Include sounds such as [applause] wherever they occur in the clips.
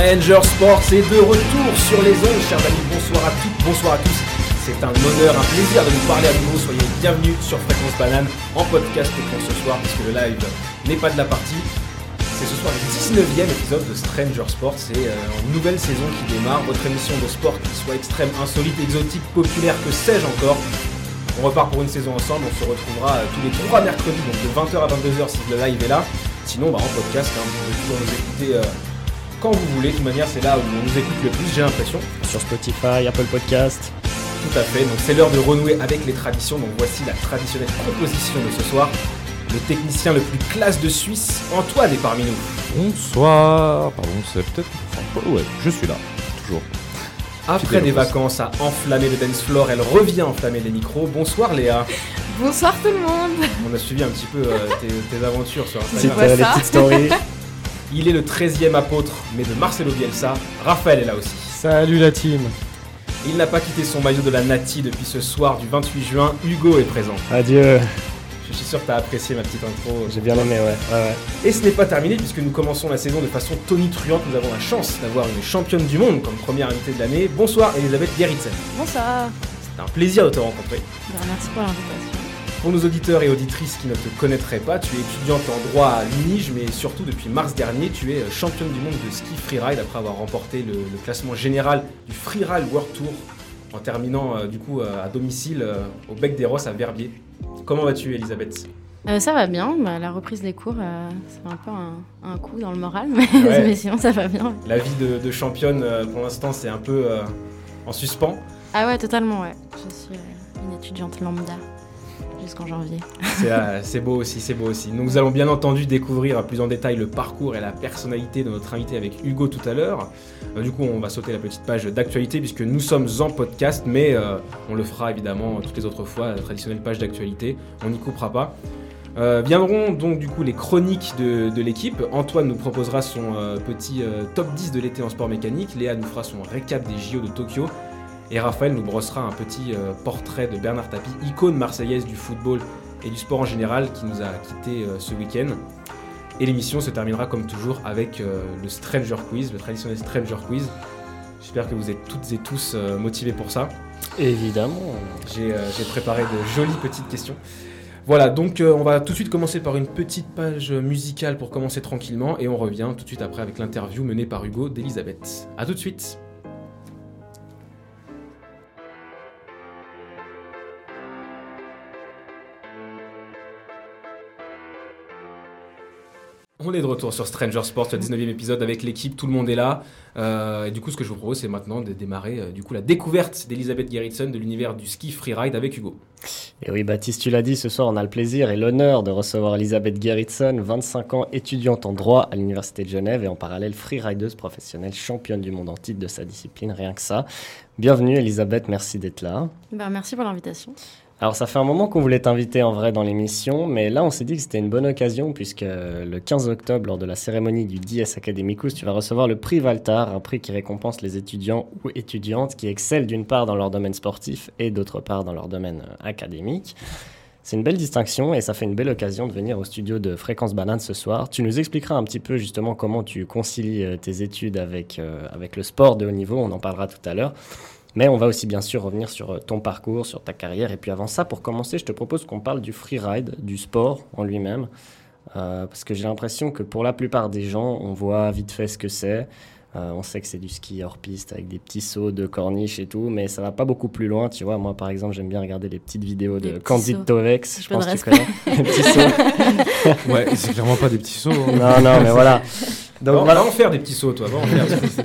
Stranger Sports est de retour sur les ondes, chers amis. Bonsoir à toutes, bonsoir à tous. C'est un honneur, un plaisir de vous parler à nouveau. Soyez bienvenus sur Fréquence Banane en podcast pour ce soir, puisque le live n'est pas de la partie. C'est ce soir le 19e épisode de Stranger Sports. C'est euh, une nouvelle saison qui démarre. Votre émission de sport qui soit extrême, insolite, exotique, populaire, que sais-je encore. On repart pour une saison ensemble. On se retrouvera euh, tous les trois mercredis, donc de 20h à 22h si le live est là. Sinon, bah, en podcast, hein, vous pouvez nous écouter euh, quand vous voulez. De toute manière, c'est là où on nous écoute le plus, j'ai l'impression. Sur Spotify, Apple Podcast. Tout à fait. Donc c'est l'heure de renouer avec les traditions. Donc voici la traditionnelle composition de ce soir. Le technicien le plus classe de Suisse, Antoine est parmi nous. Bonsoir. Pardon, c'est peut-être. Enfin, ouais, je suis là, toujours. Après des vacances à enflammer le dance floor, elle revient enflammer les micros. Bonsoir Léa. Bonsoir tout le monde On a suivi un petit peu euh, tes, tes aventures sur Instagram. Les petites stories. [laughs] Il est le 13e apôtre, mais de Marcelo Bielsa. Raphaël est là aussi. Salut la team. Il n'a pas quitté son maillot de la Nati depuis ce soir du 28 juin. Hugo est présent. Adieu. Je suis sûr que tu as apprécié ma petite intro. J'ai bien aimé, ouais. ouais, ouais. Et ce n'est pas terminé puisque nous commençons la saison de façon tonitruante. Nous avons la chance d'avoir une championne du monde comme première invitée de l'année. Bonsoir Elisabeth Gerritsen. Bonsoir C'est un plaisir de te rencontrer. Ben, Merci pour l'invitation. Pour nos auditeurs et auditrices qui ne te connaîtraient pas, tu es étudiante en droit à l'UNIGE, mais surtout depuis mars dernier, tu es euh, championne du monde de ski freeride après avoir remporté le, le classement général du Freeride World Tour en terminant euh, du coup euh, à domicile euh, au Bec des Rosses à Verbier. Comment vas-tu Elisabeth? Ça va bien, bah, la reprise des cours, euh, c'est un peu un, un coup dans le moral, [laughs] mais, Ouais. mais sinon ça va bien. La vie de, de championne pour l'instant c'est un peu en suspens. Ah ouais, totalement, ouais. Je suis une étudiante lambda jusqu'en janvier. C'est euh, c'est beau aussi, c'est beau aussi. Nous allons bien entendu découvrir plus en détail le parcours et la personnalité de notre invité avec Hugo tout à l'heure. Euh, du coup, on va sauter la petite page d'actualité puisque nous sommes en podcast, mais euh, on le fera évidemment toutes les autres fois, la traditionnelle page d'actualité. On n'y coupera pas. Viendront donc du coup les chroniques de, l'équipe. Antoine nous proposera son petit top 10 de l'été en sport mécanique. Léa nous fera son récap des JO de Tokyo. Et Raphaël nous brossera un petit euh, portrait de Bernard Tapie, icône marseillaise du football et du sport en général, qui nous a quittés euh, ce week-end. Et l'émission se terminera comme toujours avec euh, le Stranger Quiz, le traditionnel Stranger Quiz. J'espère que vous êtes toutes et tous motivés pour ça. Évidemment. J'ai j'ai préparé de jolies petites questions. Voilà, donc euh, on va tout de suite commencer par une petite page musicale pour commencer tranquillement et on revient tout de suite après avec l'interview menée par Hugo d'Elisabeth. A tout de suite On est de retour sur Stranger Sports, le 19e épisode avec l'équipe, tout le monde est là. Euh, et du coup, ce que je vous propose, c'est maintenant de démarrer euh, du coup la découverte d'Elisabeth Gerritsen de l'univers du ski freeride avec Hugo. Et oui, Baptiste, tu l'as dit, ce soir, on a le plaisir et l'honneur de recevoir Elisabeth Gerritsen, 25 ans, étudiante en droit à l'Université de Genève et en parallèle freerideuse professionnelle, championne du monde en titre de sa discipline, rien que ça. Bienvenue, Elisabeth, merci d'être là. Ben, merci pour l'invitation. Alors, ça fait un moment qu'on voulait t'inviter en vrai dans l'émission, mais là, on s'est dit que c'était une bonne occasion, puisque le 15 octobre, lors de la cérémonie du Dies Academicus, tu vas recevoir le prix Valtar, un prix qui récompense les étudiants ou étudiantes qui excellent d'une part dans leur domaine sportif et d'autre part dans leur domaine euh, académique. C'est une belle distinction et ça fait une belle occasion de venir au studio de Fréquence Banane ce soir. Tu nous expliqueras un petit peu justement comment tu concilies euh, tes études avec, euh, avec le sport de haut niveau, on en parlera tout à l'heure. Mais on va aussi bien sûr revenir sur euh, ton parcours, sur ta carrière. Et puis avant ça, pour commencer, je te propose qu'on parle du freeride, du sport en lui-même. Euh, parce que j'ai l'impression que pour la plupart des gens, on voit vite fait ce que c'est. Euh, on sait que c'est du ski hors piste avec des petits sauts de corniche et tout, mais ça va pas beaucoup plus loin. Tu vois, moi par exemple, j'aime bien regarder les petites vidéos de Candide. Tovex. Je pense que tu connais. [laughs] les petits sauts. Ouais, c'est clairement pas des petits sauts. hein. Non, non, mais voilà. [laughs] Donc voilà. va en faire des petits sauts, toi. Va en faire. [laughs]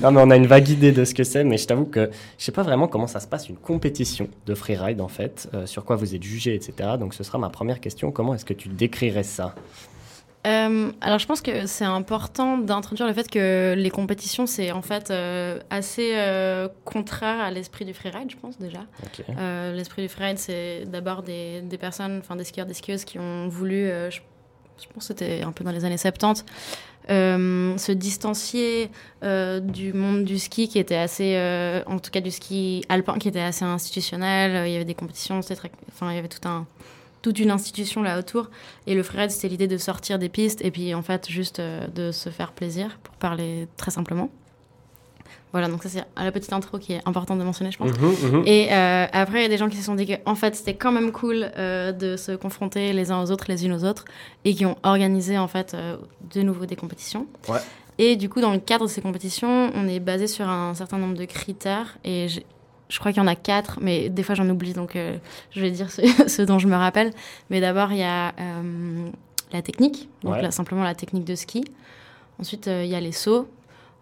Non, mais on a une vague idée de ce que c'est, mais je t'avoue que je sais pas vraiment comment ça se passe une compétition de freeride en fait, euh, sur quoi vous êtes jugé, etc. Donc ce sera ma première question. Comment est-ce que tu décrirais ça? Euh, alors je pense que c'est important d'introduire le fait que les compétitions, c'est en fait euh, assez euh, contraire à l'esprit du freeride, je pense déjà. Euh, L'esprit du freeride, c'est d'abord des, des personnes, enfin des skieurs, des skieuses qui ont voulu, euh, je, je pense que c'était un peu dans les années 70, euh, se distancier euh, du monde du ski qui était assez, euh, en tout cas du ski alpin qui était assez institutionnel. Il y avait des compétitions, enfin il y avait tout un toute une institution là autour. Et le freeride, c'était l'idée de sortir des pistes et puis en fait juste de se faire plaisir, pour parler très simplement. Voilà, donc ça c'est la petite intro qui est importante de mentionner, je pense. Mhm, mhm. Et euh, après, il y a des gens qui se sont dit que en fait, c'était quand même cool euh, de se confronter les uns aux autres, les unes aux autres, et qui ont organisé en fait euh, de nouveau des compétitions. Ouais. Et du coup, dans le cadre de ces compétitions, on est basé sur un certain nombre de critères, et je crois qu'il y en a quatre, mais des fois j'en oublie, donc je vais dire ceux, [laughs] ceux dont je me rappelle. Mais d'abord, il y a la technique, donc Ouais. là, simplement la technique de ski. Ensuite, il y a les sauts.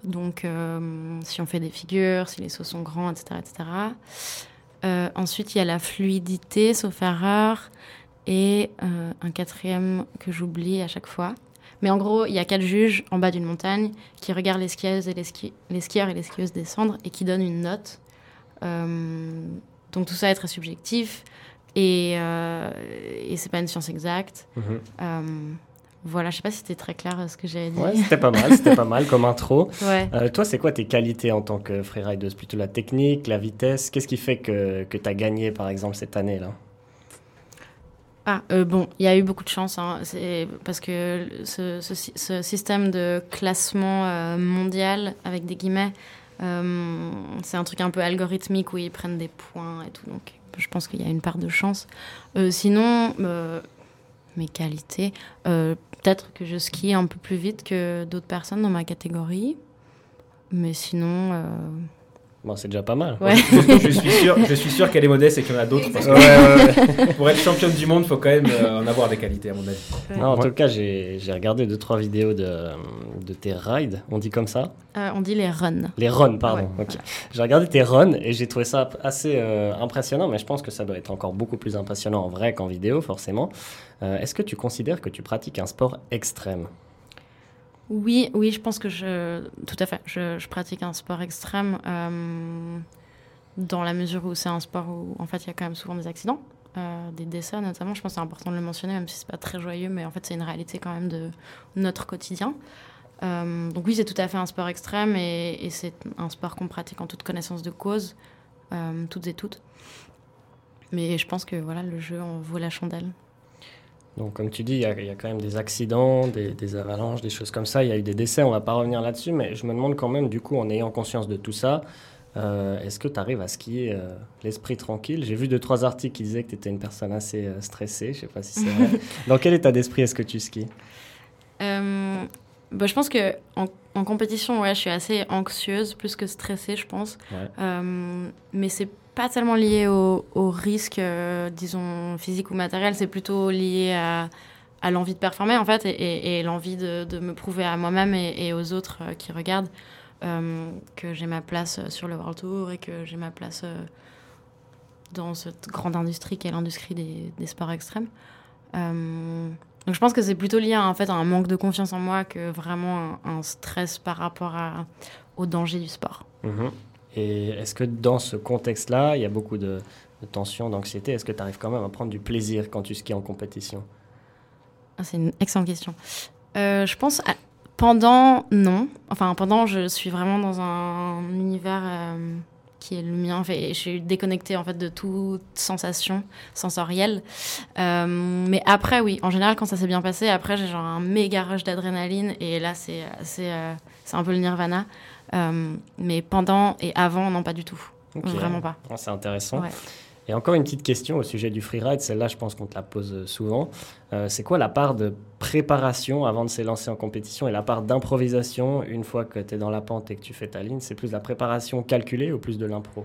Donc, euh, si on fait des figures, si les sauts sont grands, etc. etc. Euh, ensuite, il y a la fluidité, sauf erreur. Et euh, un quatrième que j'oublie à chaque fois. Mais en gros, il y a quatre juges en bas d'une montagne qui regardent les skieuses et les, ski- les skieurs et les skieuses descendre et qui donnent une note. Donc tout ça est très subjectif et, et c'est pas une science exacte. Mhm. Voilà, je sais pas si c'était très clair euh, ce que j'avais dit. Ouais, c'était pas mal, c'était pas mal comme intro. [laughs] Ouais. Euh, toi, c'est quoi tes qualités en tant que freerideuse? Plutôt la technique, la vitesse? Qu'est-ce qui fait que, que tu as gagné, par exemple, cette année-là? Ah, euh, bon, il y a eu beaucoup de chance, hein, parce que ce, ce sy- ce système de classement euh, mondial, avec des guillemets, euh, c'est un truc un peu algorithmique où ils prennent des points et tout, donc je pense qu'il y a une part de chance. Sinon, mes qualités, peut-être que je skie un peu plus vite que d'autres personnes dans ma catégorie, mais sinon, euh, Bon, c'est déjà pas mal. ouais. [laughs] je suis sûr, je suis sûr qu'elle est modeste et qu'il y en a d'autres. Parce que Ouais, ouais, ouais. [laughs] pour être championne du monde, faut quand même euh, en avoir des qualités, à mon avis. Non, en tout cas, j'ai regardé deux, trois vidéos de, de tes rides, on dit comme ça Euh, on dit les runs. Les runs, pardon. Ouais, ok. J'ai regardé tes runs et j'ai trouvé ça assez euh, impressionnant, mais je pense que ça doit être encore beaucoup plus impressionnant en vrai qu'en vidéo, forcément. Euh, Est-ce que tu considères que tu pratiques un sport extrême? Oui, oui, je pense que je. Tout à fait. Je, pratique un sport extrême euh, dans la mesure où c'est un sport où, en fait, il y a quand même souvent des accidents, euh, des décès notamment. Je pense que c'est important de le mentionner, même si c'est pas très joyeux, mais en fait, c'est une réalité quand même de notre quotidien. Euh, donc, oui, c'est tout à fait un sport extrême et, et c'est un sport qu'on pratique en toute connaissance de cause, toutes et toutes. Mais je pense que voilà, le jeu en vaut la chandelle. Donc, comme tu dis, il y, a- il y a quand même des accidents, des, des avalanches, des choses comme ça. Il y a eu des décès, on va pas revenir là-dessus, mais je me demande quand même, du coup, en ayant conscience de tout ça, euh, est-ce que tu arrives à skier euh, l'esprit tranquille? J'ai vu deux, trois articles qui disaient que tu étais une personne assez euh, stressée, je sais pas si c'est vrai. [laughs] Dans quel état d'esprit est-ce que tu skis? Bah, je pense que en, en compétition, ouais, je suis assez anxieuse, plus que stressée, je pense. Ouais. Mais c'est pas tellement lié au, risque, euh, disons, physique ou matériel, c'est plutôt lié à, l'envie de performer, en fait, et, l'envie de, me prouver à moi-même et, aux autres euh, qui regardent euh, que j'ai ma place sur le World Tour et que j'ai ma place dans cette grande industrie qui est l'industrie des, sports extrêmes. Donc je pense que c'est plutôt lié à, en fait, à un manque de confiance en moi que vraiment un, stress par rapport au danger du sport. Mhm. Et est-ce que dans ce contexte-là, il y a beaucoup de, de tension, d'anxiété Est-ce que tu arrives quand même à prendre du plaisir quand tu skis en compétition? Ah, c'est une excellente question. Euh, je pense à- pendant non, enfin pendant je suis vraiment dans un univers euh, qui est le mien. En fait, je suis déconnectée en fait de toute sensation sensorielle. Euh, mais après oui, en général quand ça s'est bien passé, après j'ai genre un méga rush d'adrénaline et là c'est c'est c'est un peu le nirvana. Euh, mais pendant et avant non pas du tout, Ok. vraiment pas. Ah, C'est intéressant. Ouais. Et encore une petite question au sujet du freeride, celle-là je pense qu'on te la pose euh, souvent. Euh, c'est quoi la part de préparation avant de s'élancer en compétition et la part d'improvisation une fois que tu es dans la pente et que tu fais ta ligne? C'est plus la préparation calculée ou plus de l'impro?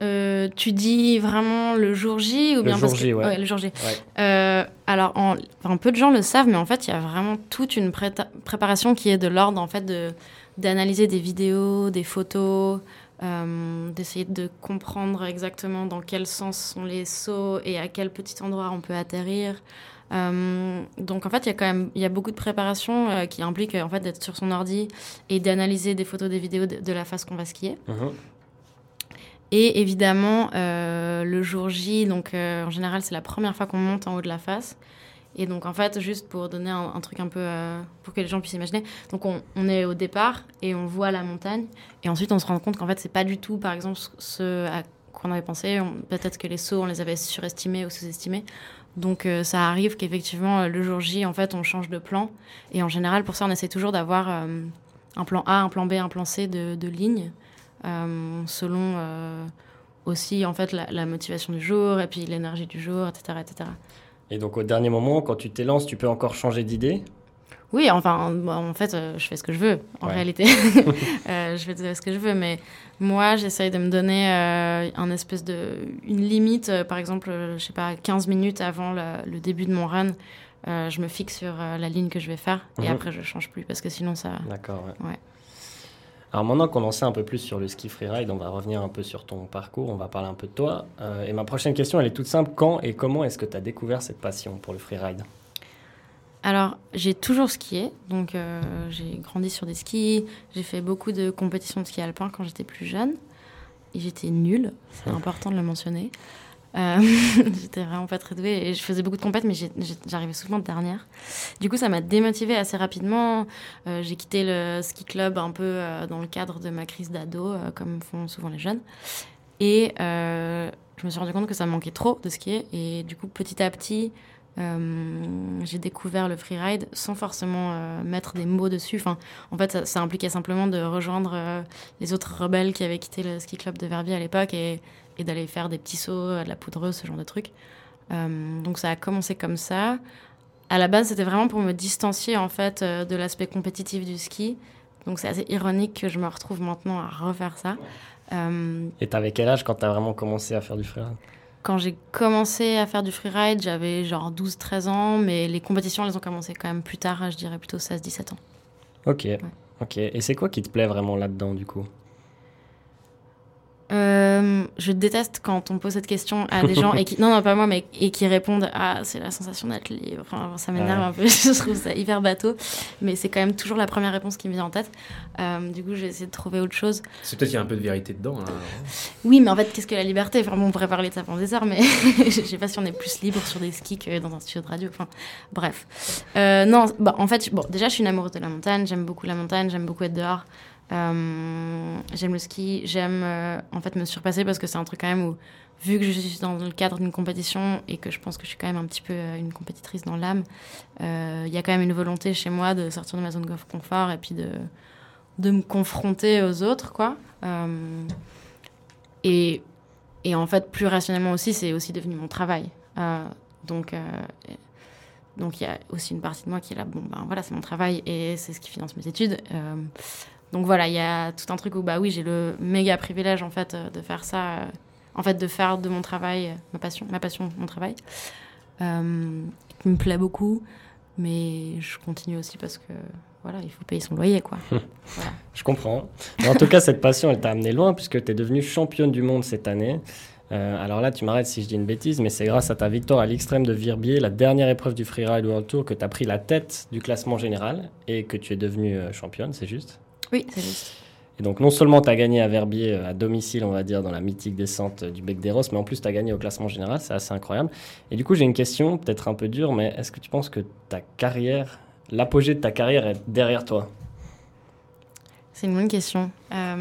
Euh, tu dis vraiment le jour J ou Le bien jour parce que- J, ouais. le jour J. Ouais. Euh, alors, en, enfin, peu de gens le savent, mais en fait, il y a vraiment toute une préparation qui est de l'ordre en fait de d'analyser des vidéos, des photos, euh, d'essayer de comprendre exactement dans quel sens sont les sauts et à quel petit endroit on peut atterrir. Euh, donc en fait, il y a quand même il y a beaucoup de préparation euh, qui implique en fait d'être sur son ordi et d'analyser des photos, des vidéos de, de la face qu'on va skier. Mhm. Et évidemment, le jour J, donc en général, c'est la première fois qu'on monte en haut de la face. Et donc, en fait, juste pour donner un, truc un peu. euh, pour que les gens puissent imaginer. Donc, on, est au départ et on voit la montagne. Et ensuite, on se rend compte qu'en fait, c'est pas du tout, par exemple, ce à quoi on avait pensé. Peut-être que les sauts, on les avait surestimés ou sous-estimés. Donc euh, ça arrive qu'effectivement, euh, le jour J, en fait, on change de plan. Et en général, pour ça, on essaie toujours d'avoir un plan A, un plan B, un plan C de, de ligne, selon aussi, en fait, la, la motivation du jour et puis l'énergie du jour, etc., etc. Et donc au dernier moment, quand tu t'élances, tu peux encore changer d'idée? Oui, enfin, bon, en fait, euh, je fais ce que je veux, en Ouais. réalité. [laughs] Euh, je fais ce que je veux, mais moi, j'essaye de me donner euh, un espèce de... une limite. par exemple, je sais pas, 15 minutes avant le, le début de mon run, je me fixe sur la ligne que je vais faire, et Mhm. après, je change plus, parce que sinon, ça... D'accord. Ouais. Ouais. Alors maintenant qu'on en sait un peu plus sur le ski freeride, on va revenir un peu sur ton parcours, on va parler un peu de toi. Euh, et ma prochaine question, elle est toute simple. Quand et comment est-ce que tu as découvert cette passion pour le freeride? Alors, j'ai toujours skié, donc euh, j'ai grandi sur des skis, j'ai fait beaucoup de compétitions de ski alpin quand j'étais plus jeune, et j'étais nulle, c'est important de le mentionner. Euh, [laughs] j'étais vraiment pas très douée, et je faisais beaucoup de compètes, mais j'arrivais souvent dernière. Du coup, ça m'a démotivée assez rapidement. Euh, j'ai quitté le ski club un peu euh, dans le cadre de ma crise d'ado, comme font souvent les jeunes. Et je me suis rendu compte que ça me manquait trop de skier, et du coup, petit à petit, j'ai découvert le freeride sans forcément mettre des mots dessus. Enfin, en fait, ça, impliquait simplement de rejoindre les autres rebelles qui avaient quitté le ski club de Verviers à l'époque et d'aller faire des petits sauts, euh, de la poudreuse, ce genre de trucs. Euh, donc ça a commencé comme ça. À la base, c'était vraiment pour me distancier en fait euh, de l'aspect compétitif du ski. Donc c'est assez ironique que je me retrouve maintenant à refaire ça. Euh, Et t'avais quel âge quand tu as vraiment commencé à faire du freeride? quand j'ai commencé à faire du freeride, j'avais genre 12-13 ans, mais les compétitions, elles ont commencé quand même plus tard, je dirais plutôt 16-17 ans. Ok. Ok. Et c'est quoi qui te plaît vraiment là-dedans du coup? Euh, je déteste quand on pose cette question à des gens et qui non non pas moi mais et qui répondent ah c'est la sensation d'être libre enfin ça m'énerve Ouais. un peu [laughs] je trouve ça hyper bateau mais c'est quand même toujours la première réponse qui me vient en tête Euh, du coup j'ai essayé de trouver autre chose C'est peut-être qu'il y a un peu de vérité dedans. hein. oui mais en fait qu'est-ce que la liberté? Vraiment on pourrait parler de ça pendant des heures mais [laughs] je sais pas si on est plus libre sur des skis que dans un studio de radio enfin bref Euh, non bah, en fait bon déjà je suis une amoureuse de la montagne j'aime beaucoup la montagne j'aime beaucoup être dehors Euh, j'aime le ski, j'aime euh, en fait me surpasser parce que c'est un truc quand même où, vu que je suis dans le cadre d'une compétition et que je pense que je suis quand même un petit peu euh, une compétitrice dans l'âme, il y a quand même une volonté chez moi de sortir de ma zone de confort et puis de, de me confronter aux autres, quoi. Et, et en fait, plus rationnellement aussi, c'est aussi devenu mon travail. Donc, donc il y a aussi une partie de moi qui est là, bon, ben voilà, c'est mon travail et c'est ce qui finance mes études. Donc voilà, il y a tout un truc où, bah oui, j'ai le méga privilège, en fait, euh, de faire ça, euh, en fait, de faire de mon travail euh, ma passion, ma passion, mon travail, euh, qui me plaît beaucoup, mais je continue aussi parce que, voilà, il faut payer son loyer, quoi. voilà. Je comprends. Mais en tout cas, cette passion, elle t'a amené loin puisque tu es devenue championne du monde cette année. Euh, alors là, tu m'arrêtes si je dis une bêtise, mais c'est grâce à ta victoire à l'extrême de Virbier, la dernière épreuve du Freeride World Tour, que tu as pris la tête du classement général et que tu es devenue championne, c'est juste? Oui, c'est juste. Et donc, non seulement tu as gagné à Verbier euh, à domicile, on va dire, dans la mythique descente du Bec des Roses, mais en plus, tu as gagné au classement général. C'est assez incroyable. Et du coup, j'ai une question, peut-être un peu dure, mais est-ce que tu penses que ta carrière, l'apogée de ta carrière est derrière toi? C'est une bonne question. Euh,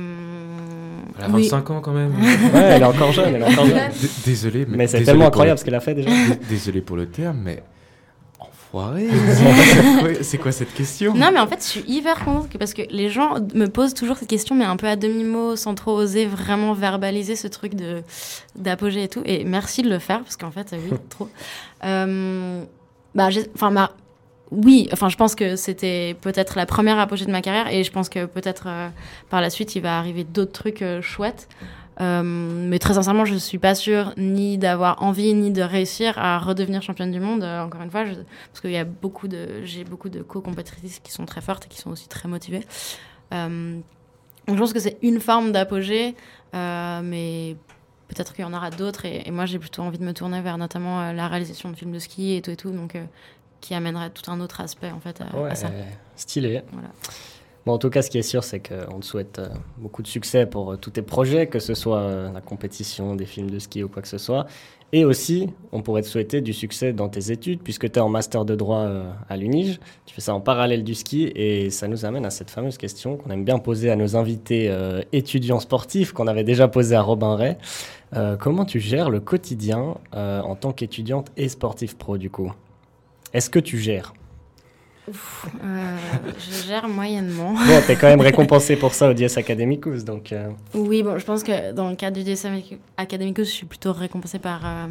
Elle a oui. 25 ans quand même. [laughs] Ouais, elle est encore jeune, elle est encore [laughs] jeune. D- Désolé, mais. Mais c'est tellement incroyable le- ce qu'elle a fait déjà. D- Désolé pour le terme, mais. Enfoiré [laughs] C'est quoi- cette question? Non, mais en fait, je suis hyper contente que- parce que les gens me posent toujours cette question, mais un peu à demi-mot, sans trop oser vraiment verbaliser ce truc de d'apogée et tout. Et merci de le faire, parce qu'en fait, oui, [laughs] trop. Euh, bah, enfin, ma- oui, enfin, je pense que c'était peut-être la première apogée de ma carrière, et je pense que peut-être euh, par la suite, il va arriver d'autres trucs euh, chouettes. Euh, mais très sincèrement, je suis pas sûre ni d'avoir envie ni de réussir à redevenir championne du monde. Euh, encore une fois, je- parce qu'il y a beaucoup de, j'ai beaucoup de co-compétitrices qui sont très fortes et qui sont aussi très motivées. Euh, donc je pense que c'est une forme d'apogée, euh, mais peut-être qu'il y en aura d'autres. Et, et moi, j'ai plutôt envie de me tourner vers notamment euh, la réalisation de films de ski et tout et tout, donc euh, qui amènerait tout un autre aspect en fait à, à Ouais, ça. stylé. Voilà. En tout cas, ce qui est sûr, c'est qu'on te souhaite euh, beaucoup de succès pour euh, tous tes projets, que ce soit euh, la compétition, des films de ski ou quoi que ce soit. Et aussi, on pourrait te souhaiter du succès dans tes études, puisque tu es en master de droit à l'UNIGE. Tu fais ça en parallèle du ski, et ça nous amène à cette fameuse question qu'on aime bien poser à nos invités étudiants sportifs, qu'on avait déjà posée à Robin Ray. Comment tu gères le quotidien en tant qu'étudiante et sportif pro du coup? Est-ce que tu gères? Euh, je gère moyennement. Bon, t'es quand même récompensé pour ça au DS Academicus, donc... euh, Oui, bon, je pense que dans le cadre du DSM Academicus, je suis plutôt récompensée par, euh,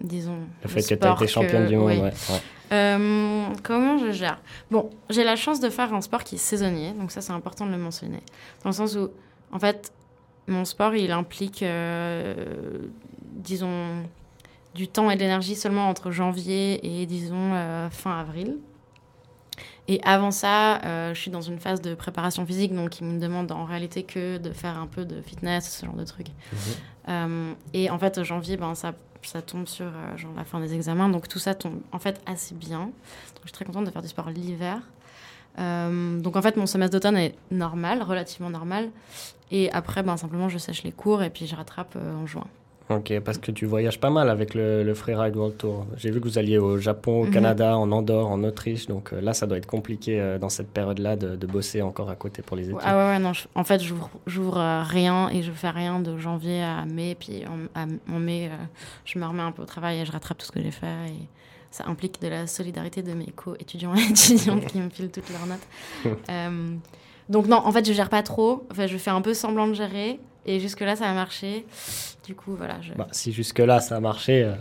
disons, le fait que tu as sport été championne que- du monde, oui. ouais. ouais. Comment je gère? Bon, j'ai la chance de faire un sport qui est saisonnier, donc ça c'est important de le mentionner. Dans le sens où, en fait, mon sport il implique, disons, du temps et de l'énergie seulement entre janvier et, disons, fin avril. Et avant ça, euh, je suis dans une phase de préparation physique, donc il me demande en réalité que de faire un peu de fitness, ce genre de trucs. Euh, et en fait, janvier, ben, ça, ça tombe sur euh, genre, la fin des examens, donc tout ça tombe en fait assez bien. Donc je suis très contente de faire du sport l'hiver. Euh, donc en fait, mon semestre d'automne est normal, relativement normal. Et après, ben, simplement, je sèche les cours et puis je rattrape en juin. Ok, parce que tu voyages pas mal avec le, le Freeride World Tour. J'ai vu que vous alliez au Japon, au Mhm. Canada, en Andorre, en Autriche, donc euh, là, ça doit être compliqué euh, dans cette période-là de, de bosser encore à côté pour les études. Ah ouais, ouais, non, je- en fait, j'ouvre euh, rien et je fais rien de janvier à mai. Puis en, à- en mai, euh, je me remets un peu au travail et je rattrape tout ce que j'ai fait. Et ça implique de la solidarité de mes co-étudiants et étudiantes qui me filent toutes leurs notes. [laughs] Donc non, en fait, je gère pas trop. Enfin, je fais un peu semblant de gérer. Et jusque-là, ça a marché. Du coup, voilà. Je... Bah, si jusque-là ça a marché, euh,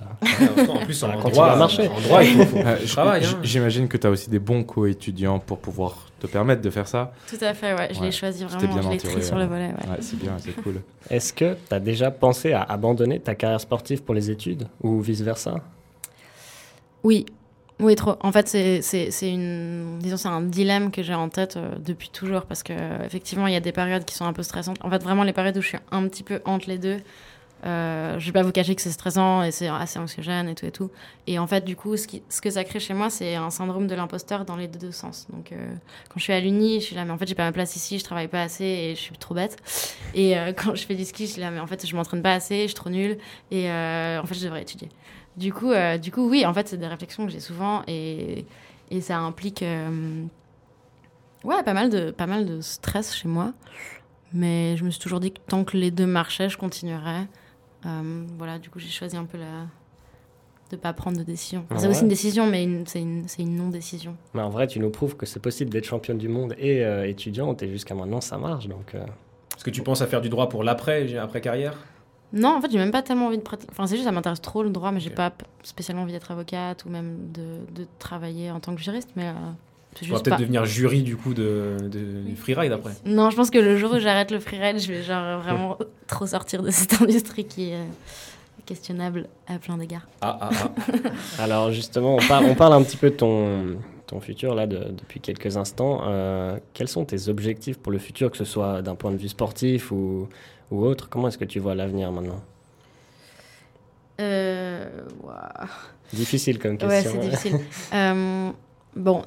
en plus, Ça en va droit, à marcher. en droit, il faut, faut Euh, travail. hein. J'imagine que tu as aussi des bons co-étudiants pour pouvoir te permettre de faire ça. Tout à fait, ouais. Je Ouais. l'ai choisi C'était vraiment. bien Je l'ai pris sur ouais. le volet, ouais. Ouais, c'est bien, c'est cool. [laughs] est-ce que tu as déjà pensé à abandonner ta carrière sportive pour les études ou vice-versa? Oui, oui, trop. En fait, c'est un dilemme que j'ai en tête euh, depuis toujours parce que effectivement, il y a des périodes qui sont un peu stressantes. En fait, vraiment les périodes où je suis un petit peu entre les deux. Euh, je vais pas vous cacher que c'est stressant et c'est assez anxiogène et tout et tout. Et en fait, du coup, ce, que ça crée chez moi, c'est un syndrome de l'imposteur dans les deux sens. Donc, euh, quand je suis à l'uni, je suis là, mais en fait, j'ai pas ma place ici, je travaille pas assez et je suis trop bête. Et euh, [laughs] quand je fais du ski, je suis là, mais en fait, je m'entraîne pas assez, je suis trop nulle et en fait, je devrais étudier. Du coup, euh, du coup, oui, en fait, c'est des réflexions que j'ai souvent et, et ça implique euh, ouais, pas, mal de, pas mal de stress chez moi. Mais je me suis toujours dit que tant que les deux marchaient, je continuerais. Euh, voilà, du coup, j'ai choisi un peu la... de pas prendre de décision. Enfin, c'est aussi une décision, mais c'est une, c'est une non-décision. Mais en vrai, tu nous prouves que c'est possible d'être championne du monde et euh, étudiante, et jusqu'à maintenant, ça marche. Donc, euh, Est-ce que tu penses à faire du droit pour l'après, après carrière? Non, en fait, j'ai même pas tellement envie de pratiquer. Enfin, c'est juste, ça m'intéresse trop le droit, mais j'ai Ok. pas spécialement envie d'être avocate ou même de, de travailler en tant que juriste. Mais euh, c'est Tu pourras juste peut-être pas. devenir jury du coup de, de- du freeride après. Non, je pense que le jour où j'arrête le freeride, je vais genre vraiment [laughs] trop sortir de cette [laughs] industrie qui est euh, questionnable à plein d'égards. Ah, ah, ah. [laughs] alors justement, on, par- on parle un petit peu de ton, ton futur là de- depuis quelques instants. Euh, quels sont tes objectifs pour le futur, que ce soit d'un point de vue sportif ou, ou autre? Comment est-ce que tu vois l'avenir maintenant? Euh. Difficile comme Ouais, question. c'est difficile. [laughs] Euh, bon,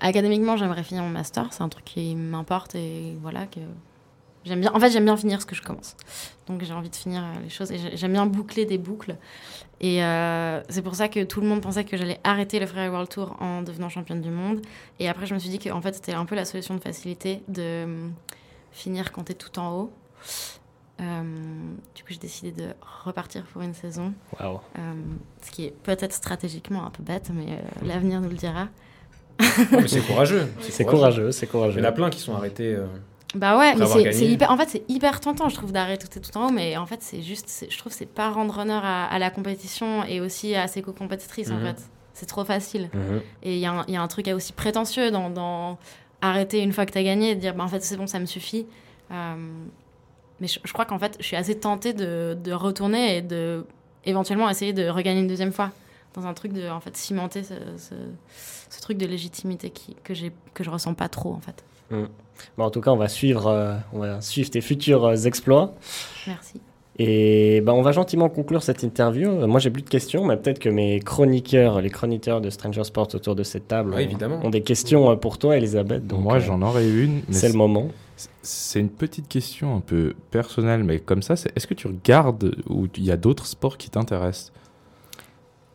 académiquement, j'aimerais finir mon master. C'est un truc qui m'importe et voilà que j'aime bien. En fait, j'aime bien finir ce que je commence. Donc, j'ai envie de finir euh, les choses et j'ai- j'aime bien boucler des boucles. Et euh, c'est pour ça que tout le monde pensait que j'allais arrêter le Freeride World Tour en devenant championne du monde. Et après, je me suis dit que en fait, c'était un peu la solution de facilité de euh, finir quand t'es tout en haut. Euh, du coup, j'ai décidé de repartir pour une saison. Waouh. Euh, ce qui est peut-être stratégiquement un peu bête, mais euh, l'avenir nous le dira. C'est courageux. C'est courageux, c'est Il courageux. y en a plein qui sont arrêtés. Bah ouais, mais c'est hyper. En fait, c'est hyper tentant, je trouve, d'arrêter tout, tout en haut, mais en fait, c'est juste. Je trouve c'est pas rendre honneur à, à la compétition et aussi à ses co-compétitrices, en Mhm. fait. C'est trop facile. Mhm. Et il y, a un- il y a un truc aussi prétentieux dans, dans arrêter une fois que t'as gagné et dire, bah, en fait, c'est bon, ça me suffit. Euh, mais je, je crois qu'en fait, je suis assez tentée de, de retourner et de éventuellement essayer de regagner une deuxième fois dans un truc de en fait cimenter ce, ce- ce truc de légitimité qui, que j'ai que je ressens pas trop en fait. Bon, en tout cas, on va suivre, euh, on va suivre tes futurs euh, exploits. Merci. Et ben, on va gentiment conclure cette interview. Euh, Moi, j'ai plus de questions, mais peut-être que mes chroniqueurs, les chroniqueurs de Stranger Sports autour de cette table, Ouais, ont- évidemment. ont des questions euh, pour toi, Elisabeth. Donc, Moi, euh, j'en aurais une. mais c'est le moment. C'est une petite question un peu personnelle, mais comme ça, c'est est-ce que tu regardes ou il y a d'autres sports qui t'intéressent?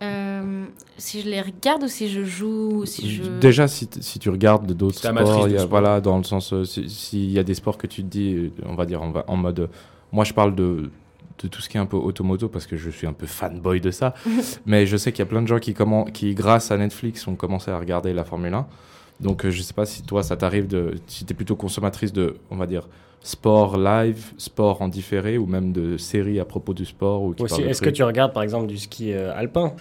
Euh, si je les regarde ou si je joue ou si je Déjà, si, si tu regardes d'autres sports, de il y a- sport. voilà, dans le sens, euh, si- s'il y a des sports que tu te dis, euh, on va dire, on va, en mode, moi je parle de de tout ce qui est un peu automoto parce que je suis un peu fanboy de ça. [laughs] mais je sais qu'il y a plein de gens qui, commen- qui, grâce à Netflix, ont commencé à regarder la Formule 1. Donc je sais pas si toi, ça t'arrive de. Si tu es plutôt consommatrice de, on va dire, sport live, sport en différé ou même de séries à propos du sport. Ou est-ce que tu regardes par exemple du ski euh, alpin?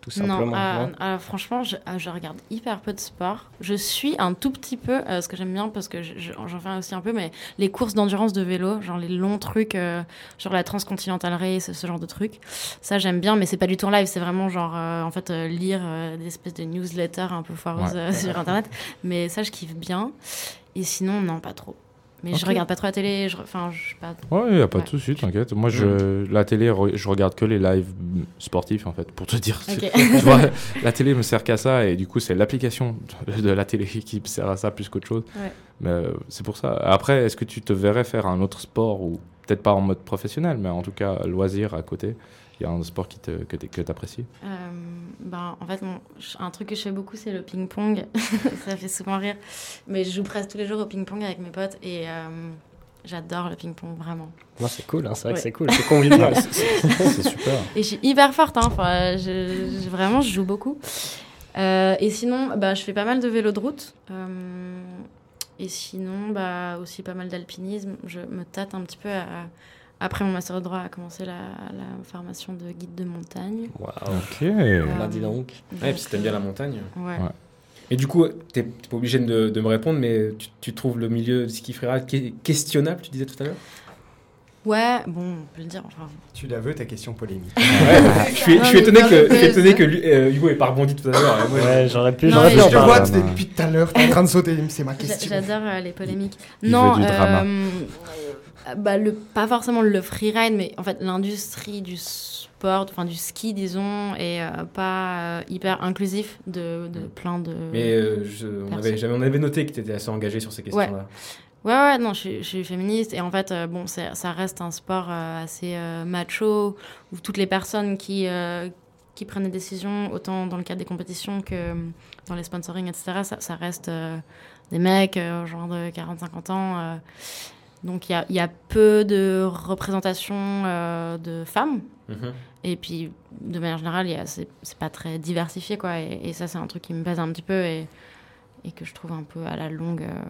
Tout simplement. Non, euh, non? euh, franchement, je, euh, je regarde hyper peu de sport. Je suis un tout petit peu, euh, ce que j'aime bien parce que je- je- j'en fais aussi un peu, mais les courses d'endurance de vélo, genre les longs trucs, euh, genre la Transcontinental Race, ce genre de trucs. Ça, j'aime bien, mais c'est pas du tout en live, c'est vraiment genre, euh, en fait, euh, lire euh, des espèces de newsletters un peu foireuses Ouais. euh, [laughs] sur internet. Mais ça, je kiffe bien. Et sinon, non, pas trop. Mais je Ok. regarde pas trop la télé, je, enfin, je pas. Ouais, il n'y a pas Ouais. de souci, t'inquiète. Moi, je, la télé, re- je regarde que les lives mm, sportifs, en fait, pour te dire. [laughs] Tu vois, la télé me sert qu'à ça, et du coup, c'est l'application de la télé qui me sert à ça plus qu'autre chose. Ouais. Mais euh, c'est pour ça. Après, est-ce que tu te verrais faire un autre sport, ou peut-être pas en mode professionnel, mais en tout cas, loisir à côté? Y a un sport qui te, que tu apprécies Euh, ben, en fait, un truc que je fais beaucoup, c'est le ping-pong. [laughs] ça fait souvent rire. Mais je joue presque tous les jours au ping-pong avec mes potes et euh, j'adore le ping-pong, vraiment. Non, c'est cool, hein, c'est vrai Ouais. que c'est cool, c'est convivial. [laughs] C'est super. Et je suis hyper forte, hein. Enfin, je, je- vraiment, je joue beaucoup. Euh, et sinon, bah, je fais pas mal de vélo de route. Euh, et sinon, bah, aussi pas mal d'alpinisme. Je me tâte un petit peu à- après mon master de droit à commencer la, la formation de guide de montagne. Waouh. Ok. On a dit donc. Ouais, et puis si t'aimes bien la montagne. Ouais. Ouais. Et du coup, t'es pas obligé de, de me répondre, mais tu, tu trouves le milieu du ski freeride que- questionnable, tu disais tout à l'heure? Ouais, bon, on peut le dire. Enfin, Tu la veux, ta question polémique. [laughs] Je suis, je suis Non, étonné que, je suis étonné que euh, Hugo ait pas rebondi tout à l'heure. moi, Ouais, j'aurais pu, Non, pu Je en te vois, depuis tout à l'heure, t'es en train de sauter, c'est ma question. J'adore euh, les polémiques. Il non, veut du drama. euh, bah, le, pas forcément le freeride, mais en fait l'industrie du sport, enfin du ski, disons, est euh, pas euh, hyper inclusif de, de plein de. Mais euh, je- on, avait, j'avais- on avait noté que tu étais assez engagé sur ces questions-là. Ouais, ouais, non, je, suis- je suis féministe et en fait, euh, bon, ça reste un sport euh, assez euh, macho où toutes les personnes qui, euh, qui prennent des décisions, autant dans le cadre des compétitions que euh, dans les sponsoring, etc., ça, ça reste euh, des mecs, euh, genre de 40-50 ans. Donc il y a, il y a peu de représentation euh, de femmes. Mhm. Et puis, de manière générale, c'est pas très diversifié, quoi. Et, et ça, c'est un truc qui me pèse un petit peu et, et que je trouve un peu à la longue. euh,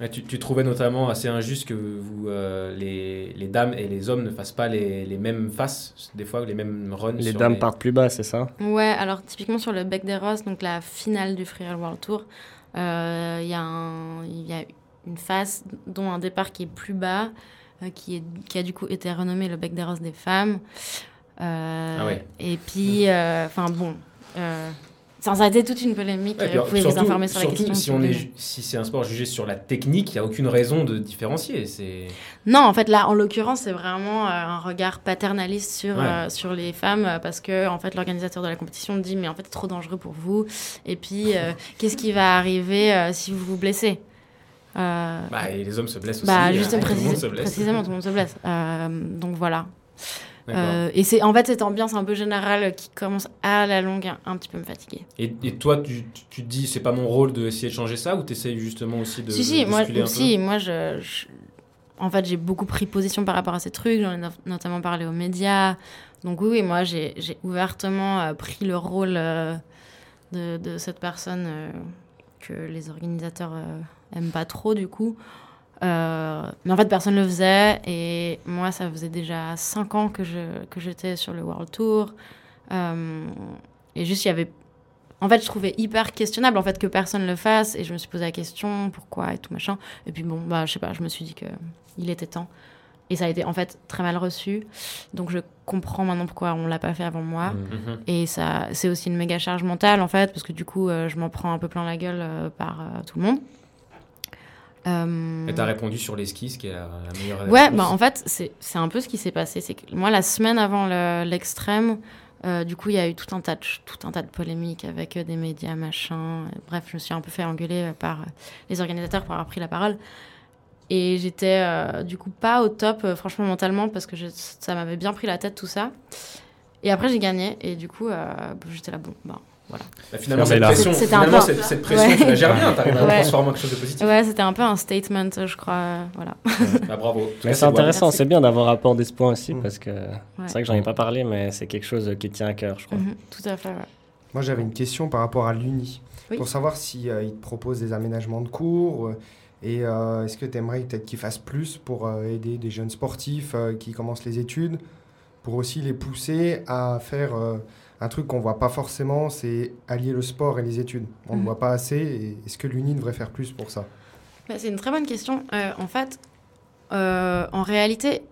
Ouais, tu, tu trouvais notamment assez injuste que vous, euh, les, les dames et les hommes ne fassent pas les, les mêmes faces, des fois les mêmes runs. Les dames partent plus bas, c'est ça? Ouais, alors typiquement sur le Bec des Roses, donc la finale du Freeride World Tour, euh, il y, a un- y a une face dont un départ qui est plus bas, euh, qui, est, qui a du coup été renommé le Bec des Roses des femmes. Euh, Ah ouais. Et puis, euh, enfin bon, a été toute une polémique. Ouais, vous pouvez surtout- vous informer sur la question. Si, on est, si c'est un sport jugé sur la technique, il n'y a aucune raison de différencier. C'est... Non, en fait, là, en l'occurrence, c'est vraiment un regard paternaliste sur, Ouais. euh, sur les femmes parce que, en fait, l'organisateur de la compétition dit Mais en fait, c'est trop dangereux pour vous. Et puis, euh, [laughs] qu'est-ce qui va arriver euh, si vous vous blessez? Euh, Bah, et les hommes se blessent aussi. bah, euh, justement, tout le monde se blesse. précisément, tout le monde se blesse. Euh, donc voilà. Euh, et c'est en fait cette ambiance un peu générale qui commence à la longue un, un petit peu me fatiguer. Et, et toi, tu, tu- te dis, c'est pas mon rôle d'essayer de changer ça ou tu essayes justement aussi de. si, si, de moi, un peu? si, moi je, je- En fait, j'ai beaucoup pris position par rapport à ces trucs. J'en ai no- notamment parlé aux médias. Donc, oui, oui, moi, j'ai ouvertement pris le rôle de, de cette personne que les organisateurs aiment pas trop, du coup. Euh, mais en fait, personne ne le faisait. Et moi, ça faisait déjà 5 ans que je- que j'étais sur le World Tour. Euh, et juste, il y avait en fait, je trouvais hyper questionnable en fait que personne le fasse et je me suis posé la question pourquoi et tout machin. Et puis bon, bah je sais pas, je me suis dit que il était temps. Et ça a été en fait très mal reçu. Donc je comprends maintenant pourquoi on l'a pas fait avant moi. Mhm. Et ça, c'est aussi une méga charge mentale en fait parce que du coup, euh, je m'en prends un peu plein la gueule euh, par euh, tout le monde. Euh, Et t'as répondu sur les skis, ce qui est la, la meilleure Ouais, réponse. bah en fait, c'est un peu ce qui s'est passé. C'est que moi, la semaine avant le- l'extrême, euh, du coup, il y a eu tout un, tas de, tout un tas de polémiques avec euh, des médias, machin. Bref, je me suis un peu fait engueuler euh, par les organisateurs pour avoir pris la parole. Et j'étais du coup pas au top, franchement, mentalement, parce que je- ça m'avait bien pris la tête, tout ça. Et après, j'ai gagné. Et du coup, j'étais là, bon, bah, Bah, finalement, cette pression, un finalement, peu- cette, cette pression, Ouais. tu la gères bien, t'arrives à la Ouais. transformer en quelque chose de positif. Ouais, c'était un peu un statement, je crois. Voilà. Bah, bravo. C'est intéressant, c'est bien d'avoir rapport des points aussi Mm. parce que c'est vrai que j'en ai pas parlé, mais c'est quelque chose qui tient à cœur, je crois. Mhm, Tout à fait, ouais. Moi, j'avais une question par rapport à l'Uni. Oui. Pour savoir si euh, te propose des aménagements de cours euh, et euh, est-ce que tu aimerais peut-être qu'il fasse plus pour euh, aider des jeunes sportifs euh, qui commencent les études, pour aussi les pousser à faire euh, un truc qu'on voit pas forcément, c'est allier le sport et les études. On ne Mhm. voit pas assez. Est-ce que l'Uni devrait faire plus pour ça? Bah, c'est une très bonne question. Euh, en fait, euh, en réalité,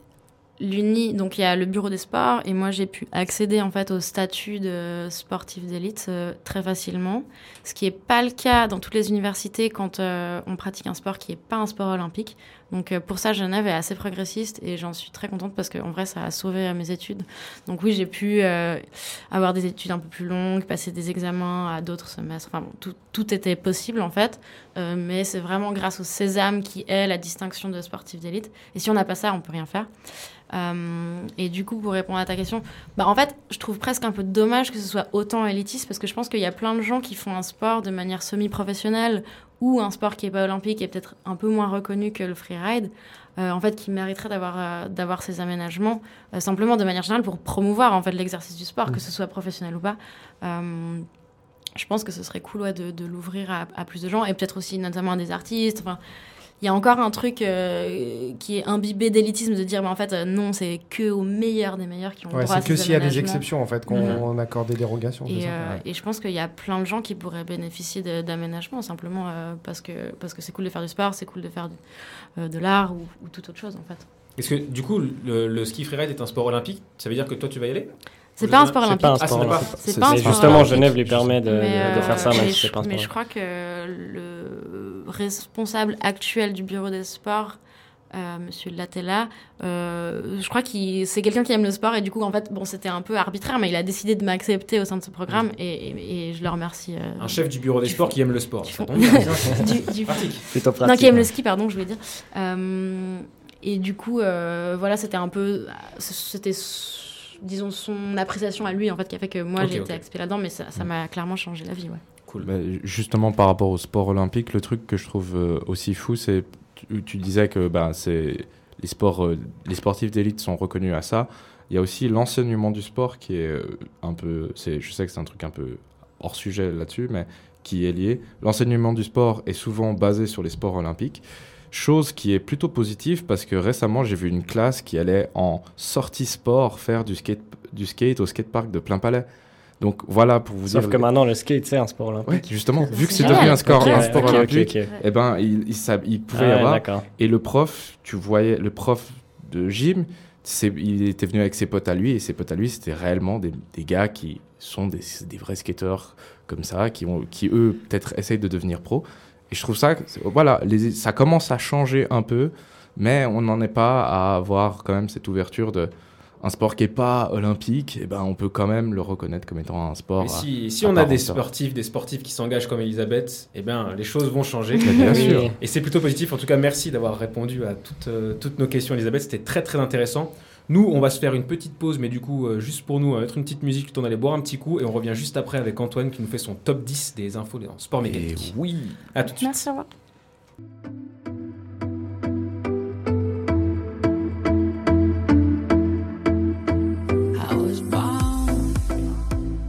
l'Uni, donc il y a le bureau des sports et moi j'ai pu accéder en fait au statut de sportif d'élite euh, très facilement, ce qui n'est pas le cas dans toutes les universités quand on pratique un sport qui n'est pas un sport olympique. Donc euh, pour ça, Genève est assez progressiste et j'en suis très contente parce qu'en vrai, ça a sauvé euh, mes études. Donc oui, j'ai pu euh, avoir des études un peu plus longues, passer des examens à d'autres semestres. Enfin, bon, tout, tout était possible en fait. Mais c'est vraiment grâce au sésame qui est la distinction de sportif d'élite. Et si on n'a pas ça, on peut rien faire. Et du coup, pour répondre à ta question, bah, en fait, je trouve presque un peu dommage que ce soit autant élitiste parce que je pense qu'il y a plein de gens qui font un sport de manière semi-professionnelle ou un sport qui n'est pas olympique et peut-être un peu moins reconnu que le freeride, euh, en fait, qui mériterait d'avoir euh, d'avoir ces aménagements euh, simplement de manière générale pour promouvoir en fait l'exercice du sport, Mhm. que ce soit professionnel ou pas. Je pense que ce serait cool ouais, de, de l'ouvrir à, à plus de gens et peut-être aussi notamment à des artistes. Enfin, il y a encore un truc euh, qui est imbibé d'élitisme de dire mais en fait euh, non c'est que aux meilleurs des meilleurs qui ont Ouais, droit à C'est que s'il y a des exceptions en fait qu'on Mhm. accorde des dérogations. c'est Et, ça euh, Ouais. et je pense qu'il y a plein de gens qui pourraient bénéficier d'aménagements simplement euh, parce que parce que c'est cool de faire du sport, c'est cool de faire du- euh, de l'art ou, ou toute autre chose en fait. Est-ce que du coup, le, le ski freeride est un sport olympique? Ça veut dire que toi, tu vas y aller? C'est pas un sport C'est olympique. pas un Ah, sport c'est pas-. C'est Mais justement, olympique. Genève lui permet de, mais, de faire ça, euh, même mais si c'est je- pas un Mais sport je crois que le responsable actuel du bureau des sports, euh, Monsieur Latella, euh, je crois qu'il c'est quelqu'un qui aime le sport et du coup en fait bon c'était un peu arbitraire mais il a décidé de m'accepter au sein de ce programme et, et- et je le remercie. euh, Un chef du bureau des Du sports fond. qui aime le sport. du Ça fond. tombe bien. [laughs] du, du Pratique. Plutôt non, qui aime le ski, pardon, je voulais dire. Euh, et du coup, euh, voilà, c'était un peu. C'était, disons, son appréciation à lui, en fait, qui a fait que moi, j'ai été acceptée là-dedans, mais ça, ça m'a clairement changé la vie, ouais. Cool. Bah, justement, par rapport au sport olympique, le truc que je trouve euh, aussi fou, c'est tu, tu disais que bah, c'est les sports, euh, les sportifs d'élite sont reconnus à ça. Il y a aussi l'enseignement du sport qui est euh, un peu, c'est, je sais que c'est un truc un peu hors sujet là-dessus, mais qui est lié. L'enseignement du sport est souvent basé sur les sports olympiques. Chose qui est plutôt positive parce que récemment j'ai vu une classe qui allait en sortie sport faire du skate, du skate au skatepark de plein palais. Donc voilà pour vous Sauf dire. que maintenant, le skate, c'est un sport olympique. Ouais, justement, vu que C'est c'est devenu un, score, un sport ok, ok, olympique, ok. eh ben, il, il, ça- il pouvait Ah y ouais, avoir. Et le prof, tu voyais, le prof de gym, il était venu avec ses potes à lui, et ses potes à lui, c'était réellement des, des gars qui sont des, des vrais skateurs comme ça, qui, ont, qui eux, peut-être, essayent de devenir pro. Et je trouve ça, voilà, les, ça commence à changer un peu, mais on n'en est pas à avoir quand même cette ouverture de un sport qui est pas olympique, et ben on peut quand même le reconnaître comme étant un sport. Et si, si à on a des sportifs, des sportifs qui s'engagent comme Elisabeth, eh bien, les choses vont changer. Mais bien sûr. Et c'est plutôt positif. En tout cas, merci d'avoir répondu à toutes, euh, toutes nos questions, Elisabeth. C'était très, très intéressant. Nous, on va se faire une petite pause, mais du coup, euh, juste pour nous, on va mettre une petite musique, on allait boire un petit coup, et on revient juste après avec Antoine qui nous fait son top 10 des infos dans sport Et mécanique. oui. À tout de suite. Merci, au revoir.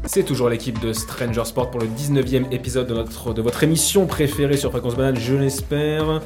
C'est toujours l'équipe de Stranger Sport pour le 19e épisode de, notre, de votre émission préférée sur Fréquence Banane, je l'espère.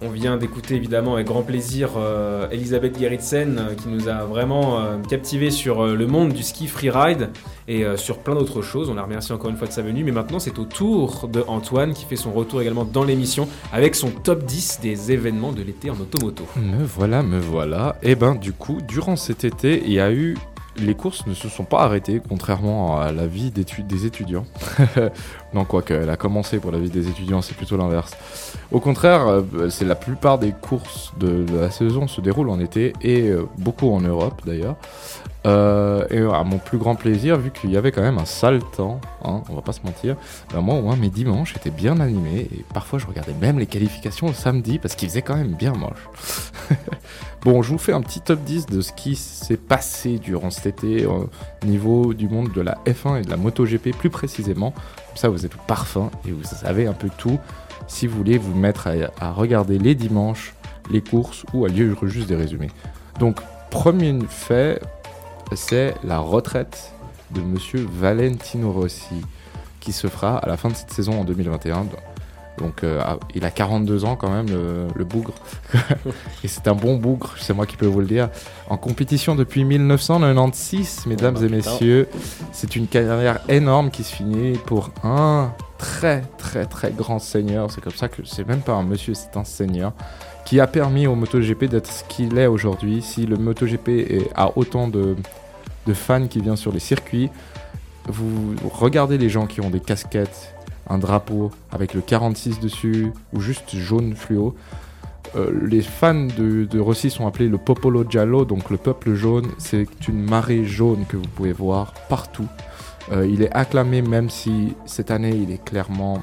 On vient d'écouter évidemment avec grand plaisir euh, Elisabeth Gerritsen euh, qui nous a vraiment euh, captivé sur euh, le monde du ski freeride et sur plein d'autres choses. On la remercie encore une fois de sa venue, mais maintenant c'est au tour de Antoine qui fait son retour également dans l'émission avec son top 10 des événements de l'été en automoto. Me voilà, me voilà. Et ben du coup, durant cet été, il y a eu les courses ne se sont pas arrêtées, contrairement à la vie des étudiants. [laughs] non, quoique, elle a commencé pour la vie des étudiants, c'est plutôt l'inverse. Au contraire, euh, c'est la plupart des courses de la saison se déroulent en été et euh, beaucoup en Europe d'ailleurs. Euh, et à mon plus grand plaisir, vu qu'il y avait quand même un sale temps, hein, on va pas se mentir, ben moi au moins mes dimanches étaient bien animés et parfois je regardais même les qualifications le samedi parce qu'il faisait quand même bien moche. [laughs] bon, je vous fais un petit top 10 de ce qui s'est passé durant cet été au niveau du monde de la F1 et de la MotoGP plus précisément. Comme ça, vous êtes au parfum et vous savez un peu tout si vous voulez vous mettre à, à regarder les dimanches, les courses ou à lire juste des résumés. Donc, premier fait, c'est la retraite de monsieur Valentino Rossi qui se fera à la fin de cette saison en 2021. Donc euh, ah, il a 42 ans quand même, le, le bougre. [laughs] et c'est un bon bougre, c'est moi qui peux vous le dire. En compétition depuis 1996, mesdames Oh bah, et messieurs. C'est une carrière énorme qui se finit pour un très très très grand seigneur. C'est comme ça que c'est même pas un monsieur, c'est un seigneur. Qui a permis au MotoGP d'être ce qu'il est aujourd'hui. Si le MotoGP a autant de, de fans qui viennent sur les circuits, vous regardez les gens qui ont des casquettes, un drapeau avec le 46 dessus ou juste jaune fluo. Euh, les fans de, de Rossi sont appelés le Popolo Giallo, donc le peuple jaune. C'est une marée jaune que vous pouvez voir partout. Euh, il est acclamé même si cette année il est clairement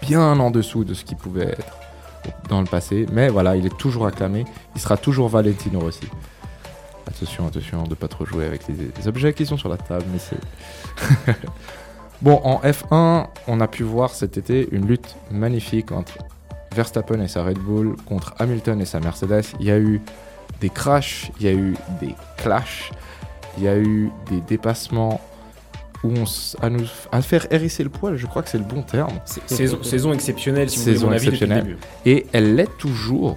bien en dessous de ce qu'il pouvait être dans le passé. Mais voilà, il est toujours acclamé. Il sera toujours Valentino Rossi. Attention, attention de pas trop jouer avec les, objets qui sont sur la table, mais [laughs] bon, en F1, on a pu voir cet été une lutte magnifique entre Verstappen et sa Red Bull contre Hamilton et sa Mercedes. Il y a eu des crashs, il y a eu des clashs, il y a eu des dépassements où on à nous à faire hérisser le poil, je crois que c'est le bon terme. Saison, saison exceptionnelle, si vous Saison voulez mon avis depuis le exceptionnelle. début. Et elle l'est toujours,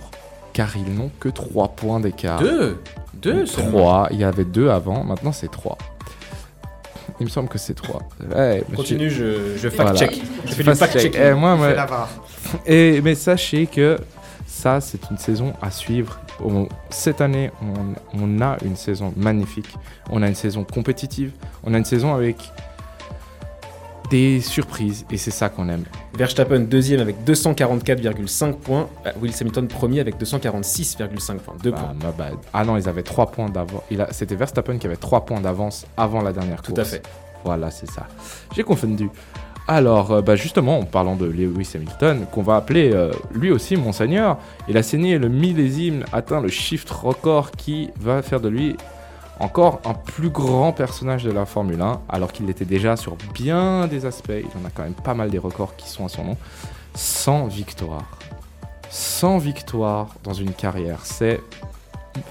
car ils n'ont que 3 points d'écart. Deux Deux seulement. 3, il y avait 2 avant, maintenant c'est 3. Il me semble que c'est 3. Ouais, Continue, je, je Voilà. fact-check. Je fais du Fact fact-check. check. Eh, moi, moi- Fais la VAR. Et, mais sachez que ça, c'est une saison à suivre. On- cette année, on, on a une saison magnifique. On a une saison compétitive. On a une saison avec des surprises. Et c'est ça qu'on aime. Verstappen deuxième avec 244,5 points. Euh, Will Hamilton premier avec 246,5 points. Deux Bah, points. Ah non, ils avaient 3 points d'avance. C'était Verstappen qui avait 3 points d'avance avant la dernière Tout course. à fait. Voilà, c'est ça. J'ai confondu. Alors, euh, bah, justement, en parlant de Lewis Hamilton, qu'on va appeler euh, lui aussi Monseigneur, il a signé le millésime, atteint le shift record qui va faire de lui encore un plus grand personnage de la Formule 1, alors qu'il l'était déjà sur bien des aspects. Il en a quand même pas mal des records qui sont à son nom. 100 victoires. 100 victoires dans une carrière, c'est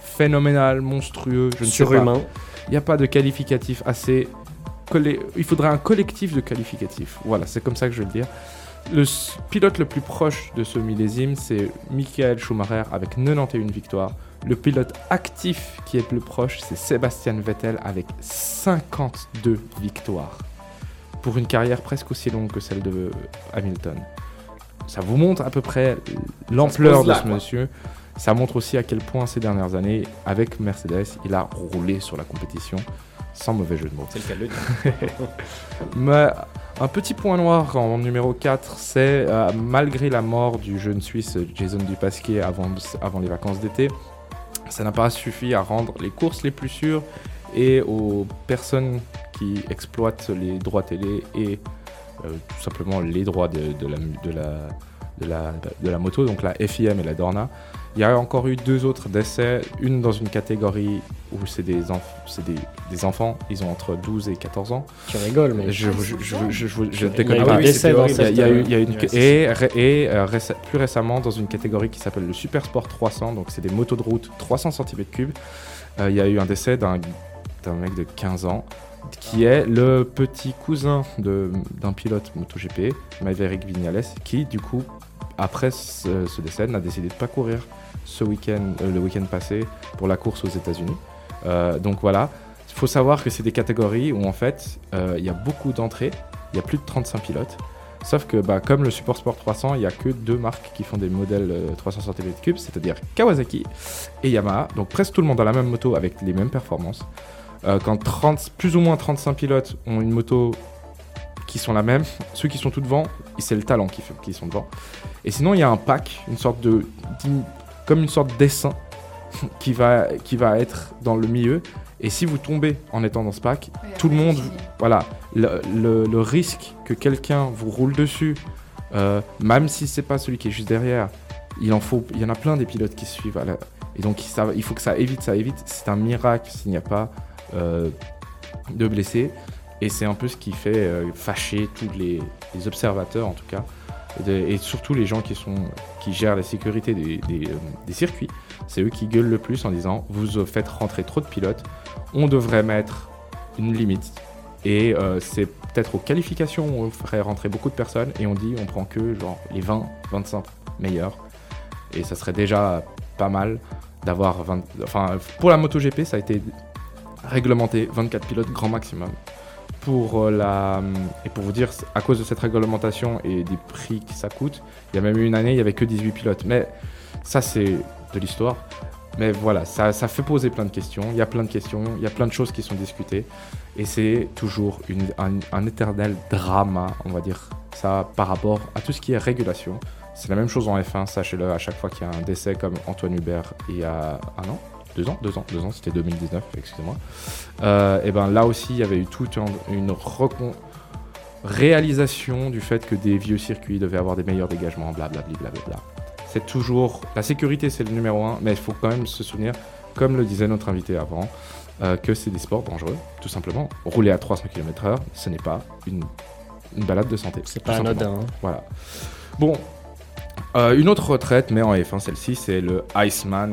phénoménal, monstrueux, je ne sais pas. Surhumain. Il n'y a pas de qualificatif assez. Il faudrait un collectif de qualificatifs. Voilà, c'est comme ça que je vais le dire. Le pilote le plus proche de ce millésime, c'est Michael Schumacher avec 91 victoires. Le pilote actif qui est le plus proche, c'est Sébastien Vettel avec 52 victoires. Pour une carrière presque aussi longue que celle de Hamilton. Ça vous montre à peu près l'ampleur de ce monsieur. Ça montre aussi à quel point ces dernières années, avec Mercedes, il a roulé sur la compétition, sans mauvais jeu de mots. C'est le cas de le dire. [laughs] Mais un petit point noir en numéro 4, c'est euh, malgré la mort du jeune Suisse Jason Dupasquier avant, avant les vacances d'été, ça n'a pas suffi à rendre les courses les plus sûres et aux personnes qui exploitent les droits télé et euh, tout simplement les droits de, de la, de, la, de, la, de la moto, donc la FIM et la Dorna. Il y a encore eu deux autres décès, une dans une catégorie où c'est des, enf- c'est des, des enfants, ils ont entre 12 et 14 ans. Tu rigoles, mais. Je, déconne eu pas. des décès dans Il y a- eu- il y a une- et et, euh, réce- plus récemment dans une catégorie qui s'appelle le Super Sport 300, donc c'est des motos de route 300 cm3. euh, il y a eu un décès d'un mec de 15 ans qui est le petit cousin d'un pilote MotoGP, Maverick Vignales, qui du coup après ce, ce décès n'a décidé de pas courir ce week-end, euh, le week-end passé pour la course aux États-Unis. Euh, donc voilà, il faut savoir que c'est des catégories où en fait euh, il y a beaucoup d'entrées, il y a plus de 35 pilotes. Sauf que bah, comme le Support Sport 300, il n'y a que deux marques qui font des modèles euh, 300 cm3, c'est-à-dire Kawasaki et Yamaha. Donc presque tout le monde a la même moto avec les mêmes performances. Quand 30, plus ou moins 35 pilotes ont une moto qui sont la même, [laughs] ceux qui sont tout devant, c'est le talent qui, fait- qui sont devant. Et sinon, il y a un pack, une sorte de, comme une sorte de dessin [laughs] qui va, qui va être dans le milieu. Et si vous tombez en étant dans ce pack, tout le monde, voilà, le, le- le risque que quelqu'un vous roule dessus, euh, même si c'est pas celui qui est juste derrière, il en faut, il y en a plein des pilotes qui suivent. À la- et donc ça- il faut que ça évite, ça évite. C'est un miracle s'il n'y a pas euh, de blessés. Et c'est un peu ce qui fait euh, fâcher tous les, les observateurs en tout cas, de- et surtout les gens qui sont qui gèrent la sécurité euh, des circuits. C'est eux qui gueulent le plus en disant vous faites rentrer trop de pilotes. On devrait mettre une limite. Et euh, c'est peut-être aux qualifications où on ferait rentrer beaucoup de personnes et on dit on prend que genre les 20, 25 meilleurs. Et ça serait déjà pas mal d'avoir 20. Enfin, pour la MotoGP, ça a été réglementé 24 pilotes grand maximum. Pour euh, et pour vous dire, à cause de cette réglementation et des prix que ça coûte, il y a même eu une année, il y avait que 18 pilotes. Mais ça, c'est de l'histoire. Mais voilà, ça, fait poser plein de questions. Il y a plein de questions, il y a plein de choses qui sont discutées. Et c'est toujours un, un éternel drama, on va dire ça, par rapport à tout ce qui est régulation. C'est la même chose en F1, sachez-le, à chaque fois qu'il y a un décès comme Antoine Hubert il y a un an, deux ans, deux ans, deux ans, c'était 2019, excusez-moi. Euh, et ben là aussi, il y avait eu toute un- une réalisation du fait que des vieux circuits devaient avoir des meilleurs dégagements, blablabla. Bla, bla, bla. C'est toujours la sécurité, c'est le numéro un, mais il faut quand même se souvenir, comme le disait notre invité avant, euh, que c'est des sports dangereux, tout simplement. Rouler à 300 km/h, ce n'est pas une, une balade de santé. C'est pas anodin. hein. Voilà. Bon, euh, une autre retraite, mais en F1, celle-ci, c'est le Iceman.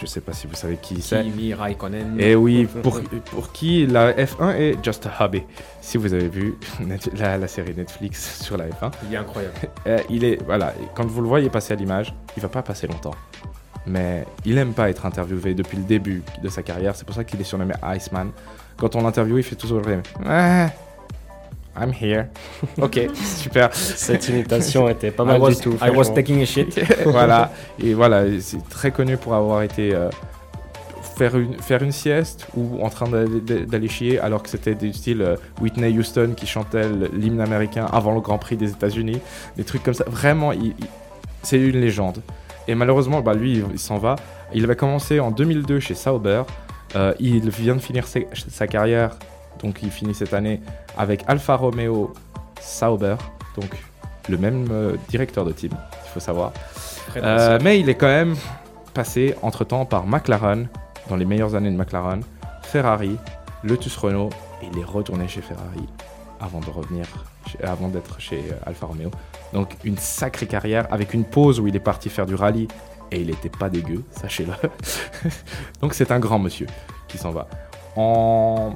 Je sais pas si vous savez qui c'est. Kimi Raikkonen. Et oui, pour, pour qui la F1 est just a hobby. Si vous avez vu [laughs] la, la série Netflix [laughs] sur la F1, Il est incroyable. [laughs] euh, il est voilà. Quand vous le voyez passer à l'image, il va pas passer longtemps. Mais il aime pas être interviewé depuis le début de sa carrière. C'est pour ça qu'il est surnommé Iceman. Quand on l'interviewe, il fait toujours le même. Ah, I'm here. Ok, [laughs] super. Cette imitation était pas I mal was, du tout. I was taking a shit. [laughs] voilà. Et voilà, c'est très connu pour avoir été euh, faire, une, faire une sieste ou en train d'aller chier alors que c'était du style euh, Whitney Houston qui chantait l'hymne américain avant le Grand Prix des États-Unis. Des trucs comme ça. Vraiment, c'est une légende. Et malheureusement, bah, lui, il, il s'en va. Il avait commencé en 2002 chez Sauber. Euh, il vient de finir sa, sa carrière, donc il finit cette année avec Alfa Romeo Sauber, donc le même euh, directeur de team, il faut savoir. Euh, mais il est quand même passé entre-temps par McLaren, dans les meilleures années de McLaren, Ferrari, Lotus Renault, et il est retourné chez Ferrari avant de revenir, chez- avant d'être chez euh, Alfa Romeo. Donc une sacrée carrière avec une pause où il est parti faire du rallye et il n'était pas dégueu, sachez-le. [laughs] Donc c'est un grand monsieur qui s'en va. En,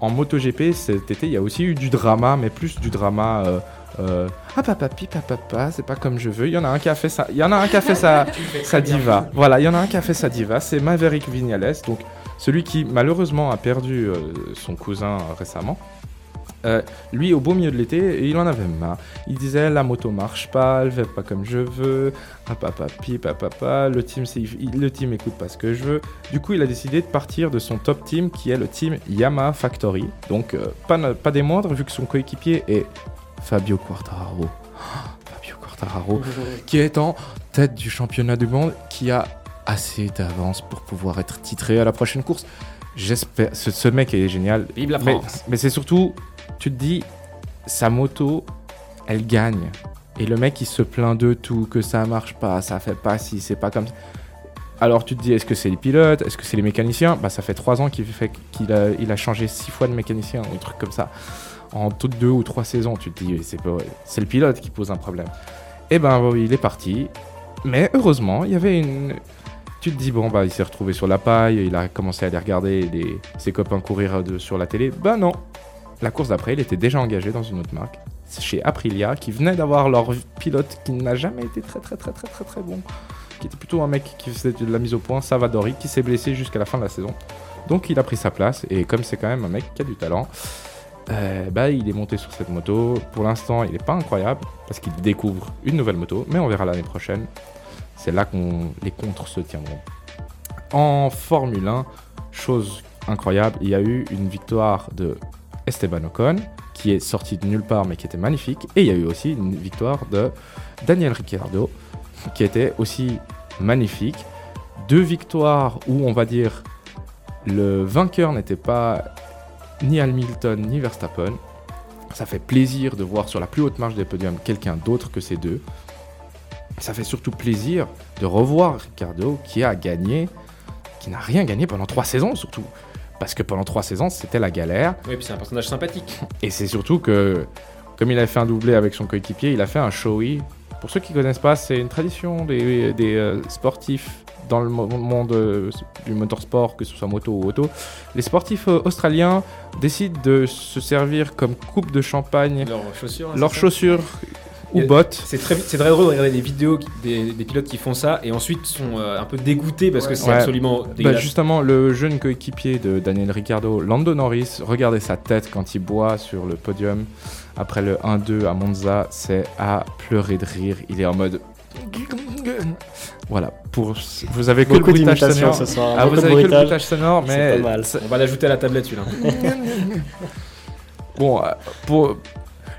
en MotoGP cet été, il y a aussi eu du drama, mais plus du drama. Euh, euh, ah papa, papa, papa, c'est pas comme je veux. Il y en a un qui a fait ça. Il y en a un qui a fait ça [laughs] sa diva. Voilà, il y en a un qui a fait sa diva, c'est Maverick Vignales, donc celui qui malheureusement a perdu euh, son cousin récemment. Euh, lui, au beau milieu de l'été, il en avait marre. Il disait la moto marche pas, elle va pas comme je veux. Ah papa, papa, papa, le team, le team écoute pas ce que je veux. Du coup, il a décidé de partir de son top team qui est le team Yamaha Factory. Donc, euh, pas, des moindres vu que son coéquipier est Fabio Quartararo. [gasps] Fabio Quartararo [laughs] qui est en tête du championnat du monde, qui a assez d'avance pour pouvoir être titré à la prochaine course. J'espère. Ce, ce mec est génial. Vive la Mais, France. mais c'est surtout, tu te dis, sa moto, elle gagne. Et le mec, il se plaint de tout, que ça marche pas, ça fait pas si, c'est pas comme ça. Alors tu te dis, est-ce que c'est les pilotes, est-ce que c'est les mécaniciens? Bah ça fait trois ans qu'il fait qu'il a, il a changé six fois de mécanicien ou un truc comme ça. En toutes deux ou trois saisons, tu te dis, c'est c'est le pilote qui pose un problème. Et ben oui, il est parti. Mais heureusement, il y avait une. Tu te dis, bon, bah, il s'est retrouvé sur la paille, il a commencé à aller regarder les- ses copains courir de- sur la télé. Bah non. La course d'après, il était déjà engagé dans une autre marque. Chez Aprilia, qui venait d'avoir leur pilote qui n'a jamais été très, très, très, très, très, très bon. Qui était plutôt un mec qui faisait de la mise au point, Savadori, qui s'est blessé jusqu'à la fin de la saison. Donc il a pris sa place, et comme c'est quand même un mec qui a du talent, euh, bah, il est monté sur cette moto. Pour l'instant, il n'est pas incroyable parce qu'il découvre une nouvelle moto, mais on verra l'année prochaine. C'est là qu'on les contres se tiendront. En Formule 1, chose incroyable, il y a eu une victoire de Esteban Ocon qui est sorti de nulle part mais qui était magnifique, et il y a eu aussi une victoire de Daniel Ricciardo qui était aussi magnifique. Deux victoires où on va dire le vainqueur n'était pas ni Hamilton ni Verstappen. Ça fait plaisir de voir sur la plus haute marge des podiums quelqu'un d'autre que ces deux. ça fait surtout plaisir de revoir Ricardo qui a gagné, qui n'a rien gagné pendant trois saisons surtout. Parce que pendant trois saisons, c'était la galère. Oui, puis c'est un personnage sympathique. Et c'est surtout que, comme il a fait un doublé avec son coéquipier, il a fait un showy. Pour ceux qui connaissent pas, c'est une tradition des, des, euh, sportifs dans le mo- monde euh, du motorsport, que ce soit moto ou auto. Les sportifs euh, australiens décident de se servir comme coupe de champagne Leurs chaussures. là, leurs chaussures ou bottes. C'est très, c'est très drôle de regarder des vidéos qui- des, des pilotes qui font ça et ensuite sont euh, un peu dégoûtés parce que c'est Ouais. absolument Bah, dégueulasse. justement, le jeune coéquipier de Daniel Ricciardo, Lando Norris, regardez sa tête quand il boit sur le podium après le 1-2 à Monza, c'est à pleurer de rire. Il est en mode. [laughs] Voilà, pour vous avez que le Beaucoup bruitage d'imitations sonore. ce soir. Ah, vous avez que le bruitage. bruitage sonore, C'est mais pas mal. ça- On va l'ajouter à la tablette celui-là. [laughs] [laughs] Bon, euh, pour...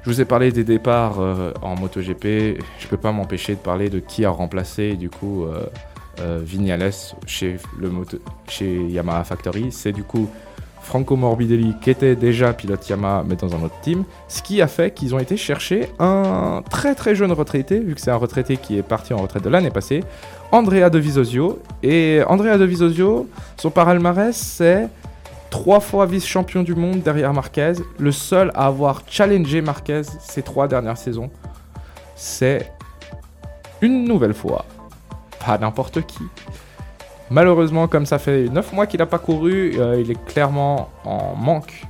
je vous ai parlé des départs euh, en MotoGP. Je peux pas m'empêcher de parler de qui a remplacé du coup euh, euh, Vignales chez, le moto... chez Yamaha Factory. C'est du coup Franco Morbidelli qui était déjà pilote Yamaha mais dans un autre team. Ce qui a fait qu'ils ont été chercher un très très jeune retraité, vu que c'est un retraité qui est parti en retraite de l'année passée, Andrea Dovizioso. Et Andrea Dovizioso, son palmarès c'est trois fois vice-champion du monde derrière Marquez, le seul à avoir challengé Marquez ces trois dernières saisons. C'est une nouvelle fois, pas n'importe qui. Malheureusement, comme ça fait 9 mois qu'il n'a pas couru, euh, il est clairement en manque.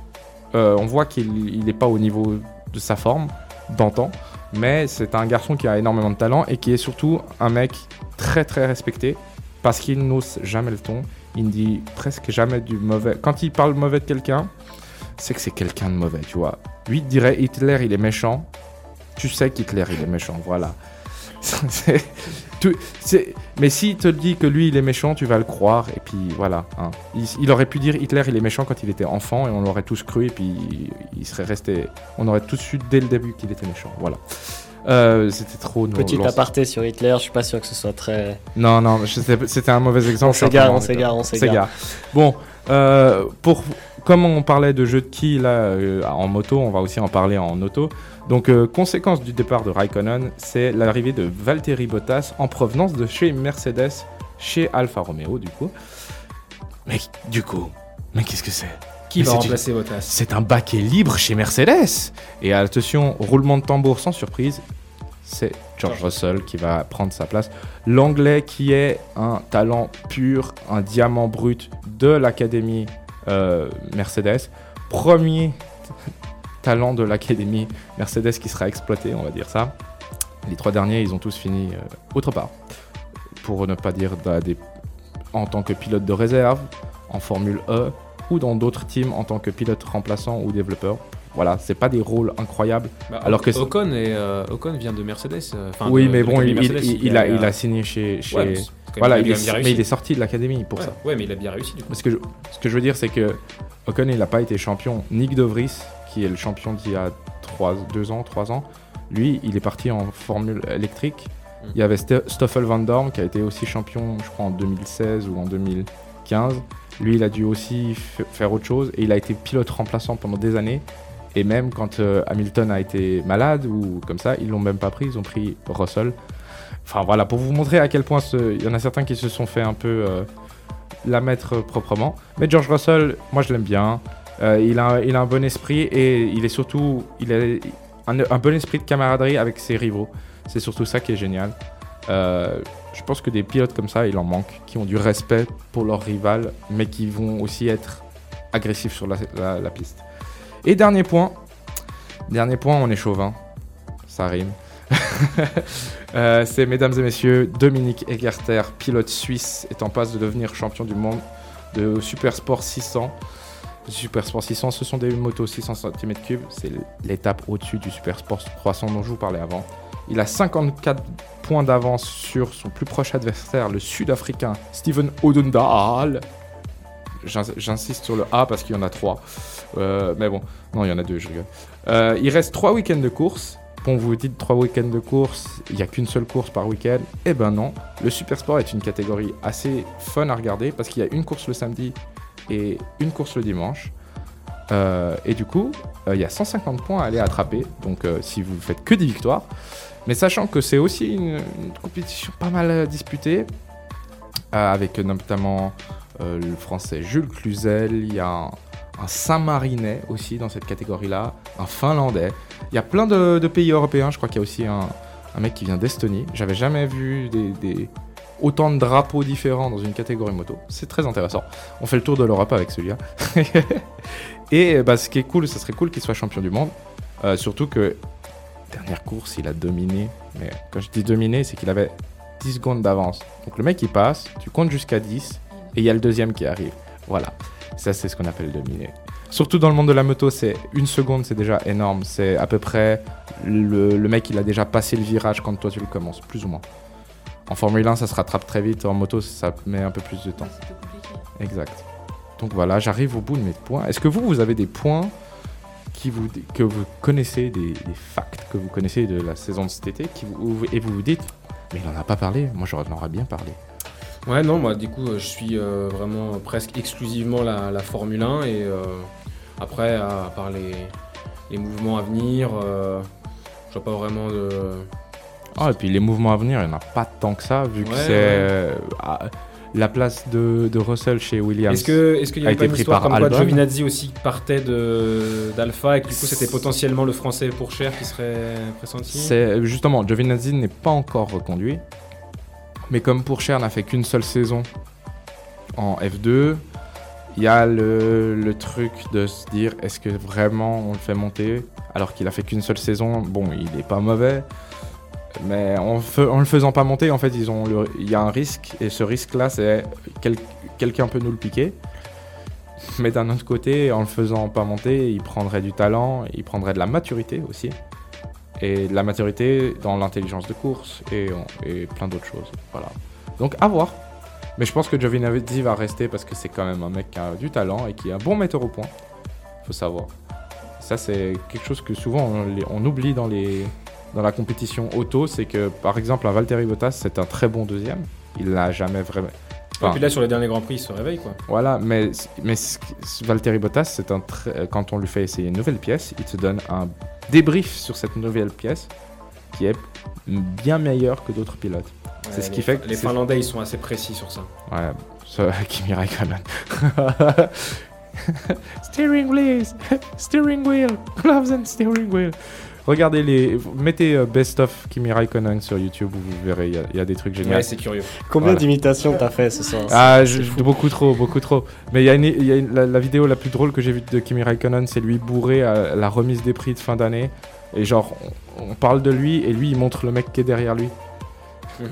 Euh, on voit qu'il n'est pas au niveau de sa forme d'antan, mais c'est un garçon qui a énormément de talent et qui est surtout un mec très très respecté parce qu'il n'ose jamais le ton. Il ne dit presque jamais du mauvais. Quand il parle mauvais de quelqu'un, c'est que c'est quelqu'un de mauvais, tu vois. Lui il dirait Hitler, il est méchant. Tu sais qu'Hitler, il est méchant, voilà. [laughs] C'est- Mais s'il te dit que lui, il est méchant, tu vas le croire. Et puis voilà. hein. Il, il aurait pu dire Hitler, il est méchant quand il était enfant et on l'aurait tous cru. Et puis il serait resté. On aurait tous su dès le début qu'il était méchant. Voilà. Euh, C'était trop. non, Petit aparté sur Hitler, je suis pas sûr que ce soit très. Non, non, c'était un mauvais exemple. On s'égare, on s'égare, on On s'égare. s'égare. Bon, euh, pour, comme on parlait de jeu de qui là euh, en moto, on va aussi en parler en auto. Donc, euh, conséquence du départ de Raikkonen, c'est l'arrivée de Valtteri Bottas en provenance de chez Mercedes, chez Alfa Romeo du coup. Mais du coup, mais qu'est-ce que c'est? Qui Mais va c'est remplacer Bottas C'est un baquet libre chez Mercedes. Et attention, roulement de tambour sans surprise, c'est George. Russell qui va prendre sa place. L'anglais qui est un talent pur, un diamant brut de l'académie euh, Mercedes. Premier [laughs] talent de l'académie Mercedes qui sera exploité, on va dire ça. Les trois derniers, ils ont tous fini euh, autre part. Pour ne pas dire des- en tant que pilote de réserve, en Formule E, ou dans d'autres teams en tant que pilote remplaçant ou développeur. Voilà, c'est pas des rôles incroyables. Bah, Alors que Ocon, est, euh, Ocon vient de Mercedes. euh, oui, de- mais bon, il, il- il- il a, il a signé chez. chez- Ouais, voilà, il est, mais il est sorti de l'académie pour ouais, ça. ouais, mais il a bien réussi du coup. Parce que je- ce que je veux dire, c'est que Ocon, il n'a pas été champion. Nick De Vries, qui est le champion d'il y a 2 ans, 3 ans, lui, il est parti en formule électrique. Mm. Il y avait Stoffel Van Dorn, qui a été aussi champion, je crois, en 2016 ou en 2015. Lui, il a dû aussi faire autre chose et il a été pilote remplaçant pendant des années. Et même quand euh, Hamilton a été malade ou comme ça, ils l'ont même pas pris, ils ont pris Russell. Enfin voilà, pour vous montrer à quel point il y en a certains qui se sont fait un peu euh, la mettre proprement. Mais George Russell, moi je l'aime bien. Euh, il, a, un bon esprit et il est surtout il a un, bon esprit de camaraderie avec ses rivaux. C'est surtout ça qui est génial. Euh, je pense que des pilotes comme ça, il en manque, qui ont du respect pour leur rival, mais qui vont aussi être agressifs sur la, piste. Et dernier point, dernier point, on est chauvin, ça rime. [laughs] Euh, c'est mesdames et messieurs, Dominique Egerter, pilote suisse, est en passe de devenir champion du monde de Super Sport 600. Super Sport 600, ce sont des motos 600 cm3, c'est l'étape au-dessus du Super Sport 300 dont je vous parlais avant. Il a 54 points d'avance sur son plus proche adversaire, le Sud-Africain Steven Odendaal. J'ins- J'insiste sur le A parce qu'il y en a trois. Euh, mais bon, non, il y en a deux, je rigole. Euh, il reste trois week-ends de course. Bon, vous dites trois week-ends de course, il n'y a qu'une seule course par week-end. Eh ben non, le Super Sport est une catégorie assez fun à regarder parce qu'il y a une course le samedi et une course le dimanche. Euh, et du coup, euh, il y a 150 points à aller attraper. Donc, si vous faites que des victoires, Mais sachant que c'est aussi une, compétition pas mal disputée, euh, avec notamment euh, le français Jules Cluzel, il y a un, Saint-Marinais aussi dans cette catégorie-là, un Finlandais. Il y a plein de, pays européens, je crois qu'il y a aussi un, mec qui vient d'Estonie. J'avais jamais vu autant de drapeaux différents dans une catégorie moto. C'est très intéressant. On fait le tour de l'Europe avec celui-là. [laughs] Et bah, ce qui est cool, ce serait cool qu'il soit champion du monde. Euh, surtout que, dernière course, il a dominé. Mais quand je dis dominé, c'est qu'il avait 10 secondes d'avance. Donc le mec il passe, tu comptes jusqu'à 10, et il y a le deuxième qui arrive. Voilà. Ça, c'est ce qu'on appelle dominer. Surtout dans le monde de la moto, c'est une seconde, c'est déjà énorme. C'est à peu près le, le mec, il a déjà passé le virage quand toi tu le commences, plus ou moins. En Formule 1, ça se rattrape très vite. En moto, ça met un peu plus de temps. Exact. Donc voilà, j'arrive au bout de mes points. Est-ce que vous, vous avez des points qui vous, que vous connaissez, des, des facts que vous connaissez de la saison de cet été, qui vous, et vous vous dites, mais il n'en a pas parlé, moi j'en aurais bien parlé. Ouais, non, moi, du coup, euh, je suis euh, vraiment presque exclusivement la, la Formule 1 et euh, après, à, à part les, les mouvements à venir, euh, je vois pas vraiment de. Ah, et puis les mouvements à venir, il n'y en a pas tant que ça, vu que c'est euh, la place de, de Russell chez Williams. Est-ce que est-ce qu'il y a avait pas été une pris histoire par comme quoi Albon. Giovinazzi aussi partait de d'Alpha et que du coup c'était potentiellement le français pour cher qui serait pressenti C'est justement, Giovinazzi n'est pas encore reconduit, mais comme Pourchaire n'a fait qu'une seule saison en F2, il y a le, le truc de se dire est-ce que vraiment on le fait monter alors qu'il a fait qu'une seule saison? Bon, il n'est pas mauvais, mais en, le faisant pas monter, en fait, ils ont il y a un risque et ce risque-là, c'est quel- quelqu'un peut nous le piquer. Mais d'un autre côté, en le faisant pas monter, il prendrait du talent, il prendrait de la maturité aussi et de la maturité dans l'intelligence de course et, plein d'autres choses. Voilà. Donc à voir. Mais je pense que Giovinazzi va rester parce que c'est quand même un mec qui a du talent et qui est un bon metteur au point. Faut savoir. Ça c'est quelque chose que souvent on oublie dans les dans la compétition auto, c'est que par exemple un Valtteri Bottas c'est un très bon deuxième. Il l'a jamais vraiment. Et puis là sur les derniers grands prix il se réveille quoi. Voilà, mais, mais Valtteri Bottas, c'est un très- quand on lui fait essayer une nouvelle pièce, il te donne un débrief sur cette nouvelle pièce qui est bien meilleur que d'autres pilotes. C'est ce qui fait que les Finlandais ils sont assez précis sur ça. Ouais, ça, [laughs] Kimi Raikkonen. [laughs] steering wheel, [laughs] steering wheel, gloves and steering wheel. Regardez les, mettez euh, best of Kimi Raikkonen sur YouTube, vous verrez, il y a- il y, a des trucs géniaux. Ouais, c'est curieux. Combien Voilà. d'imitations t'as fait ce soir Ah, je- beaucoup trop, beaucoup trop. Mais il y a, une, il y a une- la, la vidéo la plus drôle que j'ai vue de Kimi Raikkonen, c'est lui bourré à la remise des prix de fin d'année. Et genre, on, on parle de lui et lui, il montre le mec qui est derrière lui.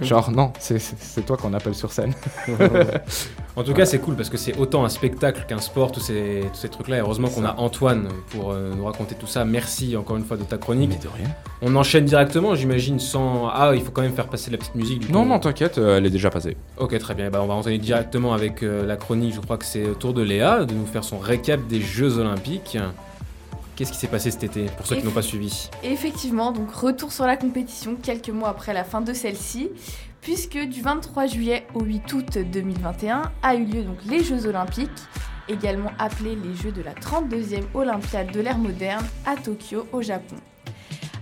Genre, non, c'est- toi qu'on appelle sur scène. [laughs] En tout cas, c'est cool parce que c'est autant un spectacle qu'un sport, tous ces, tous ces trucs-là. Et heureusement qu'on a Antoine pour euh, nous raconter tout ça. Merci encore une fois de ta chronique. de rien. On enchaîne directement, j'imagine, sans. Ah, il faut quand même faire passer la petite musique. Du Non, coup. non, t'inquiète, euh, elle est déjà passée. Ok, très bien. Bah, on va enchaîner directement avec euh, la chronique. Je crois que c'est au tour de Léa de nous faire son récap des Jeux Olympiques. Qu'est-ce qui s'est passé cet été pour ceux qui n'ont pas suivi Effectivement, donc retour sur la compétition quelques mois après la fin de celle-ci, puisque du 23 juillet au 8 août 2021 a eu lieu donc les Jeux Olympiques, également appelés les Jeux de la 32e Olympiade de l'ère moderne à Tokyo au Japon.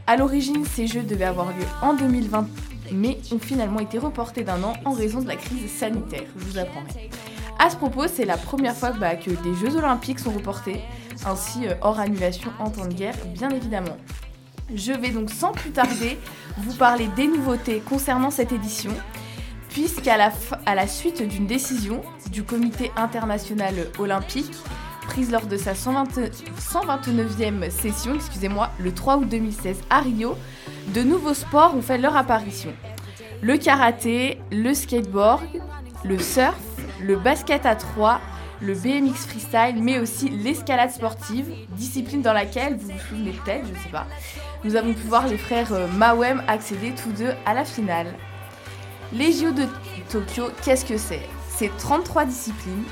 À l'origine, ces Jeux devaient avoir lieu en 2020, mais ont finalement été reportés d'un an en raison de la crise sanitaire. Je vous apprendrai. À ce propos, c'est la première fois bah, que des Jeux Olympiques sont reportés, ainsi euh, hors annulation en temps de guerre, bien évidemment. Je vais donc sans plus tarder vous parler des nouveautés concernant cette édition, puisqu'à la, suite d'une décision du Comité international olympique, prise lors de sa 120 129e session, excusez-moi, le 3 août 2016 à Rio, de nouveaux sports ont fait leur apparition. Le karaté, le skateboard, le surf, le basket à 3, le BMX freestyle, mais aussi l'escalade sportive, discipline dans laquelle, vous vous souvenez peut-être, je sais pas, nous avons pu voir les frères euh, Mawem accéder tous deux à la finale. Les JO de Tokyo, qu'est-ce que c'est? C'est 33 disciplines,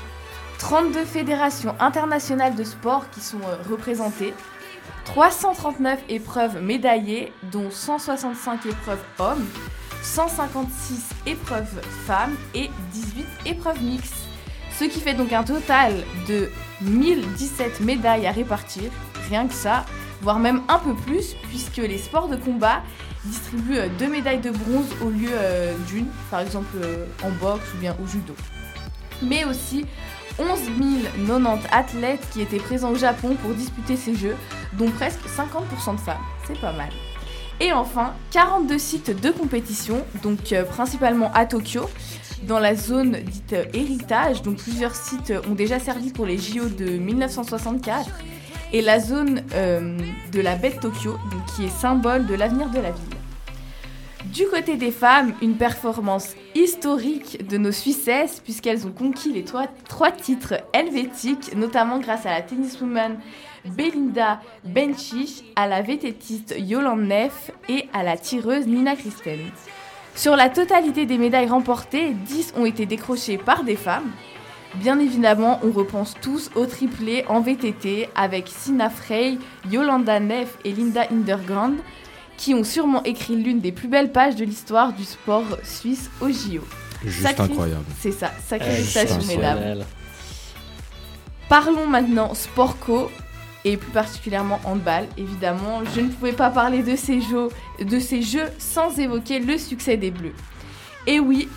32 fédérations internationales de sport qui sont euh, représentées, 339 épreuves médaillées, dont 165 épreuves hommes, 156 épreuves femmes et 18 épreuves mixtes. Ce qui fait donc un total de 1017 médailles à répartir. Rien que ça, voire même un peu plus, puisque les sports de combat distribuent euh, deux médailles de bronze au lieu euh, d'une, par exemple euh, en boxe ou bien au judo. Mais aussi 11 090 athlètes qui étaient présents au Japon pour disputer ces jeux, dont presque 50% de femmes. C'est pas mal. Et enfin, 42 sites de compétition, donc principalement à Tokyo, dans la zone dite héritage. Donc plusieurs sites ont déjà servi pour les JO de 1964. Et la zone euh, de la baie de Tokyo, qui est symbole de l'avenir de la ville. Du côté des femmes, une performance historique de nos Suissesses, puisqu'elles ont conquis les trois, trois titres helvétiques, notamment grâce à la tenniswoman Belinda Bencic, à la vététiste Yolande Neff et à la tireuse Nina Christen. Sur la totalité des médailles remportées, 10 ont été décrochées par des femmes. Bien évidemment, on repense tous au triplé en VTT avec Sina Frey, Yolanda Neff et Linda Hindergrand, qui ont sûrement écrit l'une des plus belles pages de l'histoire du sport suisse au JO. Juste Sacré- incroyable. C'est ça, prestation, mesdames. Parlons maintenant sport co et plus particulièrement handball. Évidemment, je ne pouvais pas parler de ces jeux, sans évoquer le succès des Bleus. Et oui,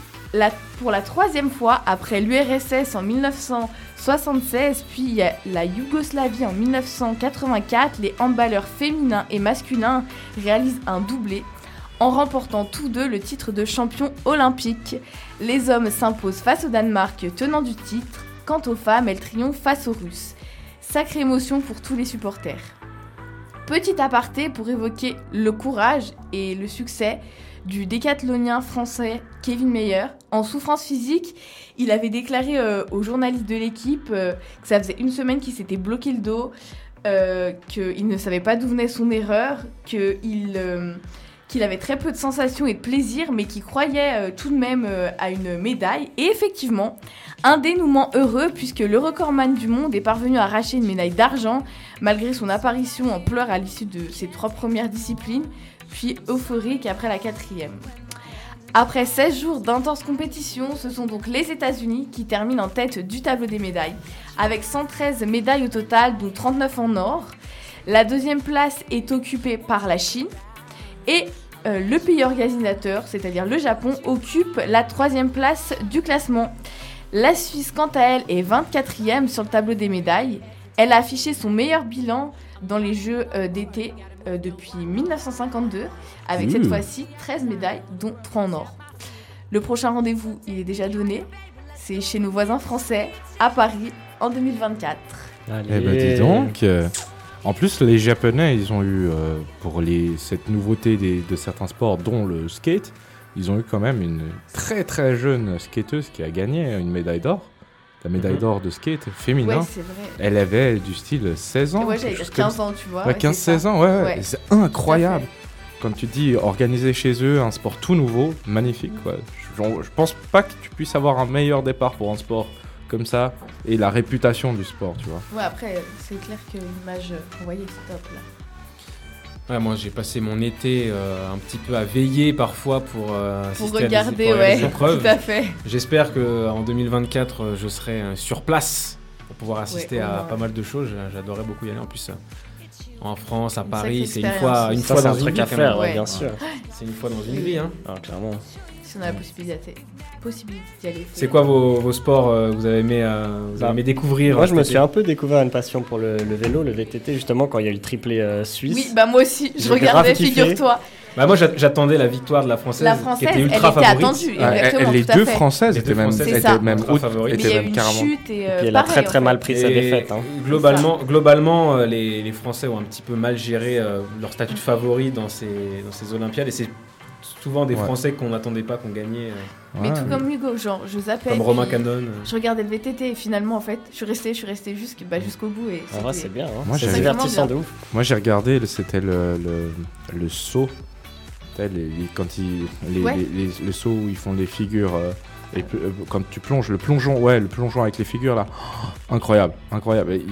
pour la troisième fois, après l'URSS en 1976, puis la Yougoslavie en 1984, les handballeurs féminins et masculins réalisent un doublé en remportant tous deux le titre de champion olympique. Les hommes s'imposent face au Danemark, tenant du titre. Quant aux femmes, elles triomphent face aux Russes. Sacrée émotion pour tous les supporters. Petit aparté pour évoquer le courage et le succès du décathlonien français Kevin Meyer. En souffrance physique, il avait déclaré euh, aux journalistes de l'équipe euh, que ça faisait une semaine qu'il s'était bloqué le dos, euh, qu'il ne savait pas d'où venait son erreur, qu'il qu'il avait très peu de sensations et de plaisir, mais qu'il croyait tout de même à une médaille. Et effectivement, un dénouement heureux puisque le recordman du monde est parvenu à arracher une médaille d'argent malgré son apparition en pleurs à l'issue de ses trois premières disciplines, puis euphorique après la quatrième. Après 16 jours d'intense compétition, ce sont donc les États-Unis qui terminent en tête du tableau des médailles, avec 113 médailles au total, dont 39 en or. La deuxième place est occupée par la Chine et euh, le pays organisateur, c'est-à-dire le Japon, occupe la troisième place du classement. La Suisse, quant à elle, est 24e sur le tableau des médailles. Elle a affiché son meilleur bilan dans les Jeux euh, d'été euh, depuis 1952, avec cette Mmh. fois-ci 13 médailles, dont 3 en or. Le prochain rendez-vous, il est déjà donné. C'est chez nos voisins français, à Paris, en 2024. Allez. Eh ben dis donc. En plus, les Japonais, ils ont eu, euh, pour les, cette nouveauté des- de certains sports, dont le skate, ils ont eu quand même une très très jeune skateuse qui a gagné une médaille d'or. La médaille Mhm. d'or de skate Ouais, féminin. c'est vrai. Elle avait du style 16 ans. Ouais, chose 15 ans, tu vois. Ouais, ouais, c'est 15-16 ça. ans, ouais, ouais. Ouais. C'est incroyable. Quand tu dis organiser chez eux un sport tout nouveau, magnifique. ouais. Je, je pense pas que tu puisses avoir un meilleur départ pour un sport comme ça et la réputation du sport, tu vois. Ouais, après, c'est clair que l'image qu'on voyait, c'est top là. Ouais, moi j'ai passé mon été euh, un petit peu à veiller parfois pour, euh, Pour assister à des- regarder, pour ouais, des [laughs] épreuves. tout à fait. J'espère qu'en 2024 euh, je serai sur place pour pouvoir assister Ouais, à moins. pas mal de choses. J'a- J'adorerais beaucoup y aller en plus. En France, à Paris, c'est une fois, une. Ça, fois un dans une truc vie. à faire, Ouais. bien sûr. C'est une fois dans une vie. Hein. Ah, clairement. Si on a la possibilité, possibilité d'y aller. C'est quoi vos, vos sports euh, que vous avez aimé, euh, vous Bah, avez aimé découvrir Moi, je me suis un peu découvert une passion pour le, le vélo, le VTT, justement, quand il y a eu le triplé euh, suisse. Oui, bah moi aussi, je J'ai regardais, grave kiffé. figure-toi. Bah, moi j'a- j'attendais la victoire de la française, La qui française, était elle ultra était favorite. attendue, Ouais, exactement, les tout à deux fait. françaises Les étaient deux même, Françaises étaient étaient même, ultra favorites. Mais il étaient y a eu même une carrément. chute et, euh, Et puis elle a pareil, très en très fait. mal pris sa Et défaite. hein. Globalement, globalement euh, les, les Français ont un petit peu mal géré euh, leur statut de favori dans ces, dans ces Olympiades et c'est souvent des Ouais. Français qu'on n'attendait pas qu'on gagnait, euh, Mais Ouais. tout comme Hugo, genre, je zappais. comme Romain Canon. euh. Je regardais le VTT et finalement, en fait, je suis restée, je suis jusqu'- bah, jusqu'au bout. Et En vrai, c'est bien. hein. Moi, c'est divertissant Vraiment de ouf. Moi j'ai regardé, le- c'était le, le, le saut. Les- les- quand ils, les, Ouais. les- les- le saut où ils font les figures. euh, et euh, quand tu plonges, le plongeon, ouais, le plongeon avec les figures là, oh, [gasps] incroyable, incroyable. Et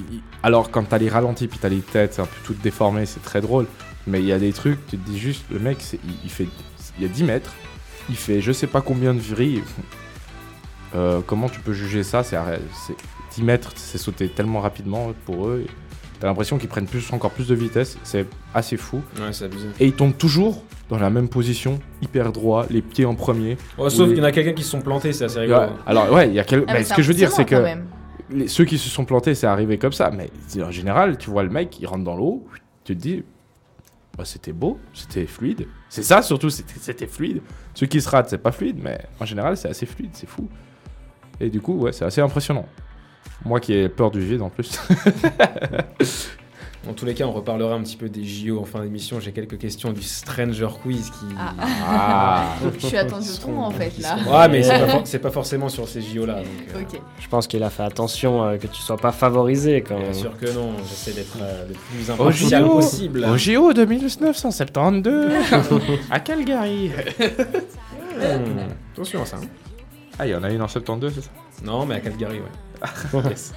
alors quand t'as les ralentis, puis t'as les têtes un peu toutes déformées, c'est très drôle. Mais il y a des trucs, tu te dis juste, le mec, il fait, il y a 10 mètres, il fait je sais pas combien de vrilles. Euh, comment tu peux juger ça? C'est arrêt- c'est 10 mètres, c'est sauté tellement rapidement pour eux. T'as l'impression qu'ils prennent plus, encore plus de vitesse. C'est assez fou. Ouais, c'est abusé. Et ils tombent toujours dans la même position, hyper droit, les pieds en premier. Oh, sauf qu'il y en a quelqu'un qui se sont plantés, c'est assez rigolo. Ouais, alors ouais, il y a quel... Ah, ce que je veux dire, c'est que les- ceux qui se sont plantés, c'est arrivé comme ça. Mais c'est- en général, tu vois le mec, il rentre dans l'eau, tu te dis, bah, c'était beau, c'était fluide. C'est ça surtout, c'était fluide. Ceux qui se ratent, c'est pas fluide, mais en général, c'est assez fluide, c'est fou. Et du coup, ouais, c'est assez impressionnant. Moi qui ai peur du vide en plus. [laughs] Dans tous les cas, on reparlera un petit peu des JO en fin d'émission. J'ai quelques questions du Stranger Quiz qui. Ah, Ah. Je suis attendu au en fait là. Ouais, mais c'est pas, for- c'est pas forcément sur ces JO là. donc, euh, Ok. Je pense qu'il a fait attention euh, que tu sois pas favorisé quand Bien même. sûr que non, j'essaie d'être euh, le plus Au impartial JO, possible. Au JO de 1972 à Calgary. Hmm, Attention à ça. hein. Ah, il y en a une en 72, c'est ça? Non, mais à Calgary, ouais. [laughs] Yes.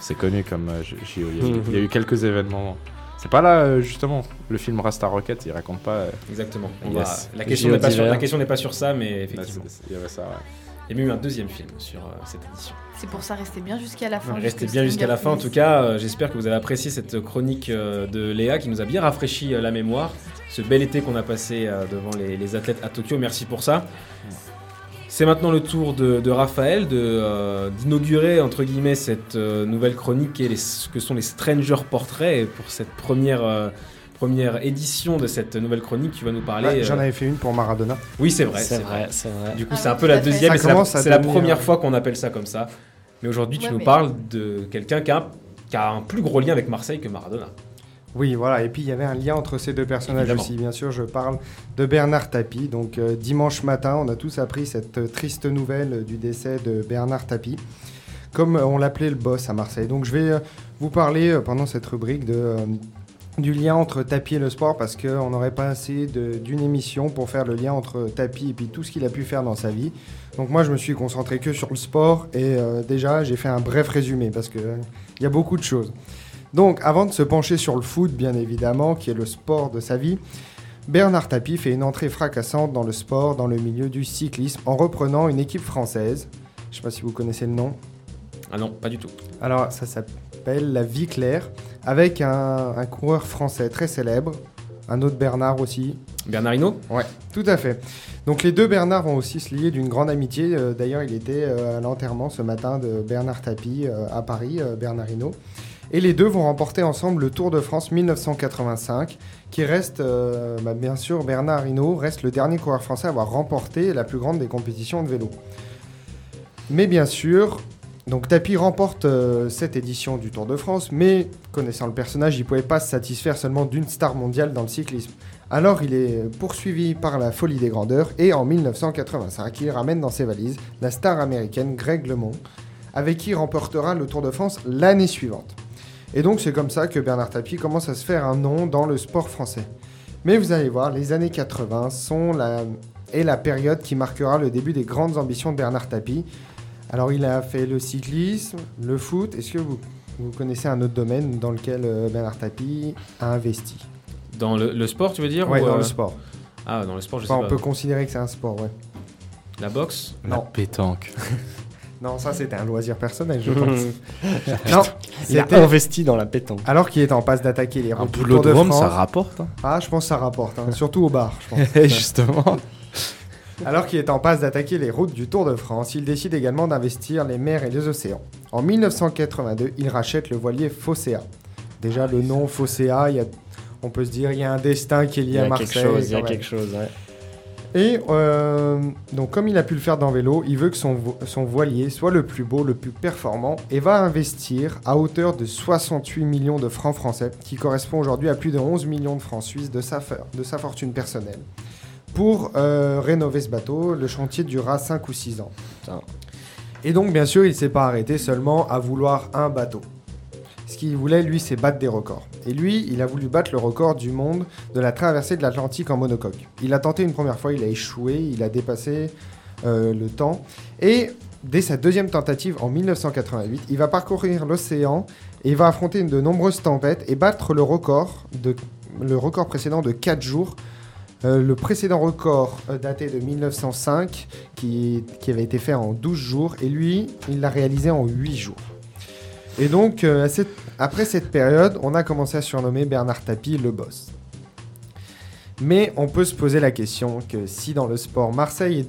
C'est connu comme euh, JO. Il y, a eu, il y a eu quelques événements. C'est pas là, euh, justement, le film Rasta Rocket, il raconte pas. euh, Exactement. On Yes. va- La question n'est pas, sur- d'hiver. la question n'est pas sur ça, mais effectivement. c'est- il y avait ça, ouais. Il y a même eu un deuxième film sur euh, cette édition. C'est pour ça, restez bien jusqu'à la fin. Restez bien jusqu'à la fin. En tout cas, euh, j'espère que vous avez apprécié cette chronique euh, de Léa qui nous a bien rafraîchi euh, la mémoire. Ce bel été qu'on a passé euh, devant les, les athlètes à Tokyo. Merci pour ça. C'est maintenant le tour de, de Raphaël de, euh, d'inaugurer entre guillemets cette euh, nouvelle chronique et les, ce que sont les Stranger Portraits. Et pour cette première, euh, première édition de cette nouvelle chronique, tu vas nous parler. Ouais, J'en euh, avais fait une pour Maradona. Oui, c'est vrai. C'est vrai, c'est vrai. Du coup, Ah c'est un peu la fait. deuxième c'est la, première fois qu'on appelle ça comme ça. Mais aujourd'hui, tu Ouais, nous mais- parles de quelqu'un qui a un plus gros lien avec Marseille que Maradona. Oui, voilà. Et puis il y avait un lien entre ces deux personnages Évidemment. aussi. Bien sûr, je parle de Bernard Tapie. Donc euh, dimanche matin, on a tous appris cette euh, triste nouvelle du décès de Bernard Tapie, comme euh, on l'appelait le boss à Marseille. Donc je vais euh, vous parler euh, pendant cette rubrique de, euh, du lien entre Tapie et le sport parce qu'on n'aurait pas assez d'une émission pour faire le lien entre Tapie et puis tout ce qu'il a pu faire dans sa vie. Donc moi, je me suis concentré que sur le sport et euh, déjà, j'ai fait un bref résumé parce que euh, il y a beaucoup de choses. Donc, avant de se pencher sur le foot, bien évidemment, qui est le sport de sa vie, Bernard Tapie fait une entrée fracassante dans le sport, dans le milieu du cyclisme, en reprenant une équipe française. Je ne sais pas si vous connaissez le nom. Ah non, pas du tout. Alors, ça s'appelle la Vie Claire, avec un, un coureur français très célèbre, un autre Bernard aussi, Bernard Hinault? Ouais, tout à fait. Donc les deux Bernard vont aussi se lier d'une grande amitié. Euh, D'ailleurs, il était euh, à l'enterrement ce matin de Bernard Tapie euh, à Paris, Bernard Hinault. Et les deux vont remporter ensemble le Tour de France 1985, qui reste, euh, bah, bien sûr, Bernard Hinault reste le dernier coureur français à avoir remporté la plus grande des compétitions de vélo. Mais bien sûr, donc Tapie remporte euh, cette édition du Tour de France, mais connaissant le personnage, il ne pouvait pas se satisfaire seulement d'une star mondiale dans le cyclisme. Alors il est poursuivi par la folie des grandeurs et en 1985, il ramène dans ses valises la star américaine Greg LeMond, avec qui il remportera le Tour de France l'année suivante. Et donc c'est comme ça que Bernard Tapie commence à se faire un nom dans le sport français. Mais vous allez voir, les années 80 sont la, est la période qui marquera le début des grandes ambitions de Bernard Tapie. Alors il a fait le cyclisme, le foot. Est-ce que vous, vous connaissez un autre domaine dans lequel euh, Bernard Tapie a investi? Dans le, le sport, tu veux dire Ouais, ou, dans euh, le sport. Ah, dans le sport, je Enfin, sais on pas. peut considérer que c'est un sport, ouais. La boxe? La Non. pétanque. [laughs] Non, ça c'était un loisir personnel, je [laughs] pense. non, Il a investi dans la pétanque. alors qu'il est en passe d'attaquer les routes du Tour de France. ça rapporte. hein. Ah, je pense que ça rapporte, hein, surtout au bar, je pense. [laughs] Justement. Alors qu'il est en passe d'attaquer les routes du Tour de France, il décide également d'investir les mers et les océans. En 1982, il rachète le voilier Fosséa. Déjà, le nom Fosséa, il y a- on peut se dire il y a un destin qui est Il lié y à a Marseille. quelque chose, il y a quelque chose, ouais. Et euh, donc, comme il a pu le faire dans vélo, il veut que son, vo- son voilier soit le plus beau, le plus performant, et va investir à hauteur de 68 millions de francs français, qui correspond aujourd'hui à plus de 11 millions de francs suisses de sa, fa- de sa fortune personnelle. Pour euh, rénover ce bateau, le chantier durera 5 ou 6 ans. Et donc, bien sûr, il ne s'est pas arrêté seulement à vouloir un bateau. Ce qu'il voulait, lui, c'est battre des records. Et lui, il a voulu battre le record du monde de la traversée de l'Atlantique en monocoque. Il a tenté une première fois, il a échoué, il a dépassé euh, le temps. Et dès sa deuxième tentative en 1988, il va parcourir l'océan et va affronter de nombreuses tempêtes et battre le record, de, le record précédent de 4 jours. Euh, le précédent record euh, daté de 1905 qui, qui avait été fait en 12 jours et lui, il l'a réalisé en 8 jours. Et donc, euh, après cette période, on a commencé à surnommer Bernard Tapie le boss. Mais on peut se poser la question que si dans le sport Marseille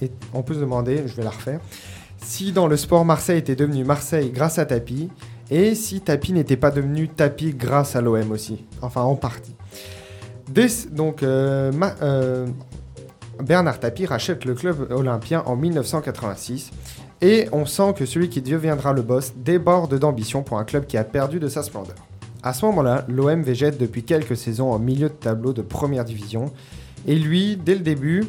est, on peut se demander, je vais la refaire, si dans le sport Marseille était devenu Marseille grâce à Tapie, et si Tapie n'était pas devenu Tapie grâce à l'OM aussi, enfin en partie. Donc, euh, euh, Bernard Tapie rachète le club olympien en 1986 et on sent que celui qui deviendra le boss déborde d'ambition pour un club qui a perdu de sa splendeur. À ce moment-là, l'OM végète depuis quelques saisons en milieu de tableau de première division et lui, dès le début,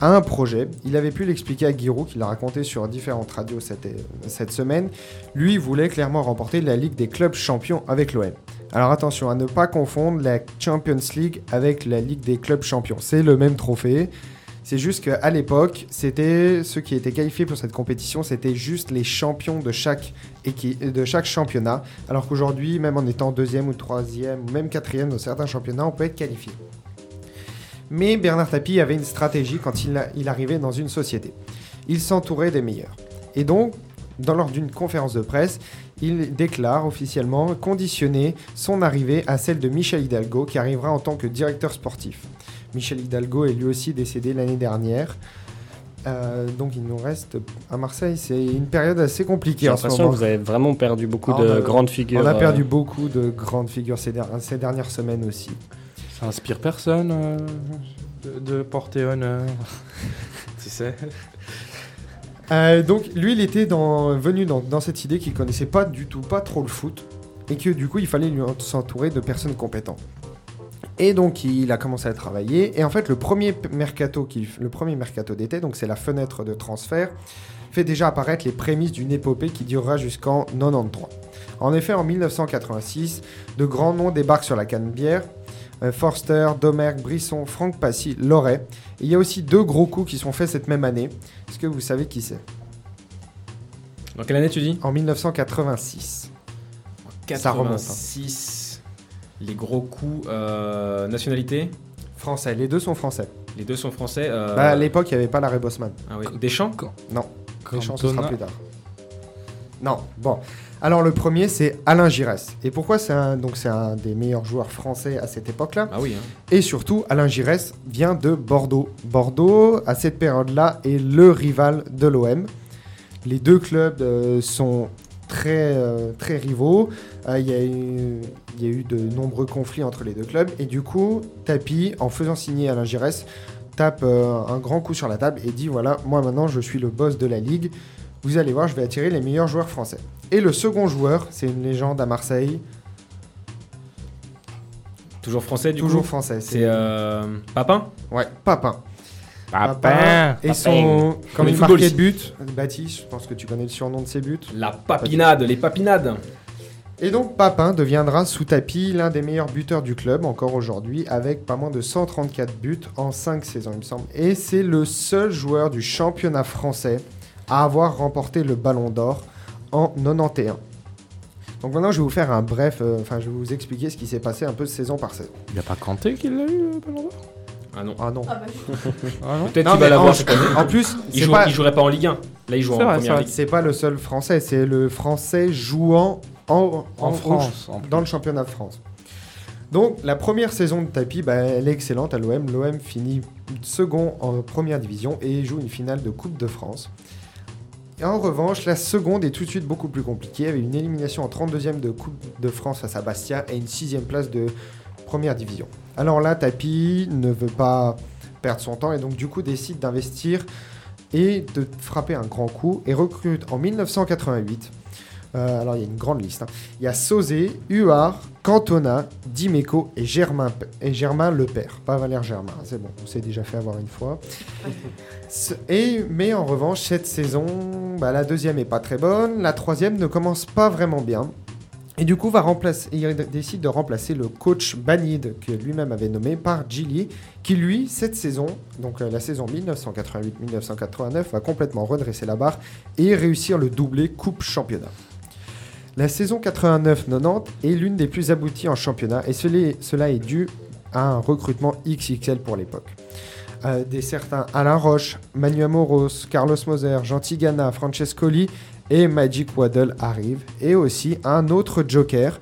a un projet. Il avait pu l'expliquer à Giroud, qui l'a raconté sur différentes radios cette, cette semaine. Lui voulait clairement remporter la Ligue des clubs champions avec l'OM. Alors attention à ne pas confondre la Champions League avec la Ligue des clubs champions. C'est le même trophée. C'est juste qu'à l'époque, c'était ceux qui étaient qualifiés pour cette compétition, c'était juste les champions de chaque, championnat. Alors qu'aujourd'hui, même en étant deuxième ou troisième, ou même quatrième dans certains championnats, on peut être qualifié. Mais Bernard Tapie avait une stratégie quand il arrivait dans une société. Il s'entourait des meilleurs. Et donc, dans, lors d'une conférence de presse, il déclare officiellement conditionner son arrivée à celle de Michel Hidalgo, qui arrivera en tant que directeur sportif. Michel Hidalgo est lui aussi décédé l'année dernière. Euh, donc il nous reste à Marseille, c'est une période assez compliquée J'ai en ce l'impression moment. que vous avez vraiment perdu beaucoup de on a- grandes figures. On a perdu euh, beaucoup de grandes figures ces, der- ces dernières semaines aussi. Ça inspire personne euh, de, de porter honneur. [laughs] tu sais Euh, donc lui, il était dans- venu dans, dans cette idée qu'il connaissait pas du tout, pas trop le foot, et que du coup, il fallait lui en- s'entourer de personnes compétentes. Et donc, il a commencé à travailler. Et en fait, le premier mercato, qui, le premier mercato d'été, donc c'est la fenêtre de transfert, fait déjà apparaître les prémices d'une épopée qui durera jusqu'en 93. En effet, en 1986, de grands noms débarquent sur la Canebière. Euh, Forster, Domergue, Brisson, Franck Passy, Loret. Et il y a aussi deux gros coups qui sont faits cette même année. Est-ce que vous savez qui c'est? Dans quelle année tu dis? En 1986. Ça remonte, hein. 86. Les gros coups. euh, nationalité Français, les deux sont français. Les deux sont français. euh, Bah, à l'époque, il n'y avait pas l'arrêt Bosman. ah oui. Deschamps Les chances, ce sera plus tard. Non, bon. Alors, le premier, c'est Alain Giresse. Et pourquoi c'est un, donc, c'est un des meilleurs joueurs français à cette époque-là? Ah oui. hein. Et surtout, Alain Giresse vient de Bordeaux. Bordeaux, à cette période-là, est le rival de l'OM. Les deux clubs euh, sont très, euh, très rivaux. Euh, Il y, a eu- il y a eu de nombreux conflits entre les deux clubs. Et du coup, Tapi, en faisant signer Alain Giresse, tape euh, un grand coup sur la table et dit voilà, moi maintenant je suis le boss de la ligue. Vous allez voir, je vais attirer les meilleurs joueurs français. Et le second joueur, c'est une légende à Marseille, Toujours français du toujours coup français. C'est euh, Papin? Ouais, Papin. Papin Et son. Comme il marquait football. but, Baptiste, je pense que tu connais le surnom de ses buts. La papinade, les papinades. Et donc Papin deviendra sous tapis l'un des meilleurs buteurs du club encore aujourd'hui, avec pas moins de 134 buts en 5 saisons, il me semble. Et c'est le seul joueur du championnat français à avoir remporté le ballon d'or en 91. Donc maintenant, je vais vous faire un bref, euh, enfin, je vais vous expliquer ce qui s'est passé un peu saison par saison. Il n'y a pas Kanté qui l'a eu, le ballon d'or? Ah non. Ah non. Ah bah, [laughs] Ah non Peut-être qu'il va l'avoir en, cette année. en plus, Il, c'est joue- pas, il jouerait pas en Ligue 1. Là, il joue en vrai, première c'est ligue. c'est pas le seul français, c'est le français jouant en, En France, en dans le championnat de France. Donc la première saison de tapis, bah, elle est excellente à l'OM. L'OM finit second en première division et joue une finale de Coupe de France. Et en revanche, la seconde est tout de suite beaucoup plus compliquée, avec une élimination en 32e de Coupe de France face à Bastia et une sixième place de première division. Alors là, Tapi ne veut pas perdre son temps et donc du coup décide d'investir et de frapper un grand coup et recrute en 1988. euh, alors il y a une grande liste. hein. Il y a Sauzé, Huard, Cantona, Dimeco et Germain, et Germain Le Père. Pas Valère Germain, c'est bon, on s'est déjà fait avoir une fois. [laughs] Et, mais en revanche, cette saison, bah, la deuxième est pas très bonne, la troisième ne commence pas vraiment bien. Et du coup, va il décide de remplacer le coach Banid, que lui-même avait nommé, par Gilly, qui lui, cette saison, donc euh, la saison 1988-1989, va complètement redresser la barre et réussir le doublé Coupe Championnat. La saison 89-90 est l'une des plus abouties en championnat et cela- est dû à un recrutement XXL pour l'époque. Euh, des certains Alain Roche, Manu Amoros, Carlos Moser, Jean Tigana, Francescoli et Magic Waddle arrive. Et aussi un autre Joker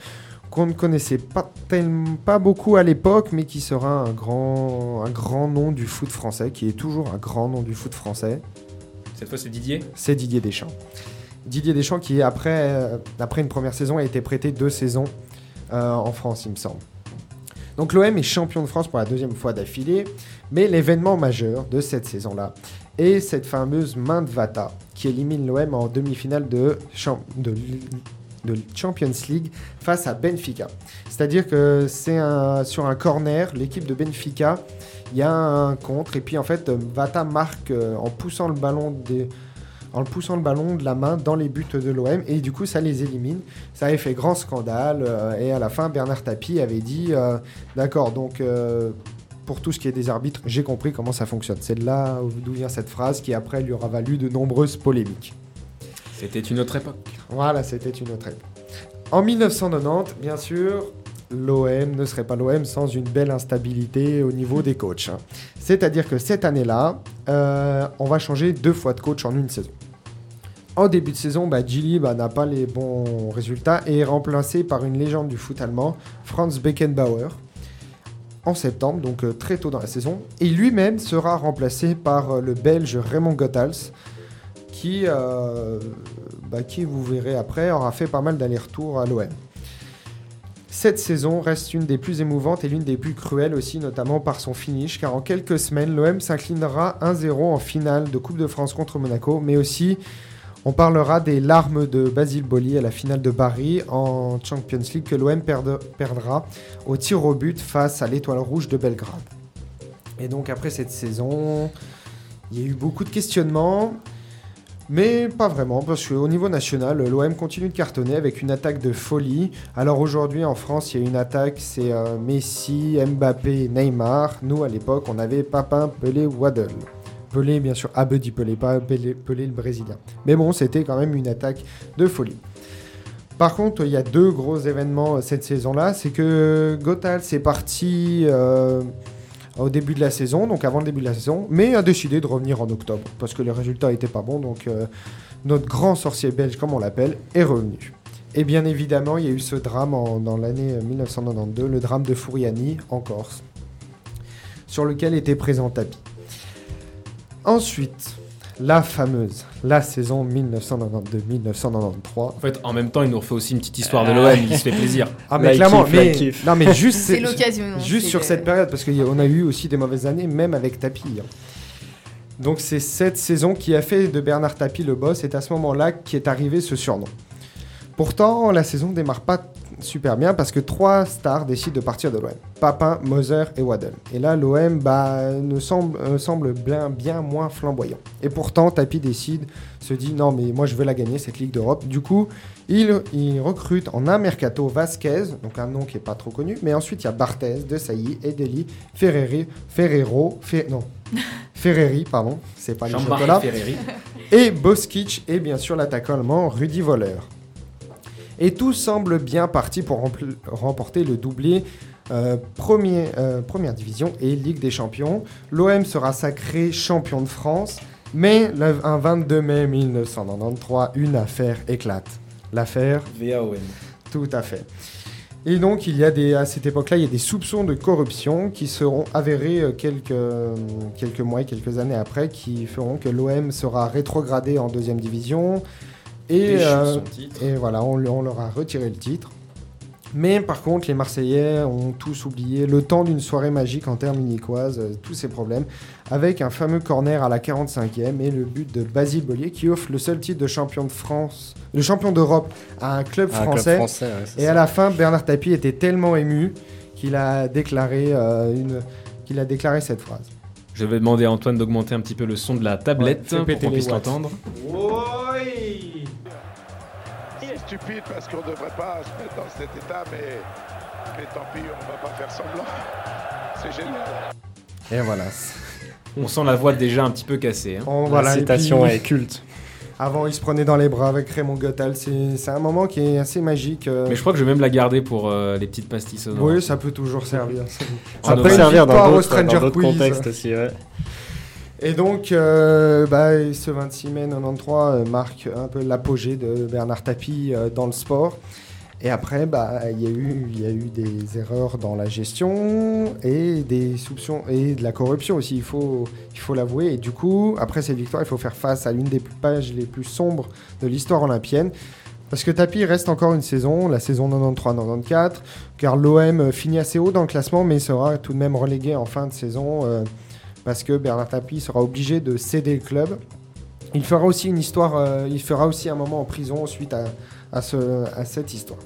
qu'on ne connaissait pas, tellement, pas beaucoup à l'époque, mais qui sera un grand, un grand nom du foot français, qui est toujours un grand nom du foot français. Cette fois, c'est Didier. C'est Didier Deschamps. Didier Deschamps qui, après, euh, après une première saison, a été prêté deux saisons euh, en France, il me semble. Donc l'OM est champion de France pour la deuxième fois d'affilée, mais l'événement majeur de cette saison-là est cette fameuse main de Vata qui élimine l'OM en demi-finale de, champ- de, de Champions League face à Benfica. C'est-à-dire que c'est sur un corner, l'équipe de Benfica, il y a un contre, et puis en fait, Vata marque euh, en poussant le ballon de la main dans les buts de l'OM et du coup ça les élimine. Ça avait fait grand scandale euh, et à la fin Bernard Tapie avait dit euh, d'accord donc euh, pour tout ce qui est des arbitres j'ai compris comment ça fonctionne. C'est de là où- d'où vient cette phrase qui après lui aura valu de nombreuses polémiques. C'était une autre époque. Voilà c'était une autre époque. En 1990 bien sûr l'OM ne serait pas l'OM sans une belle instabilité au niveau des coachs. hein. C'est-à-dire que cette année-là, euh, on va changer deux fois de coach en une saison. En début de saison, bah, Gilly bah, n'a pas les bons résultats et est remplacé par une légende du foot allemand, Franz Beckenbauer, en septembre, donc euh, très tôt dans la saison. Et lui-même sera remplacé par euh, le Belge Raymond Goethals, qui, euh, bah, qui, vous verrez après, aura fait pas mal d'allers-retours à l'OM. Cette saison reste une des plus émouvantes et l'une des plus cruelles aussi, notamment par son finish, car en quelques semaines, l'OM s'inclinera 1-0 en finale de Coupe de France contre Monaco, mais aussi on parlera des larmes de Basile Boli à la finale de Paris en Champions League que l'OM perdra au tir au but face à l'Étoile Rouge de Belgrade. Et donc après cette saison, il y a eu beaucoup de questionnements, mais pas vraiment, parce qu'au niveau national, l'OM continue de cartonner avec une attaque de folie. Alors aujourd'hui en France, il y a une attaque, c'est euh, Messi, Mbappé, Neymar. Nous à l'époque, on avait Papin, Pelé, Waddle. Pelé, bien sûr, Abedi Pelé, pas Pelé, Pelé le Brésilien. Mais bon, c'était quand même une attaque de folie. Par contre, il y a deux gros événements euh, cette saison-là. C'est que Gothal s'est parti euh, au début de la saison, donc avant le début de la saison, mais a décidé de revenir en octobre parce que les résultats n'étaient pas bons. Donc euh, notre grand sorcier belge, comme on l'appelle, est revenu. Et bien évidemment, il y a eu ce drame en- dans l'année euh, 1992, le drame de Fouriani en Corse, sur lequel était présent Tapi. Ensuite, la fameuse, la saison 1992-1993. En fait, en même temps, il nous refait aussi une petite histoire de l'OM, il se fait plaisir. Ah mais clairement, mais, non mais juste, [laughs] C'est l'occasion. non, juste c'est sur le- cette période, parce qu'on a eu aussi des mauvaises années, même avec Tapi. hein. Donc c'est cette saison qui a fait de Bernard Tapie le boss, et c'est à ce moment-là qu'est arrivé ce surnom. Pourtant, la saison démarre pas super bien parce que trois stars décident de partir de l'OM. Papin, Moser et Waddle. Et là, l'OM bah, ne semble, euh, semble bien, bien moins flamboyant. Et pourtant, Tapi décide, se dit non mais moi je veux la gagner cette Ligue d'Europe. Du coup, il, il recrute en un mercato Vasquez, donc un nom qui est pas trop connu, mais ensuite il y a Barthez, De Sailly, Edeli, Ferreri, Ferrero, Fe- non, [laughs] Ferreri, pardon, c'est pas les chocolats, Ferreri. et Boskic et bien sûr l'attaquant allemand Rudi Voller. Et tout semble bien parti pour remporter le doublé euh, premier, euh, première division et Ligue des Champions. L'OM sera sacré champion de France, mais le, un 22 mai 1993, une affaire éclate. L'affaire VAOM. tout à fait. Et donc, il y a des, à cette époque-là, il y a des soupçons de corruption qui seront avérés euh, quelques, euh, quelques mois et quelques années après, qui feront que l'OM sera rétrogradé en deuxième division. Et, euh, son titre. et voilà, on, leur a retiré le titre. Mais par contre, les Marseillais ont tous oublié le temps d'une soirée magique en termes unicoises, euh, tous ces problèmes, avec un fameux corner à la 45e et le but de Basile Bollier qui offre le seul titre de champion de France, le champion d'Europe à un club un club français. ouais, Et ça. à la fin, Bernard Tapie était tellement ému qu'il a déclaré euh, une, qu'il a déclaré cette phrase. Je vais demander à Antoine d'augmenter un petit peu le son de la tablette Ouais, pour qu'on les puisse l'entendre. C'est stupide parce qu'on ne devrait pas se [laughs] mettre dans cet état, mais, mais tant pis, on va pas faire semblant. [laughs] C'est génial. Et voilà. On sent la voix déjà un petit peu cassée. hein. On- La voilà, et citation puis, est culte. Avant, il se prenait dans les bras avec Raymond Goethals. C'est c'est un moment qui est assez magique. euh. Mais je crois que je vais même la garder pour euh, les petites pastilles sonores. Oui, ça peut toujours servir. Ça peut servir dans d'autres contextes aussi. ouais. Et donc, euh, bah, ce 26 mai 93 euh, marque un peu l'apogée de Bernard Tapie euh, dans le sport. Et après, bah, il y, a eu- des erreurs dans la gestion et des soupçons et de la corruption aussi, il faut l'avouer. Et du coup, après cette victoire, il faut faire face à l'une des pages les plus sombres de l'histoire olympienne. Parce que Tapie reste encore une saison, la saison 93-94, car l'OM finit assez haut dans le classement, mais sera tout de même relégué en fin de saison, parce que Bernard Tapie sera obligé de céder le club. Il fera aussi une histoire, euh, il fera aussi un moment en prison suite à, à, ce- à cette histoire.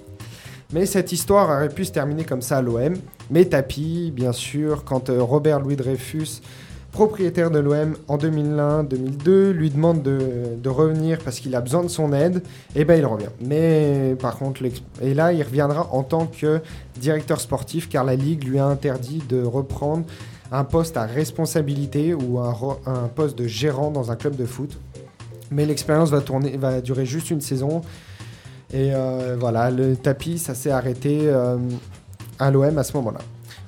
Mais cette histoire aurait pu se terminer comme ça à l'OM. Mais Tapie, bien sûr, quand euh, Robert Louis Dreyfus, propriétaire de l'OM en 2001-2002, lui demande de, revenir parce qu'il a besoin de son aide, et ben il revient. Mais par contre, et là, il reviendra en tant que directeur sportif car la Ligue lui a interdit de reprendre un poste à responsabilité ou un, poste de gérant dans un club de foot. Mais l'expérience va, tourner, va durer juste une saison. Et euh, voilà, le tapis, ça s'est arrêté euh, à l'OM à ce moment-là.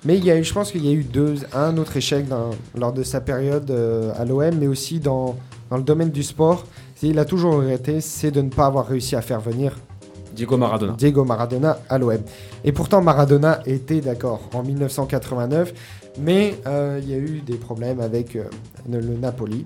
Mais il y a eu, je pense qu'il y a eu deux, un autre échec dans- lors de sa période euh, à l'OM, mais aussi dans, dans le domaine du sport. Il a toujours regretté, c'est de ne pas avoir réussi à faire venir Diego Maradona. Diego Maradona à l'OM. Et pourtant, Maradona était d'accord en 1989, mais euh, il y a eu des problèmes avec euh, le Napoli.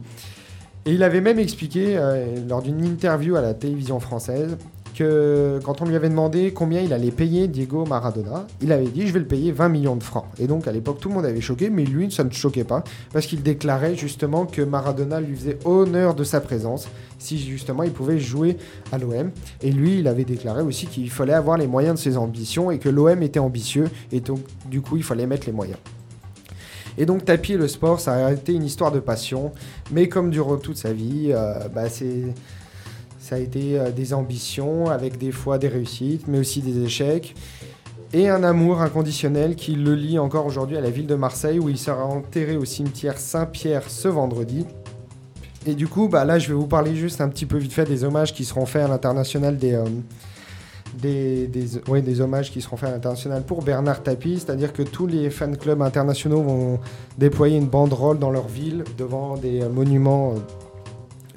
Et il avait même expliqué euh, lors d'une interview à la télévision française que quand on lui avait demandé combien il allait payer Diego Maradona, il avait dit je vais le payer 20 millions de francs. Et donc à l'époque tout le monde avait choqué, mais lui ça ne choquait pas parce qu'il déclarait justement que Maradona lui faisait honneur de sa présence si justement il pouvait jouer à l'OM. Et lui il avait déclaré aussi qu'il fallait avoir les moyens de ses ambitions et que l'OM était ambitieux et donc du coup il fallait mettre les moyens. Et donc Tapis et le sport, ça a été une histoire de passion, mais comme durant toute sa vie, euh, bah, c'est, ça a été euh, des ambitions avec des fois des réussites, mais aussi des échecs, et un amour inconditionnel qui le lie encore aujourd'hui à la ville de Marseille, où il sera enterré au cimetière Saint-Pierre ce vendredi. Et du coup, bah, là, je vais vous parler juste un petit peu vite fait des hommages qui seront faits à l'international des, euh, des, des, ouais, des hommages qui seront faits à l'international pour Bernard Tapie, c'est-à-dire que tous les fan clubs internationaux vont déployer une banderole dans leur ville devant des euh, monuments. euh.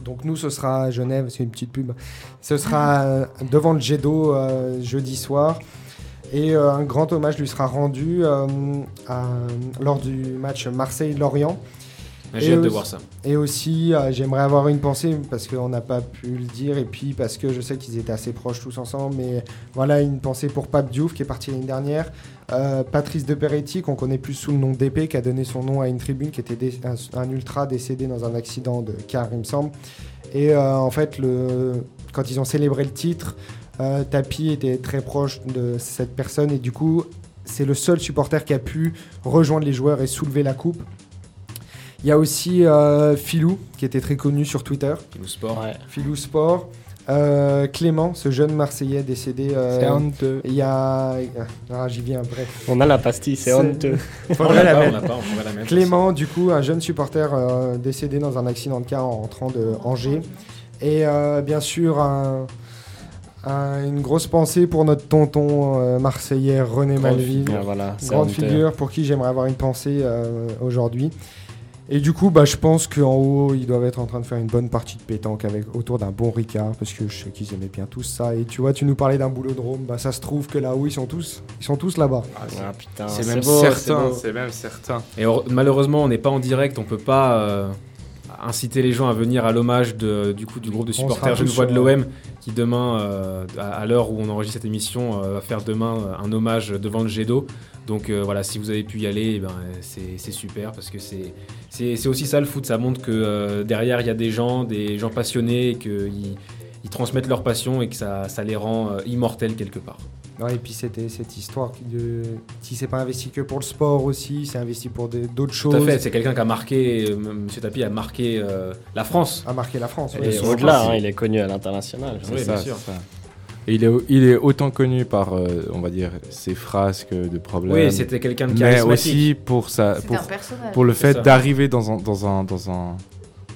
Donc nous, ce sera à Genève, c'est une petite pub. Ce sera euh, devant le jet jeudi soir. Et un grand hommage lui sera rendu lors du match Marseille-Lorient. J'ai Et hâte de aussi- voir ça. Et aussi, euh, j'aimerais avoir une pensée, parce qu'on n'a pas pu le dire, et puis parce que je sais qu'ils étaient assez proches tous ensemble, mais voilà, une pensée pour Pape Diouf, qui est parti l'année dernière, euh, Patrice de Peretti, qu'on connaît plus sous le nom d'épée, qui a donné son nom à une tribune, qui était un, un ultra décédé dans un accident de car, il me semble. Et euh, en fait, le, quand ils ont célébré le titre, euh, Tapi était très proche de cette personne, et du coup, c'est le seul supporter qui a pu rejoindre les joueurs et soulever la coupe. Il y a aussi euh, Philou, qui était très connu sur Twitter, Pilou Sport. Ouais. Philou Sport. Euh, Clément, ce jeune Marseillais décédé. euh, C'est honteux. Il y a. Ah, j'y viens, bref. On a la pastille, c'est honteux. [laughs] On Faudrait l'a la pas, on mettre. l'a pas, on pourrait la mettre. Clément, du coup, un jeune supporter euh, décédé dans un accident de car en rentrant de Angers. Et euh, bien sûr, un- un- une grosse pensée pour notre tonton euh, marseillais René Grande Malville. Ah, voilà, grande figure pour qui j'aimerais avoir une pensée euh, aujourd'hui. Et du coup, bah, je pense qu'en haut, ils doivent être en train de faire une bonne partie de pétanque avec, autour d'un bon Ricard, parce que je sais qu'ils aimaient bien tous ça. Et tu vois, tu nous parlais d'un boulot de Rome, bah, ça se trouve que là-haut, ils sont tous, ils sont tous là-bas. Ah putain, C'est même beau, certain, c'est même certain. Et heure- malheureusement, on n'est pas en direct, on peut pas euh, inciter les gens à venir à l'hommage de- du coup du groupe de supporters Genevois de l'OM qui demain, euh, à, à l'heure où on enregistre cette émission, euh, va faire demain un hommage devant le jet d'eau. Donc euh, voilà, si vous avez pu y aller, eh ben, c'est c'est super parce que c'est c'est c'est aussi ça le foot. Ça montre que euh, derrière il y a des gens, des gens passionnés, et qu'ils ils transmettent leur passion et que ça, ça les rend euh, immortels quelque part. Ouais, et puis c'était cette histoire qui, de, qui s'est pas investi que pour le sport aussi, c'est investi pour des- d'autres Tout à choses. fait, c'est quelqu'un qui a marqué, euh, Monsieur Tapi a marqué euh, la France. A marqué la France. Ouais. Et son au-delà, hein, il est connu à l'international. Oui, C'est bien sûr. c'est ça. Et il est, il est autant connu par, euh, on va dire, ses frasques de problèmes. Oui, c'était quelqu'un de mais charismatique. aussi pour, sa, pour, pour le fait d'arriver dans un, dans, un, dans, un,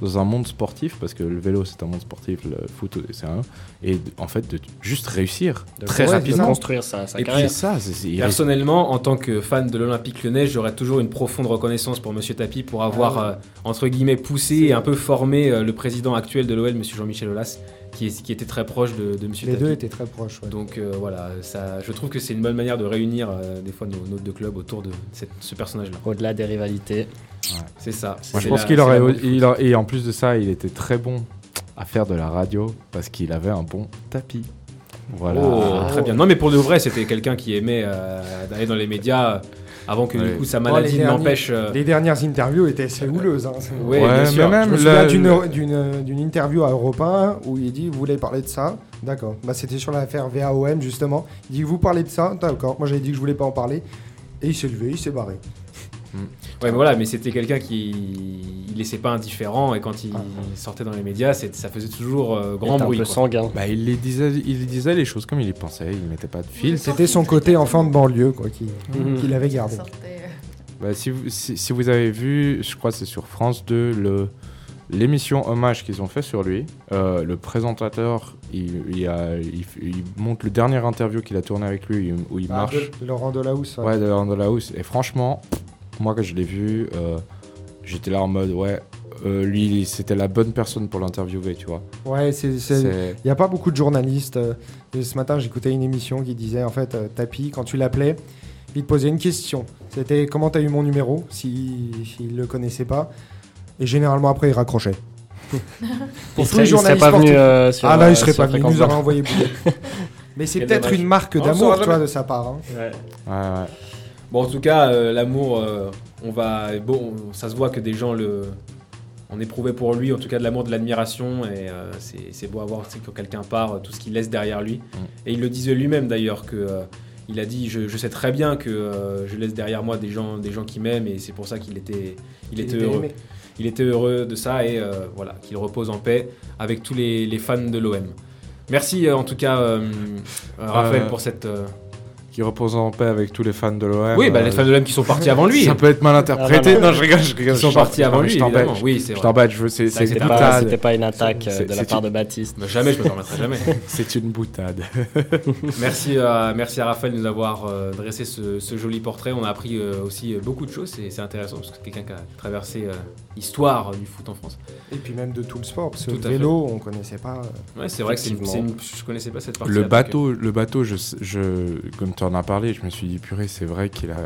dans un monde sportif, parce que le vélo c'est un monde sportif, le foot c'est un, et en fait de juste réussir De très ouais, de rapidement. construire sa, sa Et puis, carrière. C'est ça, c'est- Personnellement, en tant que fan de l'Olympique lyonnais, j'aurais toujours une profonde reconnaissance pour Monsieur Tapi pour avoir, Ah euh, entre guillemets, poussé et un peu formé euh, le président actuel de l'OL, Monsieur Jean-Michel Aulas, qui, était très proche de, de Monsieur Les deux étaient très proches. ouais. Donc euh, voilà, ça, je trouve que c'est une bonne manière de réunir euh, des fois nos, nos deux clubs autour de cette- ce personnage-là. Au-delà des rivalités. C'est ça. Moi, je pense qu'il aurait, il et en plus de ça, il était très bon à faire de la radio parce qu'il avait un bon tapis. Voilà. Oh, très bien. Non, mais pour de vrai, c'était quelqu'un qui aimait euh, d'aller dans les médias euh, avant que Ouais. du coup sa Oh, maladie derniers- l'empêche. euh, Les dernières interviews étaient assez houleuses. hein. Ouais, Ouais, bien mais sûr. même Je me le- souviens d'une- le- d'une d'une interview à Europe 1 où il dit Vous voulez parler de ça? D'accord. Bah, C'était sur l'affaire VAOM justement. Il dit Vous parlez de ça? D'accord. Moi j'avais dit que je voulais pas en parler. Et il s'est levé, il s'est barré. Ouais, mais voilà, mais c'était quelqu'un qui il laissait pas indifférent et quand il Ah. sortait dans les médias, ça faisait toujours euh, grand bruit. un peu quoi. sanguin. Bah, il, les disait, il disait les choses comme il les pensait, il mettait pas de fil. C'était son côté enfant de banlieue quoi, qui- Mhm. qu'il avait gardé. Euh, Bah, si, vous, si, si vous avez vu, je crois que c'est sur France 2, le, l'émission hommage qu'ils ont fait sur lui, euh, le présentateur, il, il, a- il, il montre le dernier interview qu'il a tourné avec lui où il Ah, marche. de- Laurent Delahousse. ouais. Ouais, de House. Et franchement, moi, quand je l'ai vu, euh, j'étais là en mode, ouais, euh, lui, c'était la bonne personne pour l'interviewer, tu vois. Ouais, Il n'y a pas beaucoup de journalistes. euh, et ce matin, j'écoutais une émission qui disait en fait, euh, Tapi, quand tu l'appelais, il te posait une question. C'était comment tu as eu mon numéro, s'il si, ne le connaissait pas. Et généralement, après, il raccrochait. [laughs] Il tous serait, les il serait journalistes pas venu euh, sur. ah là, euh, il serait sur pas venu, il nous aurait envoyé. Mais c'est peut-être une marque d'amour, tu vois, de sa part. hein. Ouais. Ouais, ouais. Bon, en tout cas, euh, l'amour, euh, on va. Bon, ça se voit que des gens le. On éprouvait pour lui, en tout cas de l'amour, de l'admiration, et euh, c'est c'est beau à voir aussi quand quelqu'un part, euh, tout ce qu'il laisse derrière lui. Et il le disait lui-même d'ailleurs que euh, il a dit, je, je sais très bien que euh, je laisse derrière moi des gens, des gens qui m'aiment, et c'est pour ça qu'il était, il était heureux. aimé. Il était heureux de ça et euh, voilà, qu'il repose en paix avec tous les, les fans de l'OM. Merci euh, en tout cas, euh, euh, Raphaël, Euh, pour cette. euh, Qui repose en paix avec tous les fans de l'OM. Oui, bah, euh, les fans de l'OM qui sont partis avant lui. Ça peut être mal interprété. Ah, non, je rigole, je rigole. Ils sont partis avant lui, je t'embête, évidemment. je- Oui, c'est Je vrai. t'embête, C'était pas, boutade. c'était pas une attaque euh, de la part une- de Baptiste. [laughs] Jamais, je me permettrai jamais. C'est une boutade. [laughs] merci, à, merci à Raphaël de nous avoir euh, dressé ce, ce joli portrait. On a appris euh, aussi euh, beaucoup de choses et c'est intéressant parce que c'est quelqu'un qui a traversé euh, l'histoire du foot en France. Et puis même de tout le sport, parce que Tout le à vélo, on connaissait pas. Ouais, c'est vrai que je connaissais pas cette partie. Le bateau, le bateau, je, je, comme tu en as parlé, je me suis dit purée, c'est vrai qu'il a,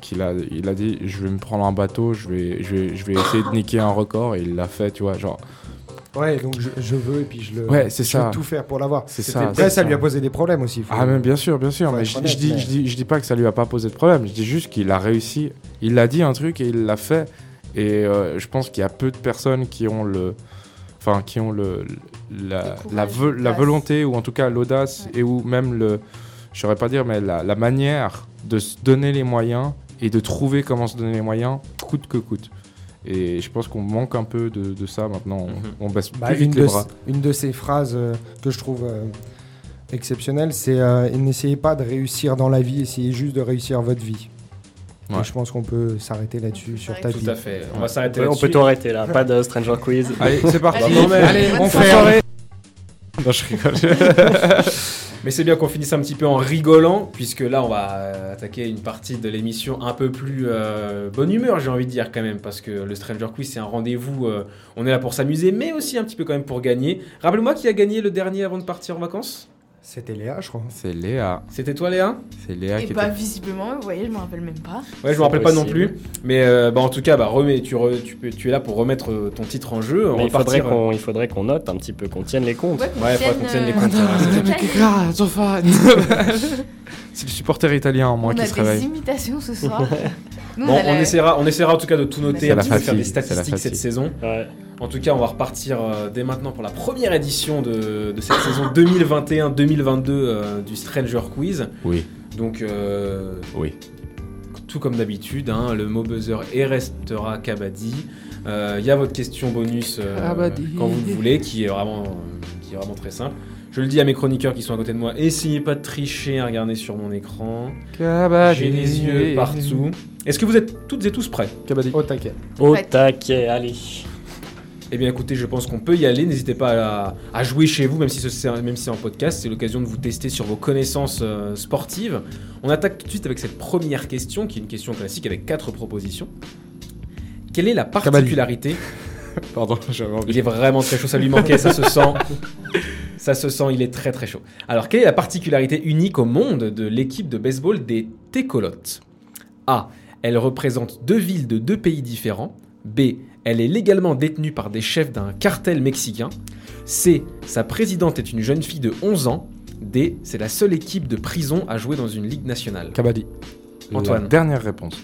qu'il a, il a dit, je vais me prendre un bateau, je vais, je vais, je vais essayer de niquer un record et il l'a fait, tu vois, genre, Ouais, donc je, je veux et puis je le. Ouais, c'est je ça. veux tout faire pour l'avoir. c'est ça. Après, ça lui a posé des problèmes aussi. faut- Ah mais bien sûr, bien sûr, Faut mais je, honnête, je dis, mais- je, dis, je dis pas que ça lui a pas posé de problème, je dis juste qu'il a réussi, il a dit un truc et il l'a fait, et euh, je pense qu'il y a peu de personnes qui ont le, enfin qui ont le, la, la, volonté ou en tout cas l'audace et ou même le, je saurais pas dire, mais la, la manière de se donner les moyens et de trouver comment se donner les moyens coûte que coûte. Et je pense qu'on manque un peu de, de ça maintenant. On, Mhm. on baisse Bah, plus vite les de, bras. une de ces phrases euh, que je trouve euh, exceptionnelles, c'est euh, n'essayez pas de réussir dans la vie, essayez juste de réussir votre vie. Ouais. je pense qu'on peut s'arrêter là-dessus sur ta Tout vie. à fait. On va s'arrêter Ouais, on peut tout arrêter là, pas de Stranger Quiz. Allez, c'est parti. Allez, non, mais- Allez, on fait. Non, je rigole. [laughs] Mais c'est bien qu'on finisse un petit peu en rigolant, puisque là, on va euh, attaquer une partie de l'émission un peu plus euh, bonne humeur, j'ai envie de dire quand même, parce que le Stranger Quiz, c'est un rendez-vous, euh, on est là pour s'amuser, mais aussi un petit peu quand même pour gagner. Rappelle-moi qui a gagné le dernier avant de partir en vacances? C'était Léa, je crois. C'est Léa. C'était toi, Léa? C'est Léa Et qui bah, était visiblement, vous voyez, je me rappelle même pas. Ouais, je me rappelle pas non plus. Mais euh, bah, en tout cas, bah, remets, tu, re- tu, peux- tu es là pour remettre euh, ton titre en jeu. Mais il faudrait euh, qu'on il faudrait qu'on note un petit peu, qu'on tienne les comptes. Ouais, qu'on Ouais, faudrait tienne, qu'on tienne les comptes. [laughs] [laughs] [laughs] C'est le supporter italien en moi On qui a se des réveille. imitations ce soir. Nous, Bon, a on la- essaiera, on essaiera en tout cas de tout noter, un la petit peu, faire des statistiques cette saison. Ouais. En tout cas, on va repartir euh, dès maintenant pour la première édition de, de cette saison 2021-2022 euh, du Stranger Quiz. Oui, Donc, euh, oui. tout comme d'habitude, hein, le mot buzzer et restera Kabaddi. Euh, Il y a votre question bonus euh, quand vous le voulez, qui est, vraiment, qui est vraiment très simple. Je le dis à mes chroniqueurs qui sont à côté de moi, essayez pas de tricher à regarder sur mon écran. J'ai les yeux partout. Est-ce que vous êtes toutes et tous prêts Kabaddi. Au taquet. Au taquet, allez. Eh bien écoutez, je pense qu'on peut y aller. N'hésitez pas à, à jouer chez vous, même si ce- c'est même si c'est en podcast. C'est l'occasion de vous tester sur vos connaissances euh, sportives. On attaque tout de suite avec cette première question, qui est une question classique avec quatre propositions. Quelle est la particularité [laughs] Pardon, j'avais envie. Il est vraiment très chaud, ça lui manquait, ça se sent. [laughs] Ça se sent, il est très très chaud. Alors, quelle est la particularité unique au monde de l'équipe de baseball des Técolotes A. Elle représente deux villes de deux pays différents. B. Elle est légalement détenue par des chefs d'un cartel mexicain. C. Sa présidente est une jeune fille de 11 ans. D. C'est la seule équipe de prison à jouer dans une ligue nationale. Kabaddi. Antoine. La dernière réponse.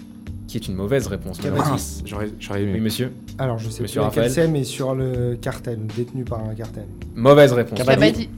Qui est une mauvaise réponse. Malheureusement. Mince, J'aurais j'aurais aimé. Oui, monsieur. Alors, je sais Monsieur plus Raphaël. c'est, mais sur le cartel, détenu par un cartel. Mauvaise réponse. Kabaddi.